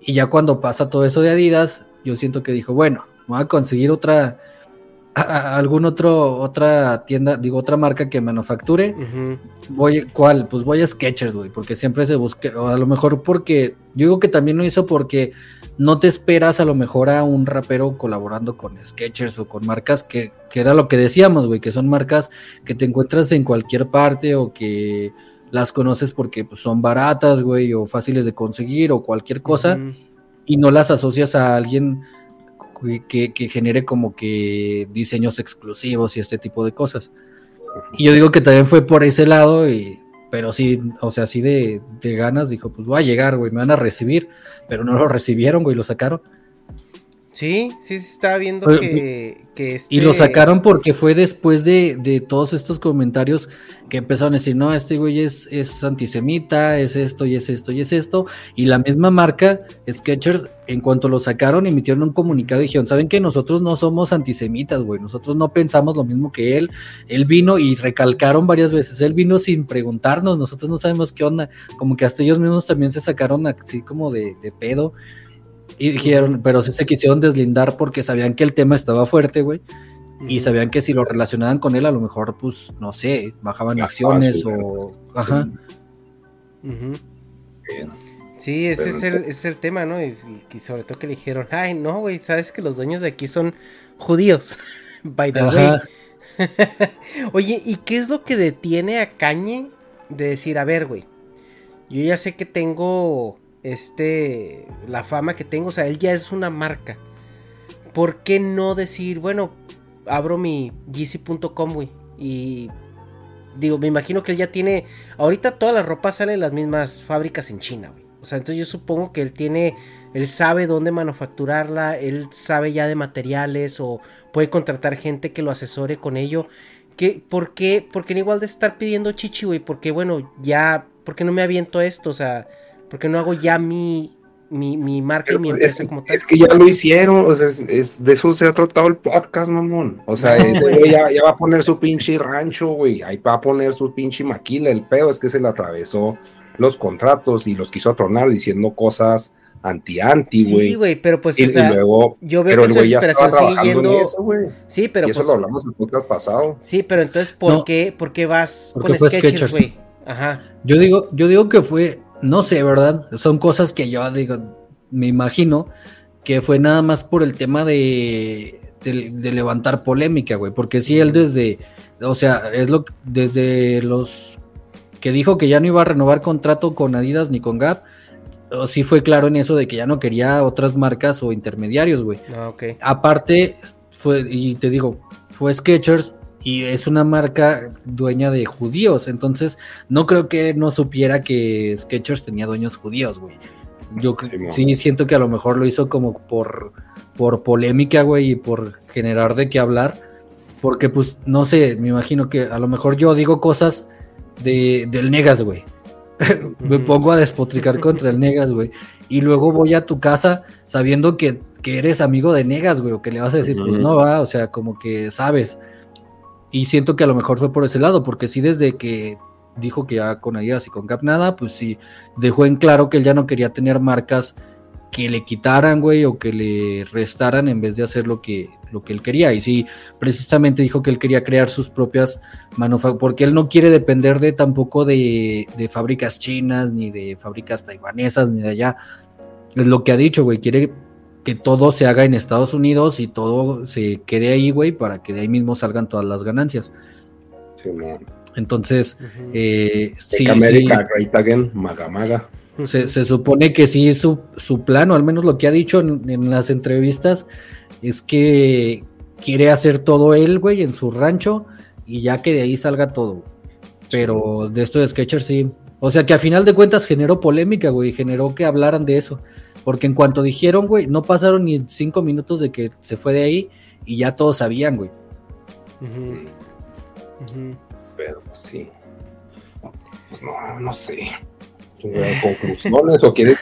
Y ya cuando pasa todo eso de Adidas, yo siento que dijo, bueno, voy a conseguir otra, a- algún otro, otra tienda, digo, otra marca que manufacture. Ujú. Voy, ¿cuál? Pues voy a Skechers, güey, porque siempre se busque, o a lo mejor porque, yo digo que también lo hizo porque no te esperas a lo mejor a un rapero colaborando con Skechers o con marcas que, que era lo que decíamos, güey, que son marcas que te encuentras en cualquier parte o que las conoces porque pues, son baratas, güey, o fáciles de conseguir o cualquier cosa y no las asocias a alguien que- que, que genere como que diseños exclusivos y este tipo de cosas. Y yo digo que también fue por ese lado, y, pero sí, o sea, así de, de ganas, dijo, pues voy a llegar, güey, me van a recibir, pero no lo recibieron, güey, lo sacaron. Sí, sí, sí, estaba viendo Oye, que, que Y lo este- sacaron porque fue después de, de todos estos comentarios que empezaron a decir, no, este güey es, es antisemita, es esto y es esto y es esto. Y la misma marca, Skechers, en cuanto lo sacaron, emitieron un comunicado y dijeron, ¿saben que nosotros no somos antisemitas, güey? Nosotros no pensamos lo mismo que él. Él vino y recalcaron varias veces, él vino sin preguntarnos, nosotros no sabemos qué onda. Como que hasta ellos mismos también se sacaron así como de, de pedo. Y dijeron, pero sí se quisieron deslindar porque sabían que el tema estaba fuerte, güey. Y sabían que si lo relacionaban con él, a lo mejor, pues, no sé, bajaban acciones o. Ajá. Sí, ese Pero es el, ese es el tema, ¿no? Y, y sobre todo que le dijeron, ay, no, güey, sabes que los dueños de aquí son judíos. <laughs> By the Ajá. way. <laughs> Oye, ¿y qué es lo que detiene a Cañe de decir, a ver, güey, yo ya sé que tengo este, la fama que tengo, o sea, él ya es una marca. ¿Por qué no decir, bueno, abro mi GC.com, güey? Y digo, me imagino que él ya tiene, ahorita toda la ropa sale de las mismas fábricas en China, güey. O sea, entonces yo supongo que él tiene, él sabe dónde manufacturarla, él sabe ya de materiales o puede contratar gente que lo asesore con ello. ¿Qué, ¿Por qué? Porque no igual de estar pidiendo chichi, güey, porque bueno, ya, ¿por qué no me aviento esto? O sea, ¿por qué no hago ya mi, mi, mi marca y mi Pues empresa es, como tal? es que ya lo hicieron, o sea, es, es- de eso se ha tratado el podcast, mamón. O sea, No, ese ya, ya va a poner su pinche rancho, güey. Ahí va a poner su pinche maquila. El pedo es que se le atravesó los contratos y los quiso tronar diciendo cosas anti-anti, güey. Sí, güey, pero pues, y, o sea, y luego, yo veo pero que el su desesperación sigue en yendo- eso, güey. Sí, pero y eso pues, lo hablamos en el podcast pasado. sí, pero entonces, ¿por No. qué, por qué vas Porque con sketches, güey? Ajá. Yo digo, yo digo que fue, no sé, ¿verdad? Son cosas que yo digo, me imagino que fue nada más por el tema de, de, de levantar polémica, güey. Porque si él desde, o sea, es lo desde los que dijo que ya no iba a renovar contrato con Adidas ni con Gap, o sí fue claro en eso de que ya no quería otras marcas o intermediarios, güey. Ah, ok. Aparte, fue, y te digo, fue Skechers y es una marca dueña de judíos. Entonces, no creo que no supiera que Skechers tenía dueños judíos, güey. Yo cre- sí, siento que a lo mejor lo hizo como por, por polémica, güey, y por generar de qué hablar. Porque, pues, no sé, me imagino que a lo mejor yo digo cosas de, del Negas, güey. <laughs> me pongo a despotricar contra el Negas, güey. Y luego voy a tu casa sabiendo que, que eres amigo de Negas, güey, o que le vas a decir, pues no va, o sea, como que sabes. Y siento que a lo mejor fue por ese lado, porque sí, desde que dijo que ya con Adidas y con Gap nada, pues sí, dejó en claro que él ya no quería tener marcas que le quitaran, güey, o que le restaran en vez de hacer lo que, lo que él quería. Y sí, precisamente dijo que él quería crear sus propias manufacturas, porque él no quiere depender de tampoco de, de fábricas chinas, ni de fábricas taiwanesas, ni de allá. Es lo que ha dicho, güey, quiere que todo se haga en Estados Unidos y todo se quede ahí, güey, para que de ahí mismo salgan todas las ganancias. Simón. Entonces, eh, sí, Make America sí, Again, maga maga. se, se supone que sí, su, su plan, o al menos lo que ha dicho en, en las entrevistas, es que quiere hacer todo él, güey, en su rancho y ya que de ahí salga todo. Pero de esto de Sketcher sí. O sea que a final de cuentas generó polémica, güey, generó que hablaran de eso. Porque en cuanto dijeron, güey, no pasaron ni cinco minutos de que se fue de ahí y ya todos sabían, güey. Pero pues sí. Pues no, no sé. Conclusiones o quieres.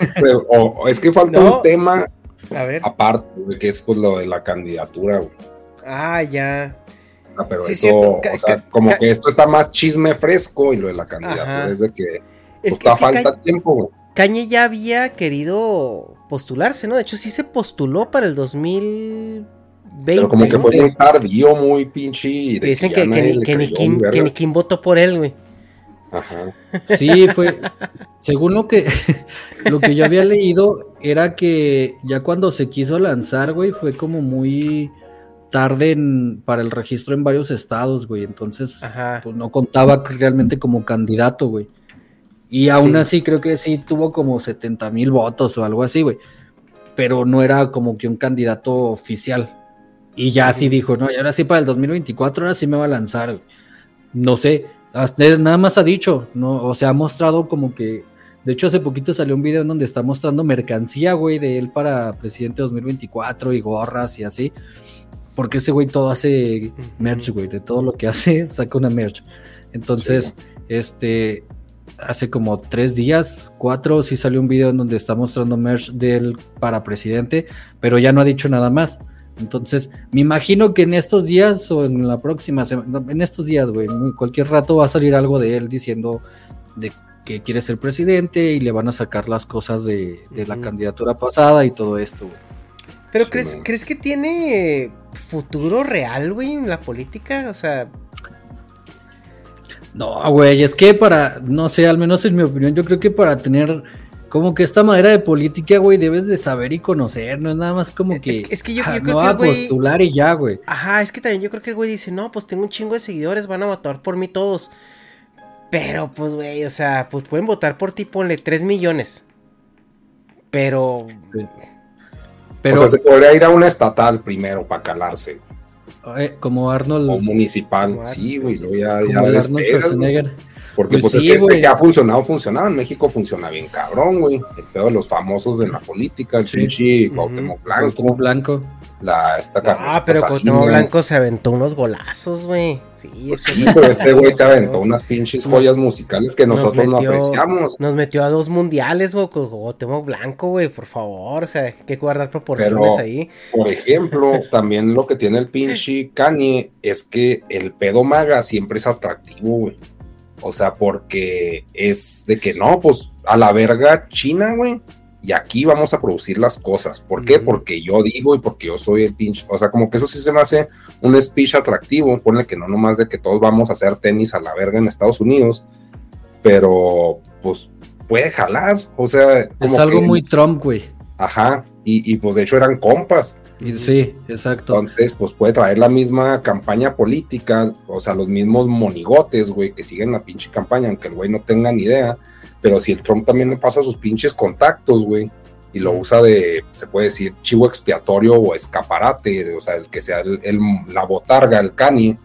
o, o es que falta No. un tema A ver. aparte, güey, que es pues lo de la candidatura, güey. Ah, ya. Ah, pero Sí, eso, o sea, como que esto está más chisme fresco y lo de la candidatura Ajá. es de que Es pues, que- está es que falta tiempo, güey. Cañe ya había querido postularse, ¿no? De hecho, sí se postuló para el 2020. Pero como que fue muy tardío, muy pinche. Que dicen que, que que ni Kim, que ni Kim votó por él, güey. Ajá. Sí, fue. según lo que, <laughs> lo que yo había leído, era que ya cuando se quiso lanzar, güey, fue como muy tarde en- para el registro en varios estados, güey. Entonces, pues no contaba realmente como candidato, güey. Y aún Sí. así creo que sí tuvo como 70 mil votos o algo así, güey. Pero no era como que un candidato oficial. Y ya sí dijo, no, y ahora sí para el 2024, ahora sí me va a lanzar. güey. No sé, nada más ha dicho, no, o sea, ha mostrado como que, de hecho hace poquito salió un video en donde está mostrando mercancía, güey, de él para presidente 2024 y gorras y así. Porque ese güey todo hace merch, güey, de todo lo que hace <laughs> saca una merch. Entonces, este, hace como tres días, cuatro, sí salió un video en donde está mostrando merch de él para presidente, pero ya no ha dicho nada más. Entonces, me imagino que en estos días o en la próxima semana, en estos días, güey, en cualquier rato va a salir algo de él diciendo de que quiere ser presidente y le van a sacar las cosas de, de la candidatura pasada y todo esto, güey. Pero ¿crees, ¿crees que tiene futuro real, güey, en la política? O sea, No, güey, es que para, no sé, al menos en mi opinión, yo creo que para tener como que esta manera de política, güey, debes de saber y conocer, no es nada más como que, es que yo- ah, yo creo no que a el güey- postular y ya, güey. ajá, es que también yo creo que el güey dice, no, pues tengo un chingo de seguidores, van a votar por mí todos. Pero, pues, güey, o sea, pues pueden votar por ti, ponle 3 millones. Pero... Pero- o sea, se podría ir a una estatal primero para calarse. Eh, como Arnold. O municipal, sí, güey. Luego ya, ya Como el despegas, Arnold. Schwarzenegger. Porque Pues pues, sí, es que, güey. que ha funcionado, funcionado. En México funciona bien cabrón, güey. El pedo de los famosos de la política, el Cuauhtémoc Blanco. Cuauhtémoc Blanco. La, esta Ah, pero. Cuauhtémoc Blanco se aventó unos golazos, güey. Sí, ese Sí, pero este güey se aventó unas pinches joyas musicales que Nos nosotros no apreciamos. Nos metió a dos mundiales, güey, con Cuauhtémoc Blanco, güey, por favor. O sea, hay que guardar proporciones Pero, ahí. por ejemplo, <laughs> también lo que tiene el pinche Kanye es que el pedo maga siempre es atractivo, güey. O sea, porque es de que no, pues a la verga China, güey. Y aquí vamos a producir las cosas. ¿Por qué? Porque yo digo y porque yo soy el pinche. O sea, como que eso sí se me hace un speech atractivo. Ponle que no nomás de que todos vamos a hacer tenis a la verga en Estados Unidos. Pero, pues, puede jalar. O sea, Es como algo que- muy Trump, güey. Ajá. Y, y pues de hecho eran compas. Sí, exacto. Entonces, pues puede traer la misma campaña política, o sea, los mismos monigotes, güey, que siguen la pinche campaña, aunque el güey no tenga ni idea. Pero si el Trump también le pasa sus pinches contactos, güey, y lo usa de, se puede decir, chivo expiatorio o escaparate, o sea, el que sea el, el- la botarga, el cani,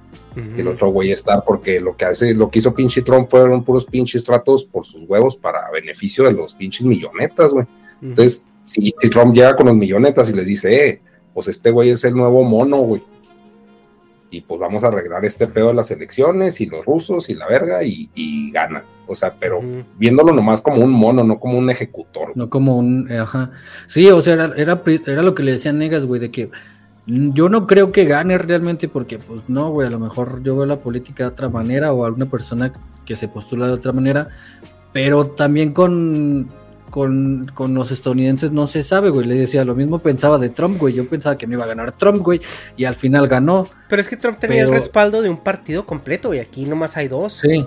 el otro güey está porque lo que hace, lo que hizo pinche Trump fueron puros pinches tratos por sus huevos para beneficio de los pinches millonetas, güey. Entonces, si, si Trump llega con los millonetas y les dice, eh, pues este güey es el nuevo mono, güey. Y pues vamos a arreglar este pedo de las elecciones y los rusos y la verga y, y gana. O sea, pero viéndolo nomás como un mono, no como un ejecutor. No como un, eh, ajá. Sí, o sea, era, era, era lo que le decían Negas, güey, de que yo no creo que gane realmente porque, pues no, güey, a lo mejor yo veo la política de otra manera o alguna persona que se postula de otra manera, pero también con, con, con los estadounidenses no se sabe, güey. Le decía, lo mismo pensaba de Trump, güey. Yo pensaba que no iba a ganar Trump, güey, y al final ganó. Pero es que Trump tenía el respaldo de un partido completo y aquí nomás hay dos. Sí.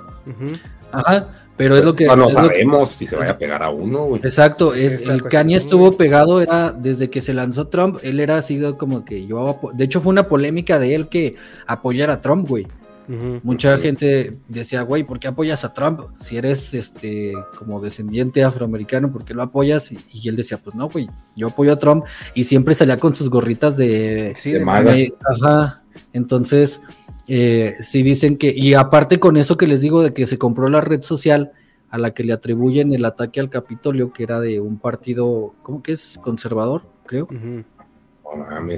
Ajá, pero es lo que... No, no es lo que- sabemos si se vaya a pegar a uno, güey. Exacto, Es el Kanye estuvo pegado, era desde que se lanzó Trump, él era así como que yo, de hecho fue una polémica de él que apoyara a Trump, güey. Mucha gente decía, güey, ¿por qué apoyas a Trump? Si eres este como descendiente afroamericano, ¿por qué lo apoyas? Y, y él decía, pues no, güey, yo apoyo a Trump y siempre salía con sus gorritas de, Sí, de maga. Ajá. Entonces, eh, sí dicen que, y aparte con eso que les digo de que se compró la red social a la que le atribuyen el ataque al Capitolio, que era de un partido, ¿cómo que es? Conservador, creo. Eh,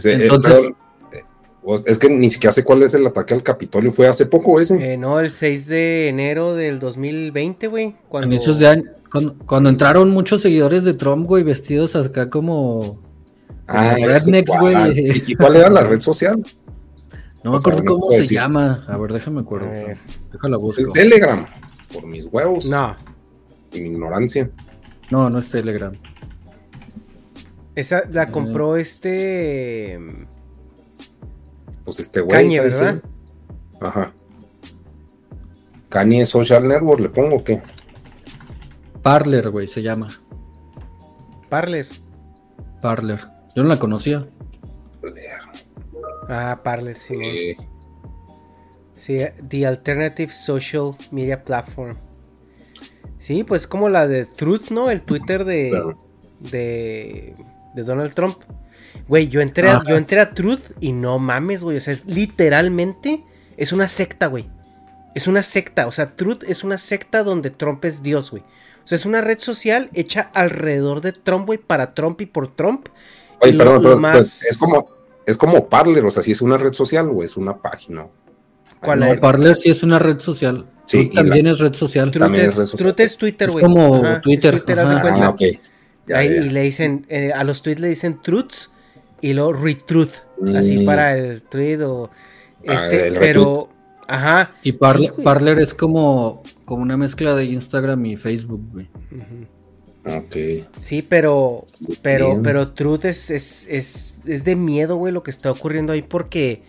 eh, Entonces- es que ni siquiera sé cuál es el ataque al Capitolio. Fue hace poco ese. Eh, no, el 6 de enero del 2020, güey. Cuando... inicios de año, cuando, cuando entraron muchos seguidores de Trump, güey, vestidos acá como, Ah, rednecks, güey. ¿Y cuál era la red social? No me sea, acuerdo cómo se decir. llama. A ver, déjame acuerdo. Déjala Es busco. Telegram, por mis huevos. No. Y mi ignorancia. No, no es Telegram. Esa la Mm. compró este. Pues este güey. Kanye, ¿verdad? Ajá. Kanye Social Network, le pongo que. Parler, güey, se llama. Parler. Parler. Yo no la conocía. Ah, Parler, sí. Eh, Sí, The Alternative Social Media Platform. Sí, pues como la de Truth, ¿no? El Twitter de, Claro. de, de Donald Trump. Güey, yo entré, a, yo entré a Truth y no mames, güey. O sea, es literalmente, es una secta, güey. Es una secta. O sea, Truth es una secta donde Trump es Dios, güey. O sea, es una red social hecha alrededor de Trump, güey, para Trump y por Trump. Oye, Y lo- perdón, lo perdón, más- pues, es como, es como Parler, o sea, si es una red social o es una página. ¿Cuál no, es? Parler sí es una red social. Sí, Truth y la- también es red social. Truth También es es, red social. Truth es Twitter, Es güey. como Ajá, es Twitter, Twitter, ajá. cuenta. Ah, ok. Ya, Ahí ya. y le dicen, eh, a los tweets le dicen truths y luego retruth, así Mm. para el tweet o Ah, este, el pero, ajá. Y Sí, güey. Parler es como, como una mezcla de Instagram y Facebook, güey. Ok. Sí, pero, pero, Bien. pero truth es, es, es, es de miedo, güey, lo que está ocurriendo ahí porque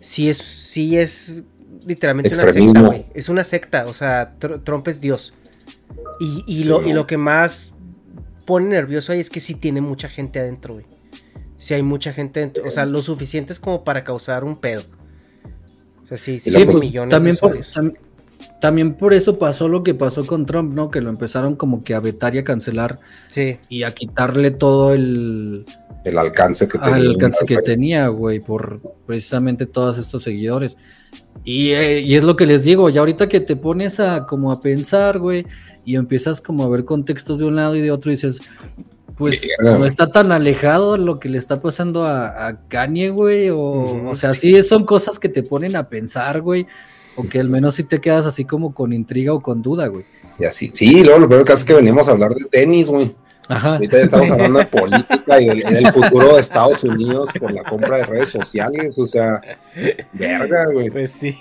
sí es, sí es literalmente una secta, güey. Es una secta, o sea, Tr- Trump es Dios. Y, y Sí, lo, y lo que más pone nervioso ahí es que sí tiene mucha gente adentro, güey. Sí hay mucha gente dentro, o sea, lo suficiente es como para causar un pedo. O sea, sí, pues, millones También de por, usuarios. tam- también por eso pasó lo que pasó con Trump, ¿no? Que lo empezaron como que a vetar y a cancelar Sí. y a quitarle todo el, El alcance que al tenía. alcance las que redes. tenía, güey, por precisamente todos estos seguidores. Y, eh, y es lo que les digo, ya ahorita que te pones a como a pensar, güey, y empiezas como a ver contextos de un lado y de otro, y dices, pues no está tan alejado lo que le está pasando a, a Kanye, güey, o, o sea, sí son cosas que te ponen a pensar, güey, o que al menos sí te quedas así como con intriga o con duda, güey. Y así, sí, luego lo peor caso es que venimos a hablar de tenis, güey. Ajá. Ahorita ya estamos <laughs> hablando de política y del, del futuro de Estados Unidos por la compra de redes sociales, o sea, verga, güey. Pues sí.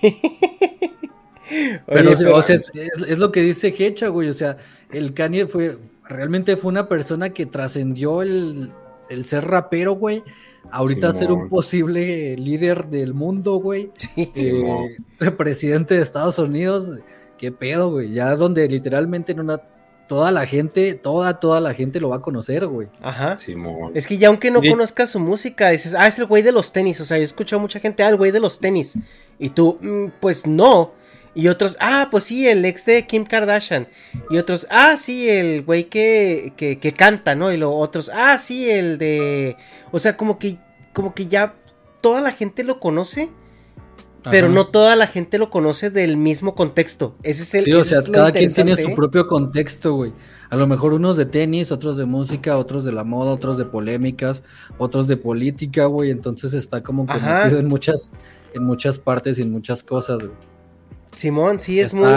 Oye, o sea, pero- o sea, es, es lo que dice Hecha, güey. O sea, el Kanye fue, realmente fue una persona que trascendió el, el ser rapero, güey. Ahorita ser un posible líder del mundo, güey. <laughs> Eh, <laughs> presidente de Estados Unidos. Qué pedo, güey. Ya es donde literalmente en una, toda la gente, toda, toda la gente lo va a conocer, güey. Ajá. Simón. Es que ya aunque no conozcas su música, dices, ah, es el güey de los tenis. O sea, yo he escuchado a mucha gente, ah, el güey de los tenis. Y tú, "Mm, pues no. Y otros, ah, pues sí, el ex de Kim Kardashian. Y otros, ah, sí, el güey que, que, que canta, ¿no? Y los otros, ah, sí, el de... O sea, como que, como que ya toda la gente lo conoce. Pero Ajá. no toda la gente lo conoce del mismo contexto. Ese es el Sí, o sea, cada quien tiene su ¿eh? propio contexto, güey. A lo mejor unos de tenis, otros de música, otros de la moda, otros de polémicas, otros de política, güey. Entonces está como que metido en muchas, en muchas partes y en muchas cosas, güey. Simón, sí, es muy...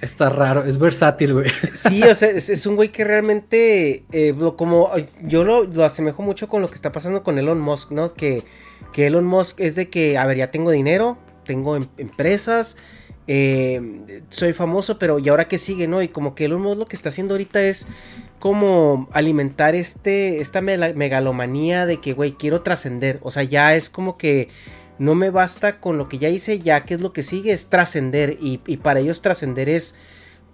Está, raro, es versátil, güey. Sí, o sea, es, es un güey que realmente, eh, lo- como yo lo, lo asemejo mucho con lo que está pasando con Elon Musk, ¿no? Que, que Elon Musk es de que, a ver, ya tengo dinero, tengo em- empresas, eh, soy famoso, pero ¿y ahora qué sigue, no? Y como que Elon Musk lo que está haciendo ahorita es como alimentar este, esta megalomanía de que, güey, quiero trascender, o sea, ya es como que no me basta con lo que ya hice, ya que es lo que sigue, es trascender, y, y para ellos trascender es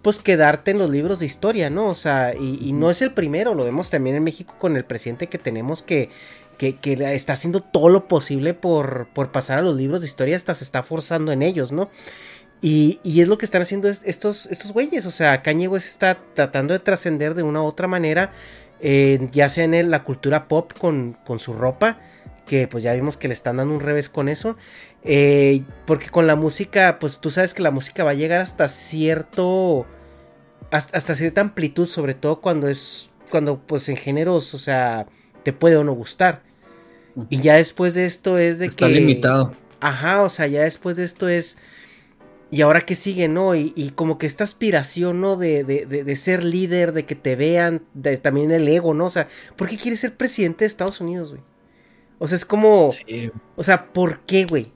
pues quedarte en los libros de historia, ¿no? O sea, y, y no es el primero, lo vemos también en México con el presidente que tenemos que, que, que está haciendo todo lo posible por, por pasar a los libros de historia, hasta se está forzando en ellos, ¿no? Y, y es lo que están haciendo es- estos, estos güeyes, o sea, Kanye West está tratando de trascender de una u otra manera, eh, ya sea en el- la cultura pop con, con su ropa, que pues ya vimos que le están dando un revés con eso. eh, porque con la música, pues tú sabes que la música va a llegar hasta cierto. Hasta, hasta cierta amplitud, sobre todo cuando es. Cuando, pues en géneros, o sea, te puede o no gustar. Y ya después de esto es de Está que. limitado. Ajá, o sea, ya después de esto es. Y ahora qué sigue, ¿no? Y, y como que esta aspiración, ¿no? De, de, de- de ser líder, de que te vean, de, también el ego, ¿no? O sea, ¿por qué quieres ser presidente de Estados Unidos, güey? O sea, es como. O sea, ¿por qué, güey?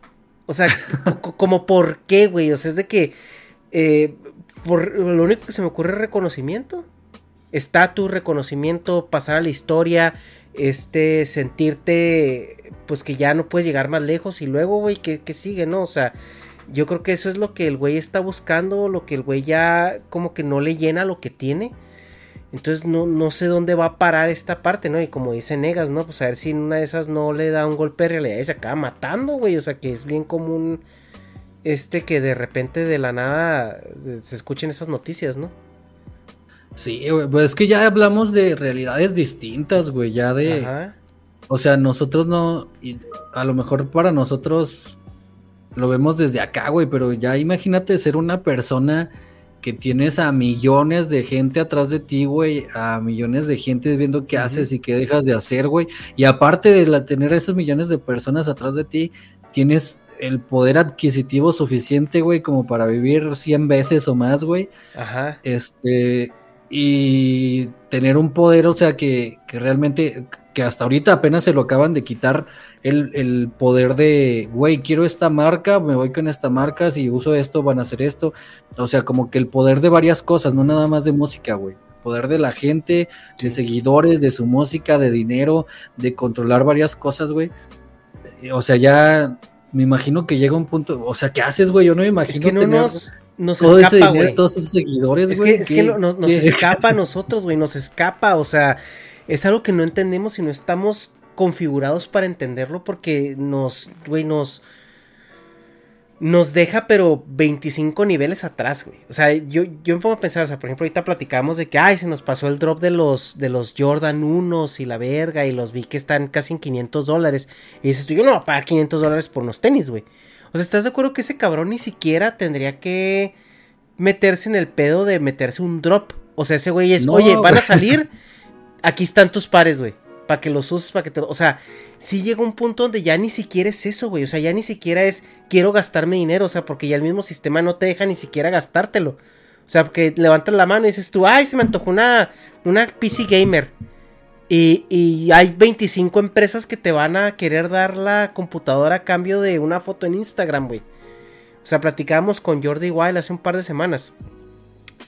O sea, co- como ¿por qué, güey? O sea, es de que. eh, por, lo único que se me ocurre es reconocimiento. Estatus, reconocimiento, pasar a la historia. Este, sentirte. Pues que ya no puedes llegar más lejos. Y luego, güey, ¿qué, qué sigue, no? O sea. Yo creo que eso es lo que el güey está buscando, lo que el güey ya como que no le llena lo que tiene. Entonces no, no sé dónde va a parar esta parte, ¿no? Y como dice Negas, ¿no? Pues a ver si en una de esas no le da un golpe de realidad y se acaba matando, güey. O sea que es bien común este que de repente de la nada eh, se escuchen esas noticias, ¿no? Sí, güey, pues es que ya hablamos de realidades distintas, güey, ya de... Ajá. O sea, nosotros no... y a lo mejor para nosotros lo vemos desde acá, güey, pero ya imagínate ser una persona que tienes a millones de gente atrás de ti, güey, a millones de gente viendo qué haces y qué dejas de hacer, güey. Y aparte de la, tener esos millones de personas atrás de ti, tienes el poder adquisitivo suficiente, güey, como para vivir 100 veces o más, güey. Ajá. Este, y tener un poder, o sea, que, que realmente, que hasta ahorita apenas se lo acaban de quitar el, el poder de, güey, quiero esta marca, me voy con esta marca, si uso esto van a hacer esto. O sea, como que el poder de varias cosas, no nada más de música, güey. Poder de la gente, de seguidores, de su música, de dinero, de controlar varias cosas, güey. Eh, O sea, ya me imagino que llega un punto, o sea, ¿qué haces, güey? Yo no me imagino Es que no tener nos, nos todo ese dinero, todos esos seguidores, Es güey. que, es que ¿qué- no- nos, escapa a <laughs> nosotros, güey, nos escapa, o sea, es algo que no entendemos y no estamos configurados para entenderlo porque nos, güey, nos, nos deja pero 25 niveles atrás, güey. O sea, yo, yo me pongo a pensar, o sea, por ejemplo, ahorita platicamos de que, ay, se nos pasó el drop de los, de los Jordan 1 y la verga y los vi que están casi en 500 dólares. Y dices tú, yo no voy a pagar 500 dólares por unos tenis, güey. O sea, ¿estás de acuerdo que ese cabrón ni siquiera tendría que meterse en el pedo de meterse un drop? O sea, ese güey es, No, oye, van a <laughs> salir, aquí están tus pares, güey. Para que los uses, para que te... O sea, sí llega un punto donde ya ni siquiera es eso, güey. O sea, ya ni siquiera es, quiero gastarme dinero. O sea, porque ya el mismo sistema no te deja ni siquiera gastártelo. O sea, porque levantas la mano y dices tú, ay, se me antojó una, una PC gamer. Y, y hay 25 empresas que te van a querer dar la computadora a cambio de una foto en Instagram, güey. O sea, platicábamos con Jordi Wild hace un par de semanas.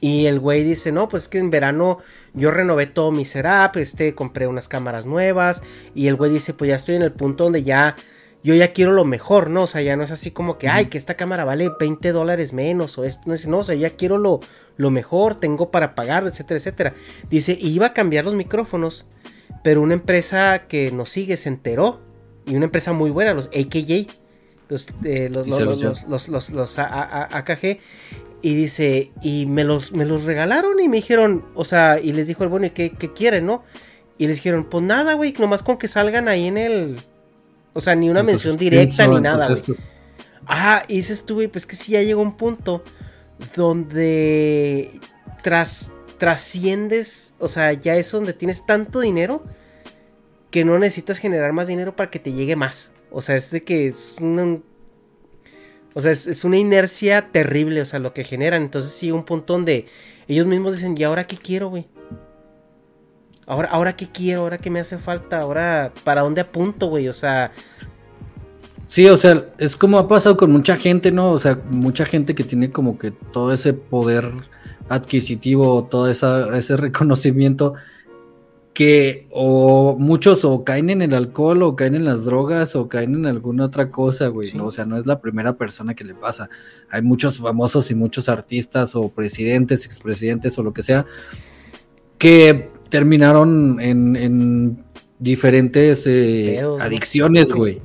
Y el güey dice, no, pues es que en verano yo renové todo mi setup, este, compré unas cámaras nuevas. Y el güey dice, pues ya estoy en el punto donde ya, yo ya quiero lo mejor, ¿no? O sea, ya no es así como que, ay, que esta cámara vale 20 dólares menos, o esto, no, es- no, o sea, ya quiero lo, lo mejor, tengo para pagarlo, etcétera, etcétera. Dice, iba a cambiar los micrófonos, pero una empresa que nos sigue se enteró, y una empresa muy buena, los AKJ, los, eh, los, los, los, AKG. Y dice, y me los, me los regalaron y me dijeron, o sea, y les dijo el bueno, ¿y qué, qué quieren, no? Y les dijeron, pues nada, güey, nomás con que salgan ahí en el... O sea, ni una Entonces, mención directa ni nada, güey. Ajá, y dices tú, güey, pues que sí ya llega un punto donde tras, trasciendes, o sea, ya es donde tienes tanto dinero que no necesitas generar más dinero para que te llegue más. O sea, es de que es una... O sea, es, es una inercia terrible, o sea, lo que generan. Entonces sí, un punto donde ellos mismos dicen, ¿y ahora qué quiero, güey? Ahora, ahora qué quiero, ahora qué me hace falta, ahora para dónde apunto, güey. O sea, Sí, o sea, es como ha pasado con mucha gente, ¿no? O sea, mucha gente que tiene como que todo ese poder adquisitivo, todo esa, ese reconocimiento, que o muchos o caen en el alcohol, o caen en las drogas, o caen en alguna otra cosa, güey. ¿no? O sea, no es la primera persona que le pasa. Hay muchos famosos y muchos artistas, o presidentes, expresidentes, o lo que sea, que terminaron en, en diferentes eh, adicciones, güey.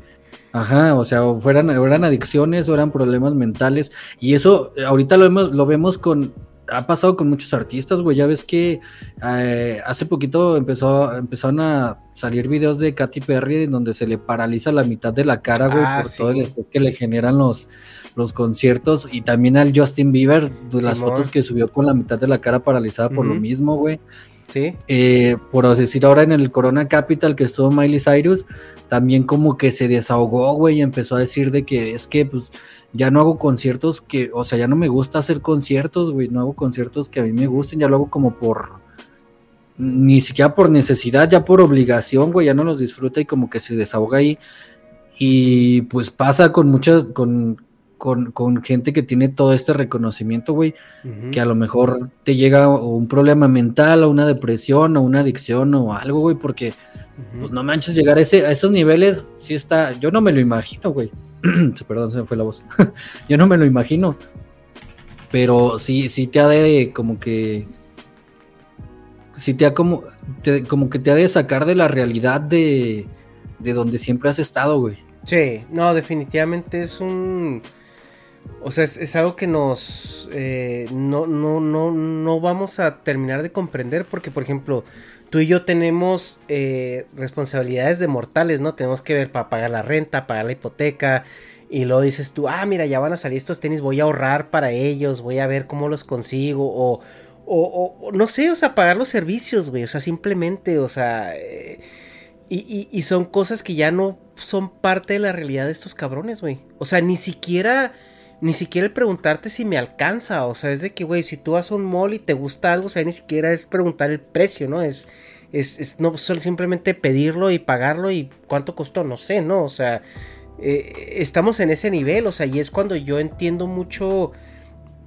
Ajá, o sea, o fueran, eran adicciones o eran problemas mentales. Y eso ahorita lo vemos, lo vemos con, ha pasado con muchos artistas, güey. Ya ves que eh, hace poquito empezó, empezaron a salir videos de Katy Perry en donde se le paraliza la mitad de la cara, güey, Ah, por sí. todo el estrés que le generan los, los conciertos. Y también al Justin Bieber, de las Simón. fotos que subió con la mitad de la cara paralizada por lo mismo, güey. Sí. Eh, por decir ahora en el Corona Capital que estuvo Miley Cyrus, también como que se desahogó, güey, y empezó a decir de que es que pues ya no hago conciertos que, o sea, ya no me gusta hacer conciertos, güey, no hago conciertos que a mí me gusten, ya lo hago como por, ni siquiera por necesidad, ya por obligación, güey, ya no los disfruta y como que se desahoga ahí. Y pues pasa con muchas, con, con, con gente que tiene todo este reconocimiento, güey, que a lo mejor te llega un problema mental o una depresión o una adicción o algo, güey, porque pues no manches, llegar a, ese, a esos niveles, sí está, yo no me lo imagino, güey. <clears throat> Perdón, se me fue la voz. <laughs> yo no me lo imagino. Pero sí, sí te ha de como que... Sí te ha como, te- como que te ha de sacar de la realidad de, de donde siempre has estado, güey. Sí, no, definitivamente es un... O sea, es, algo que nos... eh, no, no, no, no vamos a terminar de comprender porque, por ejemplo, tú y yo tenemos eh, responsabilidades de mortales, ¿no? Tenemos que ver para pagar la renta, pagar la hipoteca. Y luego dices tú, ah, mira, ya van a salir estos tenis, voy a ahorrar para ellos, voy a ver cómo los consigo. O, o, no sé, o sea, pagar los servicios, güey. O sea, simplemente, o sea... eh, y- y son cosas que ya no son parte de la realidad de estos cabrones, güey. O sea, ni siquiera, ni siquiera el preguntarte si me alcanza. O sea, es de que, güey, si tú vas a un mall y te gusta algo, o sea, ni siquiera es preguntar el precio, ¿no? Es, es, es no solo simplemente pedirlo y pagarlo y cuánto costó, no sé, ¿no? O sea, eh, estamos en ese nivel, o sea, y es cuando yo entiendo mucho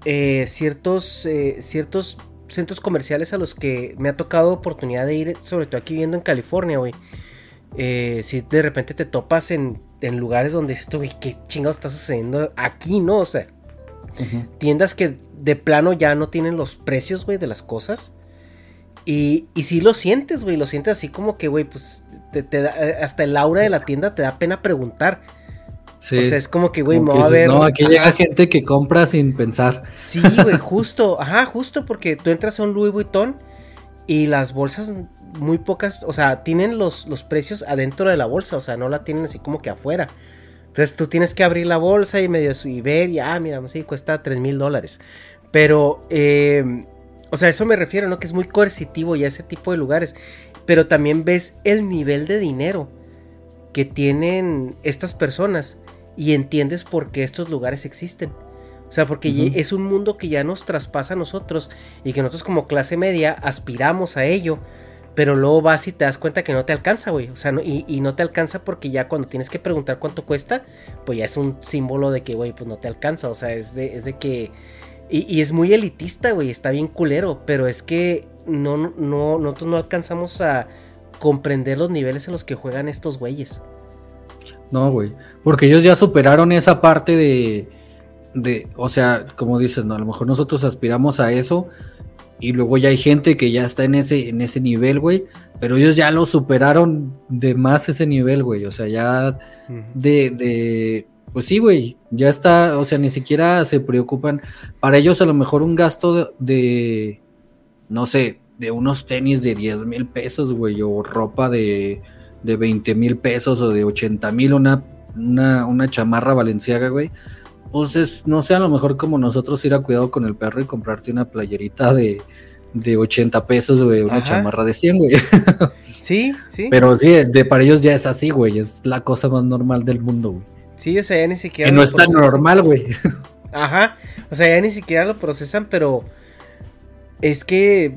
eh, ciertos, eh, ciertos centros comerciales a los que me ha tocado oportunidad de ir, sobre todo aquí viviendo en California, güey. Eh, si de repente te topas en, en lugares donde dices, tú, güey, qué chingados está sucediendo aquí, ¿no? O sea, tiendas que de plano ya no tienen los precios, güey, de las cosas. Y, y sí lo sientes, güey, lo sientes así como que, güey, pues te, te da- eh, hasta el aura de la tienda te da pena preguntar. Sí. O sea, es como que, güey, me voy a ver. No, aquí Ajá. llega gente que compra sin pensar. Sí, güey, justo, ajá, justo porque tú entras a un Louis Vuitton y las bolsas muy pocas, o sea, tienen los, los precios adentro de la bolsa, o sea, no la tienen así como que afuera. Entonces tú tienes que abrir la bolsa y medio y ver y, ah, mira, sí, cuesta 3 mil dólares. Pero, eh, o sea, a eso me refiero, ¿no? Que es muy coercitivo y a ese tipo de lugares. Pero también ves el nivel de dinero que tienen estas personas y entiendes por qué estos lugares existen. O sea, porque es un mundo que ya nos traspasa a nosotros y que nosotros como clase media aspiramos a ello, pero luego vas y te das cuenta que no te alcanza, güey. O sea, y, y no te alcanza porque ya cuando tienes que preguntar cuánto cuesta, pues ya es un símbolo de que, güey, pues no te alcanza. O sea, es de, es de que... Y, y es muy elitista, güey, está bien culero, pero es que no, no, no, nosotros no alcanzamos a comprender los niveles en los que juegan estos güeyes. No, güey. Porque ellos ya superaron esa parte de, de, o sea, como dices, no, a lo mejor nosotros aspiramos a eso y luego ya hay gente que ya está en ese, en ese nivel, güey, pero ellos ya lo superaron de más ese nivel, güey. O sea, ya de, de, Pues sí, güey, ya está, o sea, ni siquiera se preocupan. Para ellos a lo mejor un gasto de, de no sé, de unos tenis de 10 mil pesos, güey, o ropa de, de 20 mil pesos o de 80 mil, una, una, una chamarra valenciaga, güey. Pues es, no sé, a lo mejor como nosotros ir a cuidado con el perro y comprarte una playerita de, de 80 pesos, güey, una Ajá. chamarra de 100, güey. <laughs> Sí, sí. Pero sí, de para ellos ya es así, güey, es la cosa más normal del mundo, güey. Sí, o sea, ya ni siquiera. Que no es tan normal, güey. Ajá. O sea, ya ni siquiera lo procesan, pero. Es que.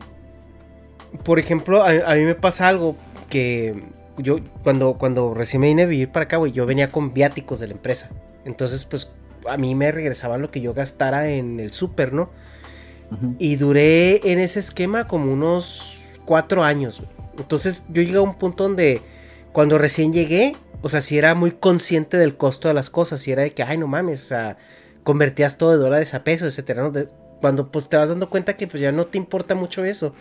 Por ejemplo, a, a mí me pasa algo que. Yo, cuando, cuando recién me vine a vivir para acá, güey, yo venía con viáticos de la empresa. Entonces, pues, a mí me regresaban lo que yo gastara en el súper, ¿no? Y duré en ese esquema como unos cuatro años. güey. Entonces yo llegué a un punto donde cuando recién llegué, o sea, si era muy consciente del costo de las cosas, y era de que, ay, no mames, o sea, convertías todo de dólares a pesos, etcétera. ¿no? De- cuando pues te vas dando cuenta que pues ya no te importa mucho eso,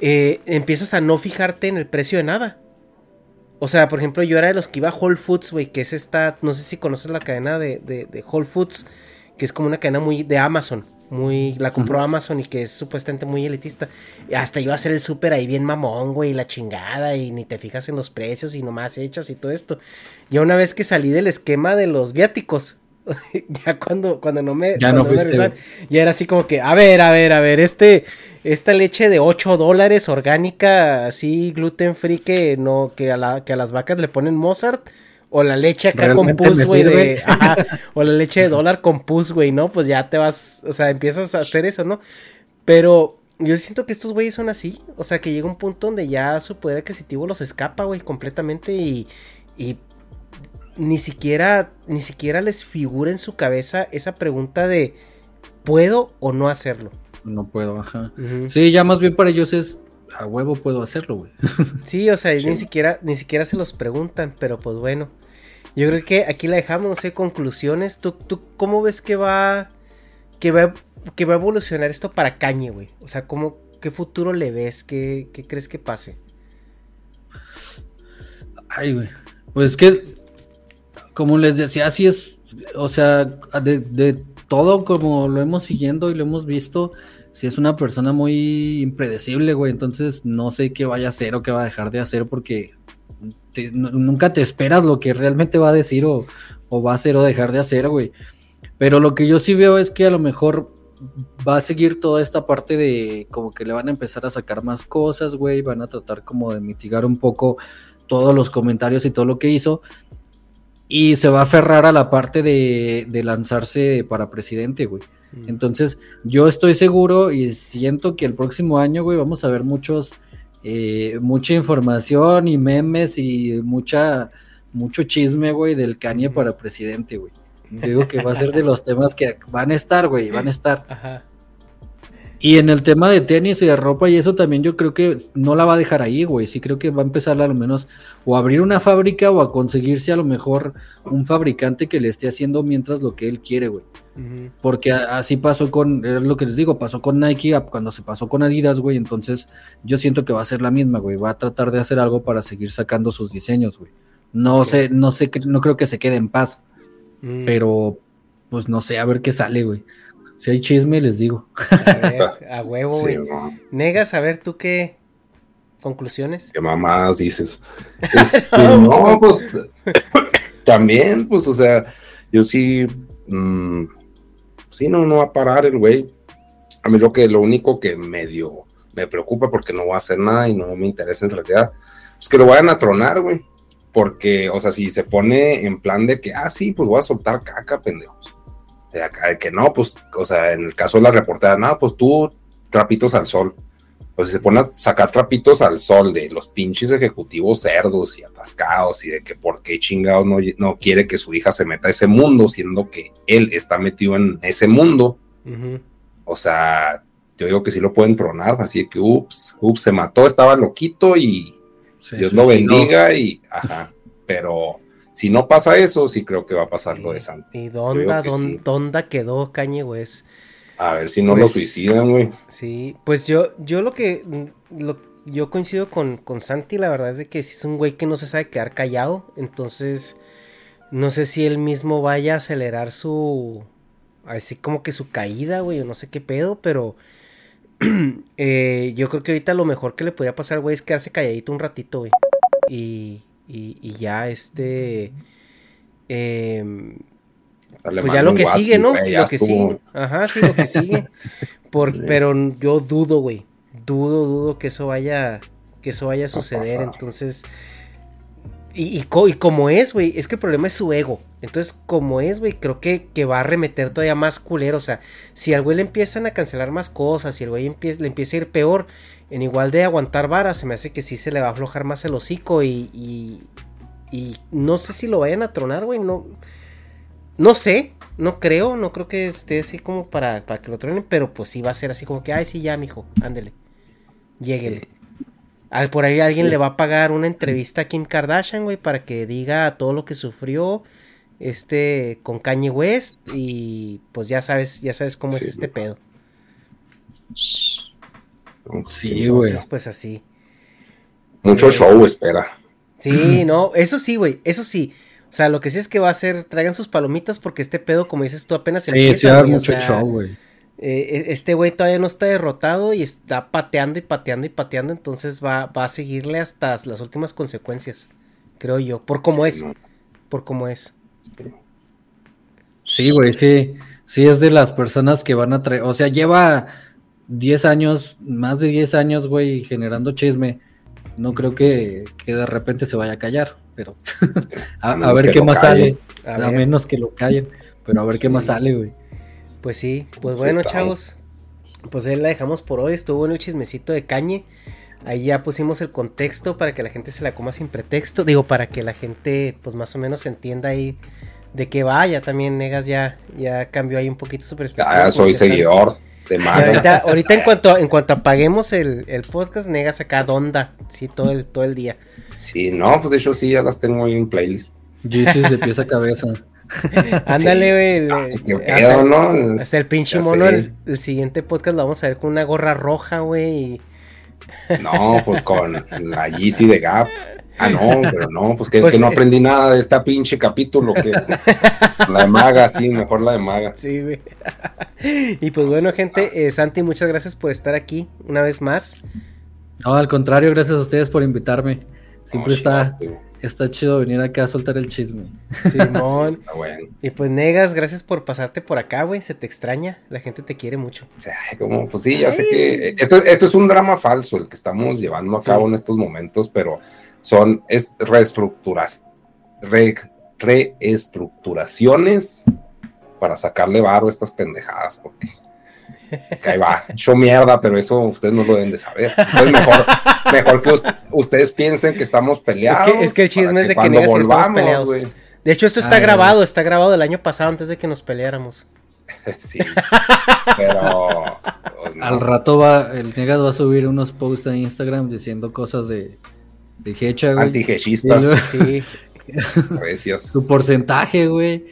eh, empiezas a no fijarte en el precio de nada. O sea, por ejemplo, yo era de los que iba a Whole Foods, güey, que es esta, no sé si conoces la cadena de, de, de Whole Foods, que es como una cadena muy de Amazon, muy, la compró Amazon y que es supuestamente muy elitista. Y hasta iba a hacer el súper ahí bien mamón, güey, la chingada, y ni te fijas en los precios y nomás echas y todo esto. Ya una vez que salí del esquema de los viáticos, <laughs> ya cuando, cuando no me, Ya no fuiste, ya era así como que, a ver, a ver, a ver, este, esta leche de 8 dólares orgánica, así gluten free que no, que a la, que a las vacas le ponen Mozart, o la leche acá con ¿Realmente pus, me güey, de, ajá, <laughs> o la leche de dólar con pus, güey, ¿no? Pues ya te vas, o sea, empiezas a hacer eso, ¿no? Pero yo siento que estos güeyes son así, o sea, que llega un punto donde ya su poder adquisitivo los escapa, güey, completamente y, y ni siquiera, ni siquiera les figura en su cabeza esa pregunta de ¿puedo o no hacerlo? No puedo, ajá. Sí, ya más bien para ellos es a huevo puedo hacerlo, güey. <laughs> Sí, o sea, ni siquiera, ni siquiera se los preguntan, pero pues bueno. Yo creo que aquí la dejamos, no sé, conclusiones. ¿Tú, tú cómo ves que va, que va, que va a evolucionar esto para Cañe, güey? O sea, ¿cómo, ¿qué futuro le ves? ¿Qué, qué crees que pase? Ay, güey. Pues que, como les decía, así es, o sea, de, todo como lo hemos siguiendo y lo hemos visto, si es una persona muy impredecible, güey, entonces no sé qué vaya a hacer o qué va a dejar de hacer porque nunca te esperas lo que realmente va a decir o, o va a hacer o dejar de hacer, güey. Pero lo que yo sí veo es que a lo mejor va a seguir toda esta parte de como que le van a empezar a sacar más cosas, güey, van a tratar como de mitigar un poco todos los comentarios y todo lo que hizo. Y se va a aferrar a la parte de, de lanzarse para presidente, güey. Entonces, yo estoy seguro y siento que el próximo año, güey, vamos a ver muchos, eh, mucha información y memes y mucha, mucho chisme, güey, del Kanye para presidente, güey. Yo Digo que va a ser de los temas que van a estar, güey, van a estar. <laughs> Ajá. Y en el tema de tenis y de ropa y eso también yo creo que no la va a dejar ahí, güey. Sí creo que va a empezar a lo menos o a abrir una fábrica o a conseguirse a lo mejor un fabricante que le esté haciendo mientras lo que él quiere, güey. Porque así pasó con, es lo que les digo, pasó con Nike cuando se pasó con Adidas, güey. Entonces yo siento que va a ser la misma, güey. Va a tratar de hacer algo para seguir sacando sus diseños, güey. No sé, no sé, no creo que se quede en paz. Mm. Pero, pues no sé, a ver qué sale, güey. Si hay chisme, les digo. A ver, a <laughs> huevo, Sí, güey. no. Negas, a ver, ¿tú qué conclusiones? ¿Qué mamás dices? <laughs> Este, no, pues <coughs> también, pues, o sea, yo sí, mm, sí, no, no va a parar el güey. A mí lo que, lo único que medio me preocupa porque no voy a hacer nada y no me interesa en realidad, pues que lo vayan a tronar, güey. Porque, o sea, si se pone en plan de que, ah, sí, pues voy a soltar caca, pendejos. De acá, de que no, pues, o sea, en el caso de la reportera, no, pues tú, trapitos al sol. Pues si se pone a sacar trapitos al sol de los pinches ejecutivos cerdos y atascados y de que por qué chingados no, no quiere que su hija se meta a ese mundo, siendo que él está metido en ese mundo. O sea, yo digo que sí lo pueden tronar, así que ups, ups, se mató, estaba loquito y Dios lo bendiga y ajá. Pero si no pasa eso, sí creo que va a pasar lo de Santi. ¿Y dónde, que sí. quedó Kanye West? A ver si no lo Pues, suicidan, güey. Sí, pues yo, yo lo que, lo- yo coincido con, con Santi, la verdad es de que sí es un güey que no se sabe quedar callado, entonces No sé si él mismo vaya a acelerar su. Así como que su caída, güey, o no sé qué pedo, pero. <clears throat> eh, yo creo que ahorita lo mejor que le podría pasar, güey, es quedarse calladito un ratito, güey. Y, y, y ya este. em, pues ya lo que sigue, ¿no? Lo que sigue. Ajá, sí, lo que sigue. Por, <laughs> pero yo dudo, güey. Dudo, dudo que eso vaya. Que eso vaya a suceder. Entonces. Y, y, co- y como es, güey, es que el problema es su ego. Entonces, como es, güey, creo que, que va a remeter todavía más culero. O sea, si al güey le empiezan a cancelar más cosas, si el güey le empieza a ir peor, en igual de aguantar vara, se me hace que sí se le va a aflojar más el hocico y, y, y no sé si lo vayan a tronar, güey, no, no sé, no creo, no creo que esté así como para, para que lo tronen, pero pues sí va a ser así como que, ay, sí, ya, mijo, ándele, lléguele. Al, por ahí alguien Sí. le va a pagar una entrevista a Kim Kardashian, güey, para que diga todo lo que sufrió este con Kanye West y pues ya sabes, ya sabes cómo es este pedo. Sí, güey. Pues así. Mucho show, espera. Sí, no, eso sí, güey, eso sí. O sea, lo que sí es que va a ser, traigan sus palomitas porque este pedo, como dices tú, apenas Sí, empieza, sí, va güey, o mucho sea, show, güey. Eh, e- este güey todavía no está derrotado y está pateando y pateando y pateando, entonces va, va a seguirle hasta las últimas consecuencias, creo yo, por cómo es, por cómo es. Sí, güey, sí. Sí, es de las personas que van a traer. O sea, lleva 10 años, más de 10 años, güey, generando chisme. No creo que, que de repente se vaya a callar, pero <laughs> a, A a menos ver qué más callen. sale. A menos que lo callen, pero a ver qué más sale, güey. Pues sí, pues Pues bueno, está. chavos. Pues ahí la dejamos por hoy. Estuvo bueno el chismecito de Cañe. Ahí ya pusimos el contexto para que la gente se la coma sin pretexto. Digo, para que la gente, pues más o menos entienda ahí de qué va. Ya también Negas ya, ya cambió ahí un poquito su perspectiva. Ya soy seguidor de Maga. ahorita, ahorita en <laughs> cuanto en cuanto apaguemos el, el podcast, Negas acá donda, sí, todo el, todo el día. Sí, no, pues de hecho sí, ya las tengo ahí en playlist. Jesus de pies a cabeza. <laughs> <laughs> Ándale, güey. qué hasta- pedo, ¿no? Hasta el pinche Ya mono, el, el siguiente podcast lo vamos a ver con una gorra roja, güey. y- No, pues con la Yeezy de Gap. Ah, no, pero no, pues que, Pues que no es- aprendí nada de esta pinche capítulo. Que... <laughs> La de Maga, sí, mejor la de Maga. Sí, güey. <laughs> y pues bueno, gente, eh, Santi, muchas gracias por estar aquí una vez más. No, al contrario, gracias a ustedes por invitarme. Siempre No, está, está chido venir acá a soltar el chisme. <laughs> Simón. Está bueno. y pues Negas, gracias por pasarte por acá, güey. Se te extraña. La gente te quiere mucho. O sea, como, pues sí, ya sé que esto, esto es un drama falso el que estamos llevando a Sí. cabo en estos momentos, pero son es reestructuras, re- reestructuraciones para sacarle varo a estas pendejadas, porque que ahí va, hecho mierda, pero eso ustedes no lo deben de saber. Entonces mejor, mejor que us- ustedes piensen que estamos Es peleados. que, es que el chisme es de que Negas yo estamos peleados. güey. De hecho, esto está Ay, grabado, está grabado el año pasado antes de que nos peleáramos. <laughs> Sí, pero pues, no. Al rato va, el Negas va a subir unos posts a Instagram diciendo cosas de, de Hecha, güey. Antigeshistas. Sí. <laughs> Recios. su porcentaje, güey.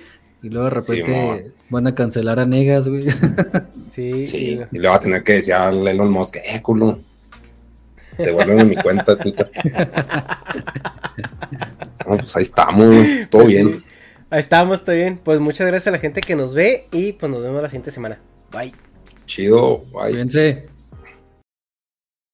Y luego de repente van a cancelar a Negas, güey. <laughs> Sí. Sí, y le va a tener que decir a Elon Musk, eh, culo, devuélveme mi cuenta Twitter. No, pues ahí estamos, todo Pues bien. sí. Ahí estamos, todo bien. Pues muchas gracias a la gente que nos ve y pues nos vemos la siguiente semana. Bye. Chido, bye. Fíjense.